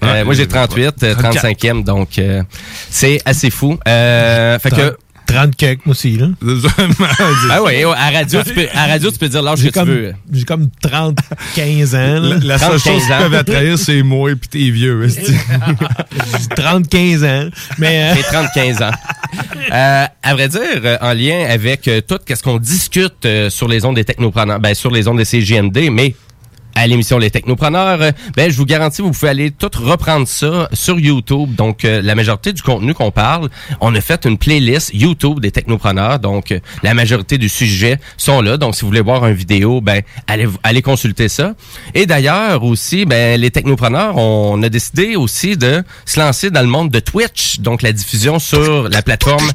Euh, moi, j'ai euh, 38, euh, 34. 35e, donc euh, c'est assez fou. Euh, fait que... 30 quelques, moi aussi, là. Ah oui, à radio, tu peux, à radio, tu peux dire l'âge que J'ai tu comme, veux. j'ai comme 30, 15 ans. là. La, la seule 35 chose qui ans. peuvent attraire, c'est moi et puis t'es vieux. esti. 30, 15 ans. Mais, euh, J'ai 35 ans. Euh, à vrai dire, euh, en lien avec euh, tout ce qu'on discute euh, sur les ondes des technopreneurs, ben, sur les ondes des CGMD, mais à l'émission Les Technopreneurs, euh, ben, je vous garantis, vous pouvez aller tout reprendre ça sur YouTube. Donc, euh, la majorité du contenu qu'on parle, on a fait une playlist YouTube des Technopreneurs. Donc, euh, la majorité du sujet sont là. Donc, si vous voulez voir une vidéo, ben, allez, allez consulter ça. Et d'ailleurs, aussi, ben, les Technopreneurs, on a décidé aussi de se lancer dans le monde de Twitch. Donc, la diffusion sur la plateforme.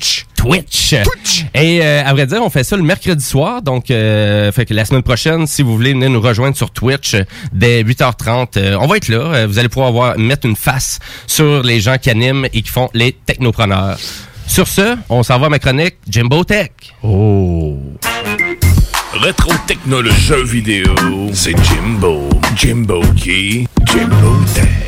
Et euh, à vrai dire, on fait ça le mercredi soir. Donc, euh, fait que la semaine prochaine, si vous voulez venir nous rejoindre sur Twitch euh, dès 8h30, euh, on va être là. Euh, vous allez pouvoir voir, mettre une face sur les gens qui animent et qui font les technopreneurs. Sur ce, on s'en va à ma chronique Jimbo Tech. Oh. Rétro technologie jeux vidéo, c'est Jimbo. Jimbo qui? Jimbo Tech.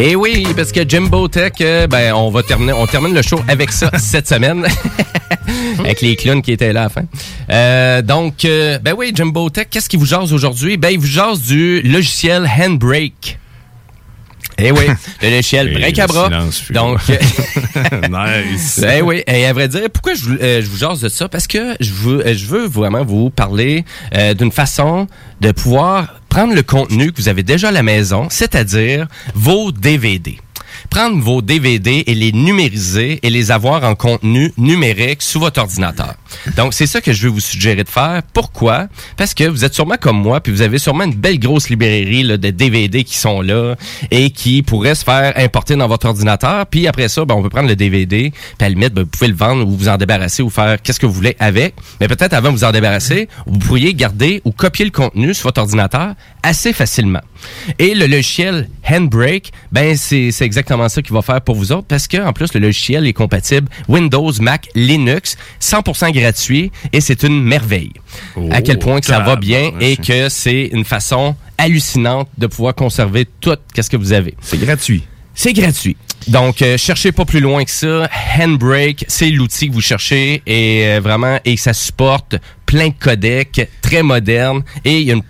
Et oui, parce que Jimbo Tech, euh, ben on va terminer, on termine le show avec ça cette semaine, avec les clowns qui étaient là à la fin. Euh, donc, euh, ben oui, Jimbo Tech, qu'est-ce qu'il vous jase aujourd'hui? Ben il vous jase du logiciel Handbrake. Eh oui, le logiciel Et break à le bras. silence fut Donc, Nice. Eh oui, et à vrai dire, pourquoi je, vous- euh, je vous jase de ça? Parce que je veux, je veux vraiment vous parler euh, d'une façon de pouvoir prendre le contenu que vous avez déjà à la maison, c'est-à-dire vos DVD. Prendre vos DVD et les numériser et les avoir en contenu numérique sous votre ordinateur. Donc, c'est ça que je vais vous suggérer de faire. Pourquoi? Parce que vous êtes sûrement comme moi, puis vous avez sûrement une belle grosse librairie là, de DVD qui sont là et qui pourraient se faire importer dans votre ordinateur. Puis après ça, ben, on peut prendre le DVD, puis à la limite, ben, vous pouvez le vendre ou vous en débarrasser ou faire qu'est-ce que vous voulez avec. Mais peut-être avant de vous en débarrasser, vous pourriez garder ou copier le contenu sur votre ordinateur assez facilement. Et le logiciel Handbrake, ben c'est c'est ça qu'il va faire pour vous autres parce que en plus le logiciel est compatible Windows, Mac, Linux, 100% gratuit et c'est une merveille. à quel point que ça va bien et que c'est une façon hallucinante de pouvoir conserver tout qu'est-ce que vous avez. C'est gratuit. C'est gratuit. Donc, euh, cherchez pas plus loin que ça. Handbrake, c'est l'outil que vous cherchez et euh, vraiment, et ça supporte plein de codecs, très moderne et il y a une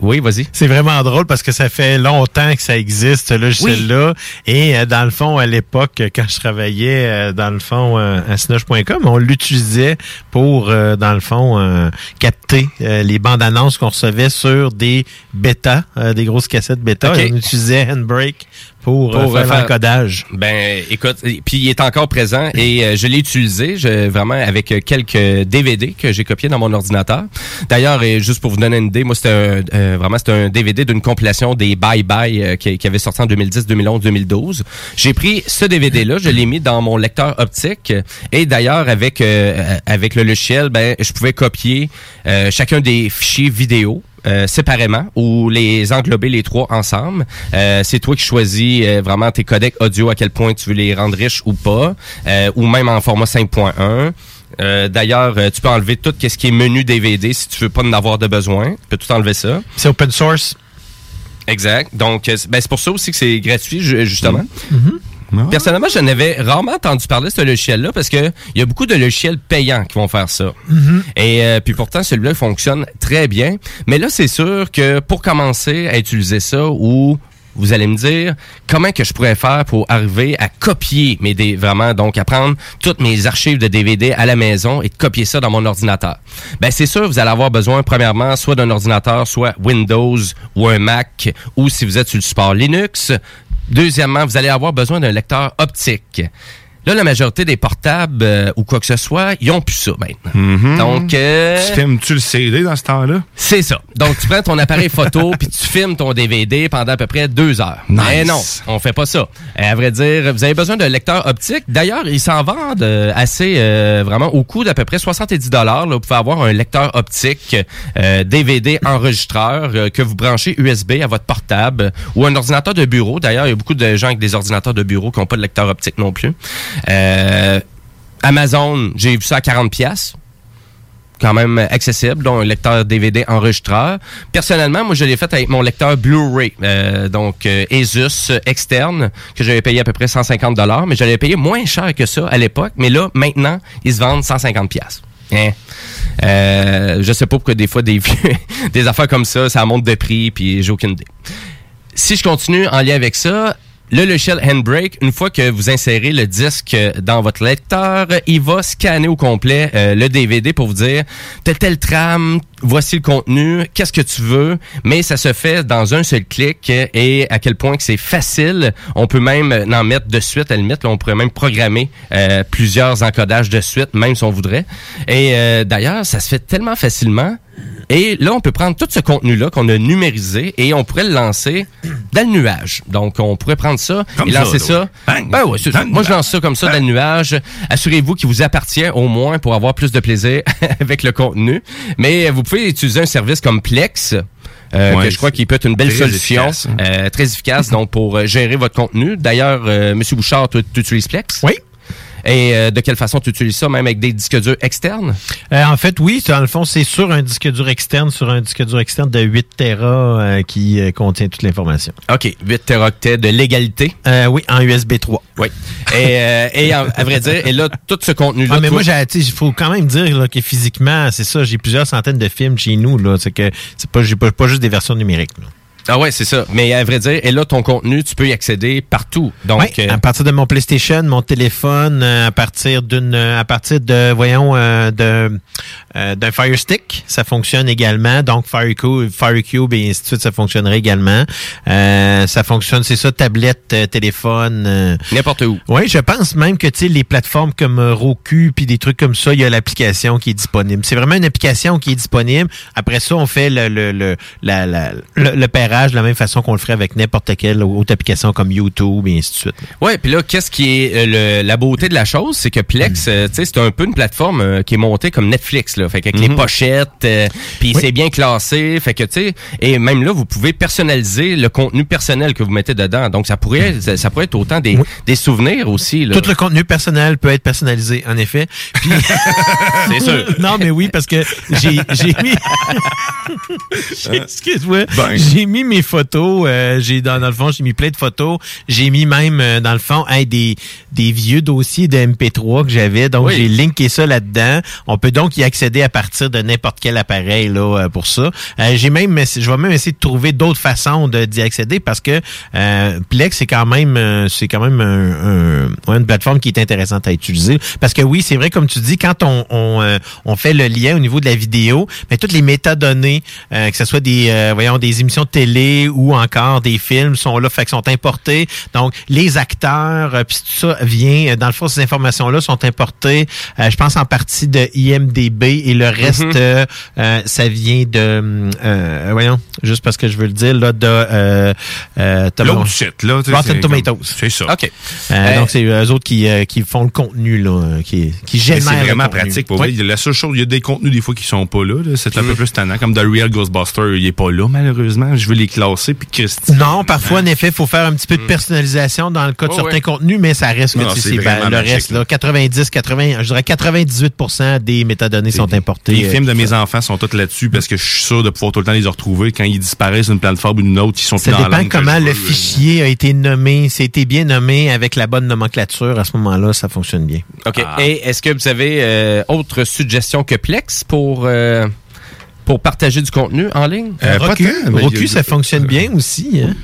Oui, vas-y. C'est vraiment drôle parce que ça fait longtemps que ça existe, ce logiciel-là. Et euh, dans le fond, à l'époque, quand je travaillais euh, dans le fond euh, à Snosh.com, on l'utilisait pour, euh, dans le fond, euh, capter euh, les bandes annonces qu'on recevait sur des bêtas, euh, des grosses cassettes bêta. On utilisait Handbrake pour, euh, Pour, faire faire- l'encodage. Ben, écoute, puis il est encore présent et euh, je l'ai utilisé je, vraiment avec euh, quelques DVD que j'ai copiés dans mon ordinateur. D'ailleurs, et juste pour vous donner une idée, moi c'était un, euh, vraiment c'était un DVD d'une compilation des Bye Bye euh, qui, qui avait sorti en 2010, 2011, 2012. J'ai pris ce DVD là, je l'ai mis dans mon lecteur optique et d'ailleurs avec euh, avec le logiciel, ben je pouvais copier euh, chacun des fichiers vidéo euh, séparément ou les englober les trois ensemble. Euh, c'est toi qui choisis euh, vraiment tes codecs audio à quel point tu veux les rendre riches ou pas, ou même en format 5.1. Euh, D'ailleurs, euh, tu peux enlever tout ce qui est menu DVD si tu veux pas en avoir de besoin. Tu peux tout enlever ça. C'est open source. Exact. Donc, euh, c'est ben, c'est pour ça aussi que c'est gratuit, ju- justement. Personnellement, je n'avais rarement entendu parler de ce logiciel-là parce que il y a beaucoup de logiciels payants qui vont faire ça. Mm-hmm. Et euh, puis pourtant, celui-là il fonctionne très bien. Mais là, c'est sûr que pour commencer à utiliser ça, ou vous allez me dire comment que je pourrais faire pour arriver à copier mes dé- vraiment donc à prendre toutes mes archives de DVD à la maison et de copier ça dans mon ordinateur. Ben c'est sûr vous allez avoir besoin premièrement soit d'un ordinateur soit Windows ou un Mac ou si vous êtes sur le support Linux. Deuxièmement, vous allez avoir besoin d'un lecteur optique. Là, la majorité des portables euh, ou quoi que ce soit, ils ont plus ça maintenant. Donc, euh, Tu filmes-tu le CD dans ce temps-là? c'est ça. Donc, tu prends ton appareil photo puis tu filmes ton DVD pendant à peu près deux heures. Nice. Mais non, on fait pas ça. Euh, à vrai dire, vous avez besoin d'un lecteur optique. D'ailleurs, ils s'en vendent euh, assez euh, vraiment au coût d'à peu près 70 dollars. Vous pouvez avoir un lecteur optique euh, DVD enregistreur euh, que vous branchez USB à votre portable ou un ordinateur de bureau. D'ailleurs, il y a beaucoup de gens avec des ordinateurs de bureau qui n'ont pas de lecteur optique non plus. Euh, Amazon, j'ai vu ça à 40 pièces quand même accessible, dont un lecteur DVD enregistreur. Personnellement, moi, je l'ai fait avec mon lecteur Blu-ray, euh, donc euh, Asus externe, que j'avais payé à peu près 150 dollars, mais je l'avais payé moins cher que ça à l'époque. Mais là, maintenant, ils se vendent 150 pièces. Hein? Euh, je sais pas pourquoi des fois des des affaires comme ça, ça monte de prix, puis j'ai aucune idée. Si je continue en lien avec ça, le logiciel Handbrake, une fois que vous insérez le disque dans votre lecteur, il va scanner au complet euh, le DVD pour vous dire t'as telle trame, voici le contenu, qu'est-ce que tu veux, mais ça se fait dans un seul clic et à quel point que c'est facile. On peut même en mettre de suite, à la limite, là, on pourrait même programmer euh, plusieurs encodages de suite, même si on voudrait. Et euh, d'ailleurs, ça se fait tellement facilement. Et là, on peut prendre tout ce contenu-là qu'on a numérisé et on pourrait le lancer dans le nuage. Donc, on pourrait prendre ça Comme et ça, lancer là. ça. Ben ouais, c'est ça. Moi, je lance ça comme ça dans le nuage. Assurez-vous qu'il vous appartient au moins pour avoir plus de plaisir avec le contenu. Mais vous pouvez utiliser un service comme Plex. euh, Ouais, que je crois qu'il peut être une belle très solution, efficace, hein. euh, très efficace donc pour euh, gérer votre contenu. D'ailleurs, euh, Monsieur Bouchard, tu tu utilises Plex? Oui. Et euh, de quelle façon tu utilises ça, même avec des disques durs externes? Euh, en fait, oui, dans le fond, c'est sur un disque dur externe, sur un disque dur externe de 8 Tera euh, qui euh, contient toute l'information. OK, 8 teraoctets de légalité. Euh, oui, en USB 3. Oui. Et, euh, et à vrai dire, et là, tout ce contenu-là. Ah, mais toi- moi, il faut quand même dire là, que physiquement, c'est ça, j'ai plusieurs centaines de films chez nous. Là, c'est que c'est pas, j'ai pas, pas juste des versions numériques. là. Ah ouais, c'est ça. Mais à vrai dire, et là, ton contenu, tu peux y accéder partout. Donc, Ouais, euh, à partir de mon PlayStation, mon téléphone, euh, à partir d'une, euh, à partir de, voyons, euh, de, euh, d'un Fire Stick, ça fonctionne également. Donc Firecube, Firecube et ainsi de suite, ça fonctionnerait également. Euh, ça fonctionne, c'est ça, tablette, téléphone. euh. N'importe où. Oui, je pense même que tu sais les plateformes comme Roku puis des trucs comme ça, il y a l'application qui est disponible. C'est vraiment une application qui est disponible. Après ça, on fait le le le la- la- le, le pairage de la même façon qu'on le ferait avec n'importe quelle autre application comme YouTube et ainsi de suite. Ouais, puis là, qu'est-ce qui est euh, le- la beauté de la chose, c'est que Plex, euh, tu sais, c'est un peu une plateforme euh, qui est montée comme Netflix, là, fait qu'avec les Mhm. pochettes, puis Oui. c'est bien classé, fait que tu sais, et même là, vous pouvez personnaliser le contenu personnel que vous mettez dedans. Donc ça pourrait, ça, ça pourrait être autant des, des souvenirs aussi. Là. Tout le contenu personnel peut être personnalisé, en effet. Puis- C'est sûr. non, mais oui, parce que j'ai mis... Excuse-moi. Ben. J'ai mis mis mes photos. euh, j'ai dans, dans le fond, j'ai mis plein de photos. J'ai mis même euh, dans le fond hey, des des vieux dossiers de MP3 que j'avais. Donc Oui. j'ai linké ça là-dedans. On peut donc y accéder à partir de n'importe quel appareil là euh, pour ça. Euh, j'ai même je vais même essayer de trouver d'autres façons de d'y accéder parce que euh, Plex c'est quand même euh, c'est quand même un, un- une plateforme qui est intéressante à utiliser parce que oui c'est vrai comme tu dis quand on on, euh, on fait le lien au niveau de la vidéo mais toutes les métadonnées euh, que ce soit des voyons des émissions de télé ou encore des films sont là fait que sont importés donc les acteurs euh, puis tout ça vient euh, dans le fond ces informations là sont importées euh, je pense en partie de IMDb et le reste Mhm. euh, euh, ça vient de euh, voyons juste parce que je veux le dire là de euh, euh, L'autre shit, là. Rotten Tomatoes. C'est ça. OK. Euh, Euh, donc, c'est eux autres qui, euh, qui font le contenu, là, euh, qui, qui génèrent. C'est le vraiment contenu. pratique. Pour Oui. La seule chose, il y a des contenus des fois qui sont pas là. là. C'est un peu plus tannant. Comme The Real Ghostbuster, il est pas là, malheureusement. Je veux les classer. Puis Christy. Non, parfois, en effet, il faut faire un petit peu de personnalisation dans le cas de Oh, certains ouais. contenus, mais ça reste que tu sais, ben, le reste, là, 90, 80, je dirais 98% des métadonnées sont importées. Les euh, films de mes enfants sont tous là-dessus parce que je suis sûr de pouvoir tout le temps les retrouver. Quand ils disparaissent d'une plateforme ou d'une autre, ils sont Ça plus dans la dépend comment le veux. fichier a été nommé. C'était bien nommé avec la bonne nomenclature. À ce moment-là, ça fonctionne bien. OK. Ah. Et est-ce que vous avez euh, autre suggestion que Plex pour, euh, pour partager du contenu en ligne? Euh, Roku, Roku, ça fonctionne bien aussi. Hein?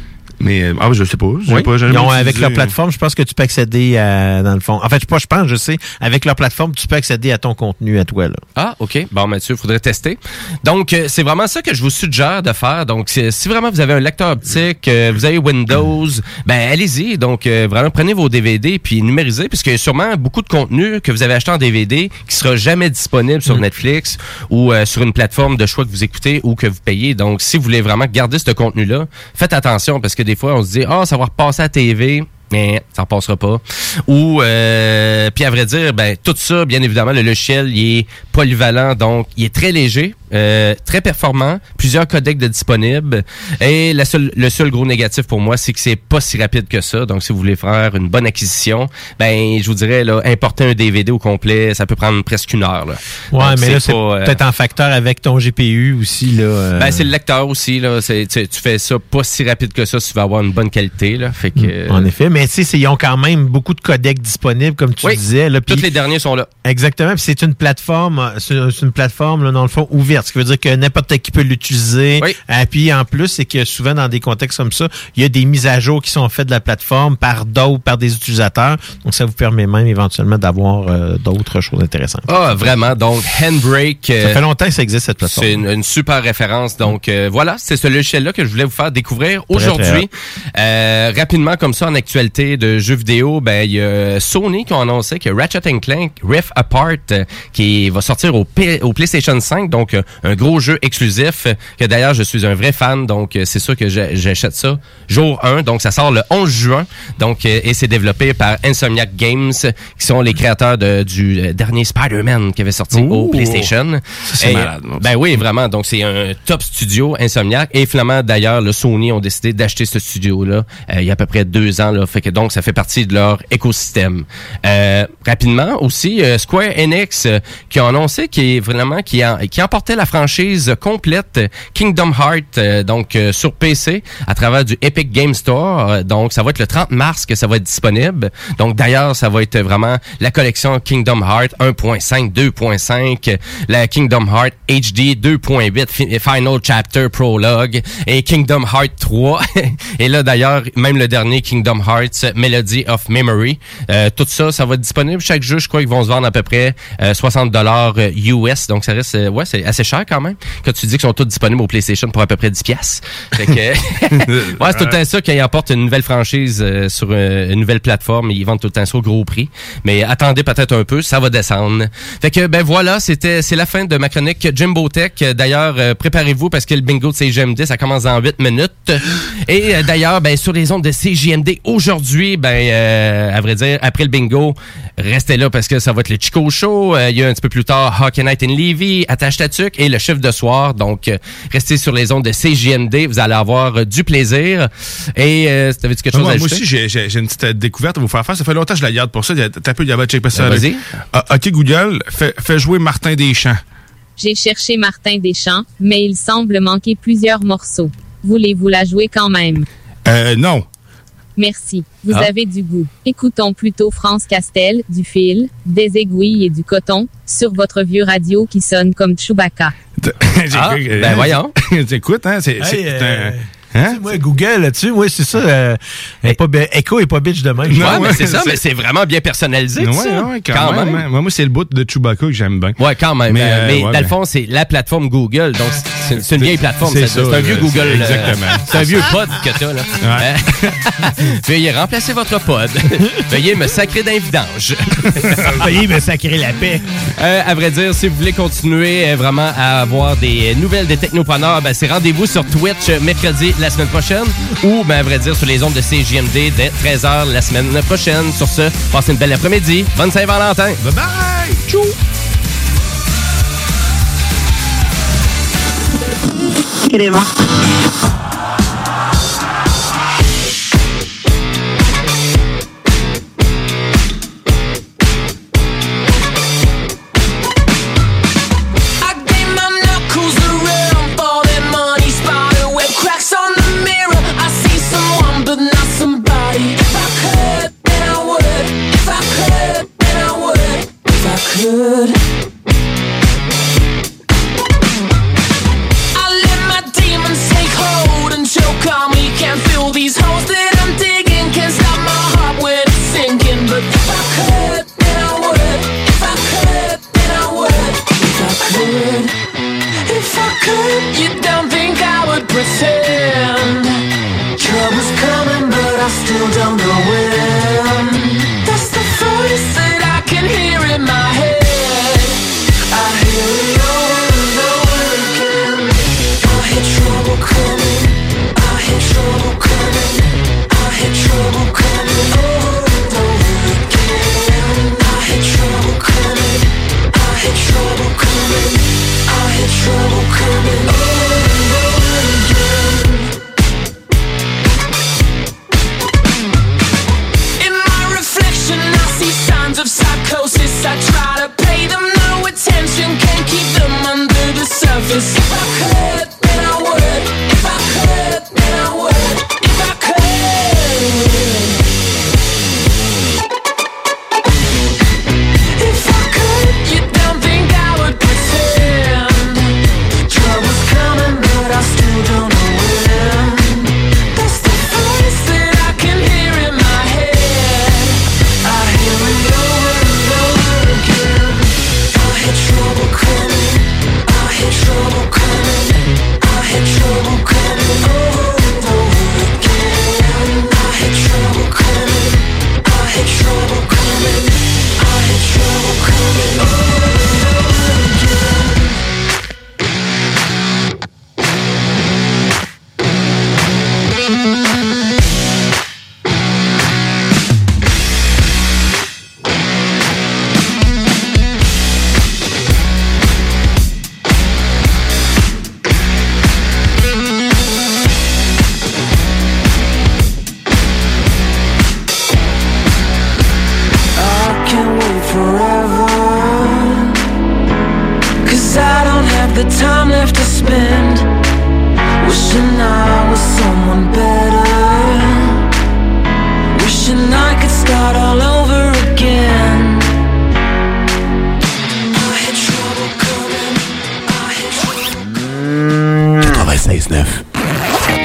Mais, euh, ah, je sais pas. j'ai Oui. pas jamais Ils ont, avec leur plateforme, je pense que tu peux accéder à, dans le fond. En fait, je pas, je pense, je sais, avec leur plateforme, tu peux accéder à ton contenu à toi, là. Ah, OK. Bon, Mathieu, il faudrait tester. Donc, euh, c'est vraiment ça que je vous suggère de faire. Donc, si vraiment vous avez un lecteur optique, euh, vous avez Windows, ben allez-y. Donc, euh, vraiment, prenez vos DVD puis numérisez, puisqu'il y a sûrement beaucoup de contenu que vous avez acheté en DVD qui sera jamais disponible sur Netflix ou euh, sur une plateforme de choix que vous écoutez ou que vous payez. Donc, si vous voulez vraiment garder ce contenu-là, faites attention parce que des fois, on se dit, ah, ça va repasser à TV. Mais ça passera pas. Ou euh, puis à vrai dire, ben tout ça, bien évidemment, le logiciel il est polyvalent, donc il est très léger, euh, très performant, plusieurs codecs de disponibles. Et la seule, le seul gros négatif pour moi, c'est que c'est pas si rapide que ça. Donc si vous voulez faire une bonne acquisition, ben je vous dirais là, importer un DVD au complet, ça peut prendre presque une heure. Là. Ouais, Donc, mais là, c'est euh, peut-être en facteur avec ton GPU aussi, là. euh, ben, c'est le lecteur aussi, là. Tu, tu fais ça pas si rapide que ça si tu vas avoir une bonne qualité, là. Fait que. euh, En effet, mais tu sais, ils ont quand même beaucoup de codecs disponibles, comme tu Oui, disais. Là, Tous les derniers sont là. Exactement. C'est une plateforme, euh, c'est une plateforme là, dans le fond ouverte, ce qui veut dire que n'importe qui peut l'utiliser. Euh, puis en plus, c'est que souvent dans des contextes comme ça, il y a des mises à jour qui sont faites de la plateforme par d'autres, par des utilisateurs. Donc ça vous permet même éventuellement d'avoir euh, d'autres choses intéressantes. Ah, vraiment. Donc, Handbrake. Ça euh, fait longtemps que ça existe cette plateforme. C'est une, une super référence. Donc euh, voilà, c'est ce logiciel-là que je voulais vous faire découvrir aujourd'hui. Euh, rapidement comme ça en actualité de jeux vidéo, ben il y a Sony qui ont annoncé que Ratchet Clank Rift Apart qui va sortir au, P- au PlayStation 5, donc un gros jeu exclusif que d'ailleurs je suis un vrai fan, donc euh, c'est sûr que j'achète ça jour 1. Donc ça sort le 11 juin. Donc euh, et c'est développé par Insomniac Games qui sont les créateurs de- du euh, dernier Spider-Man qui avait sorti au. PlayStation. C'est malade? Ben oui, vraiment. Donc, c'est un top studio, Insomniac. Et finalement, d'ailleurs, le Sony ont décidé d'acheter ce studio-là euh, il y a à peu près deux ans. Là. Fait que donc, ça fait partie de leur écosystème. Euh, rapidement, aussi, euh, Square Enix euh, qui ont annoncé qui est vraiment qui, a, qui emportait la franchise complète Kingdom Heart euh, donc euh, sur PC à travers du Epic Game Store. Euh, donc, ça va être le 30 mars que ça va être disponible. Donc, d'ailleurs, ça va être vraiment la collection Kingdom Heart 1.5, 2.5, la Kingdom Heart HD 2.8, fi- Final Chapter Prologue et Kingdom Heart 3. et là, d'ailleurs, même le dernier Kingdom Hearts Melody of Memory. Euh, tout ça, ça va être disponible. Chaque jeu, je crois qu'ils vont se vendre à peu près euh, 60 dollars US. Donc, ça reste, ouais, c'est assez cher quand même. Quand tu dis qu'ils sont tous disponibles au PlayStation pour à peu près 10 pièces. Ouais, c'est tout le temps ça quand ils apportent une nouvelle franchise euh, sur euh, une nouvelle plateforme. Ils vendent tout le temps ça au gros prix. Mais attendez peut-être un peu, ça va descendre. Fait que, ben voilà, c'était, c'est la fin de ma chronique Jimbo Tech. D'ailleurs, euh, préparez-vous parce que le bingo de CGMD, ça commence dans 8 minutes. Et euh, d'ailleurs, ben, sur les ondes de CGMD aujourd'hui, ben, à vrai dire, après le bingo, restez là parce que ça va être le Chico Show. Il y a un petit peu plus tard Hockey Night in Levy, Attache ta tuque et le chiffre de soir. Donc, euh, restez sur les ondes de CGMD. Vous allez avoir euh, du plaisir. Et, euh, t'avais-tu quelque chose moi, à moi ajouter? aussi, j'ai- une petite euh, découverte à vous faire faire. Ça fait longtemps que je la garde pour ça. T'as un peu, il y avait check ça. Ben, vas-y. Ah, ok, Google, fais, fais jouer Martin Deschamps. J'ai cherché Martin Deschamps, mais il semble manquer plusieurs morceaux. Voulez-vous la jouer quand même? Euh, non. Merci. Vous Ah. avez du goût. Écoutons plutôt France Castel, du fil, des aiguilles et du coton, sur votre vieux radio qui sonne comme Chewbacca. Ah, ben voyons. Écoute, hein, c'est Hey, euh, un... Hein? Moi, Google, là-dessus, moi, c'est ça. euh, pas Echo est pas bitch de même. Ouais, mais c'est ça, mais c'est vraiment bien personnalisé. Ouais, ça. ouais, quand, même. hein. Moi, moi, c'est le bout de Chewbacca que j'aime bien. Ouais, quand même. Mais, Mais, euh, mais ouais, dans le fond, c'est la plateforme Google. Donc, c'est une vieille plateforme. c'est C'est ça, c'est un vieux Google. euh, exactement. C'est un vieux pod que t'as, là. Euh, Veuillez remplacer votre pod. Veuillez me sacrer d'un vidange. Veuillez me sacrer la paix. Euh, à vrai dire, si vous voulez continuer euh, vraiment à avoir des nouvelles des technopreneurs, ben, c'est rendez-vous sur Twitch mercredi la semaine prochaine ou, ben, à vrai dire, sur les ondes de CJMD dès 13h la semaine prochaine. Sur ce, passez une belle après-midi. Bonne Saint-Valentin. Bye bye! Tchou! I trouble 96.9.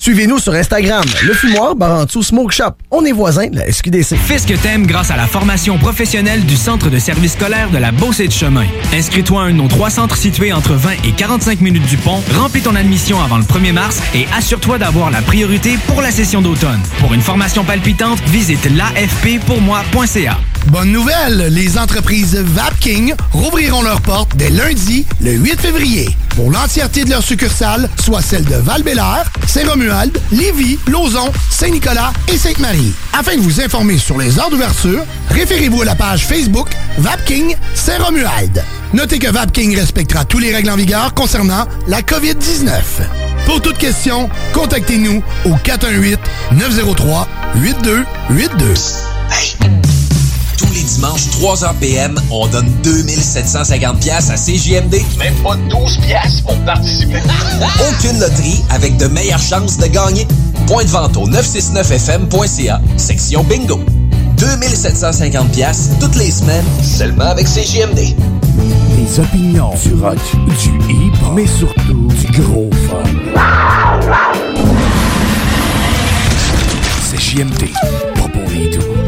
Suivez-nous sur Instagram, le fumoir Barantou Smoke Shop. On est voisins de la SQDC. Fais ce que t'aimes grâce à la formation professionnelle du Centre de service scolaire de la Beauce et de Chemin. Inscris-toi à un de nos trois centres situés entre 20 et 45 minutes du pont, remplis ton admission avant le 1er mars et assure-toi d'avoir la priorité pour la session d'automne. Pour une formation palpitante, visite l'afppourmoi.ca. Bonne nouvelle, les entreprises Vapking rouvriront leurs portes dès lundi, le 8 février, pour l'entièreté de leurs succursales, soit celles de val Saint-Romuald, Lauson, Saint-Nicolas et Sainte-Marie. Afin de vous informer sur les heures d'ouverture, référez-vous à la page Facebook Vapking Saint-Romuald. Notez que Vapking respectera tous les règles en vigueur concernant la COVID-19. Pour toute question, contactez-nous au 418-903-8282. Tous les dimanches, 3h PM, on donne 2750 pièces à CJMD. Même pas 12 pièces pour participer. Aucune loterie avec de meilleures chances de gagner. Point de vente au 969fm.ca, section bingo. 2750 pièces toutes les semaines, seulement avec CJMD. Des opinions, du rock, du hip, mais surtout du gros fun. C'est JMD, pas pour les doux.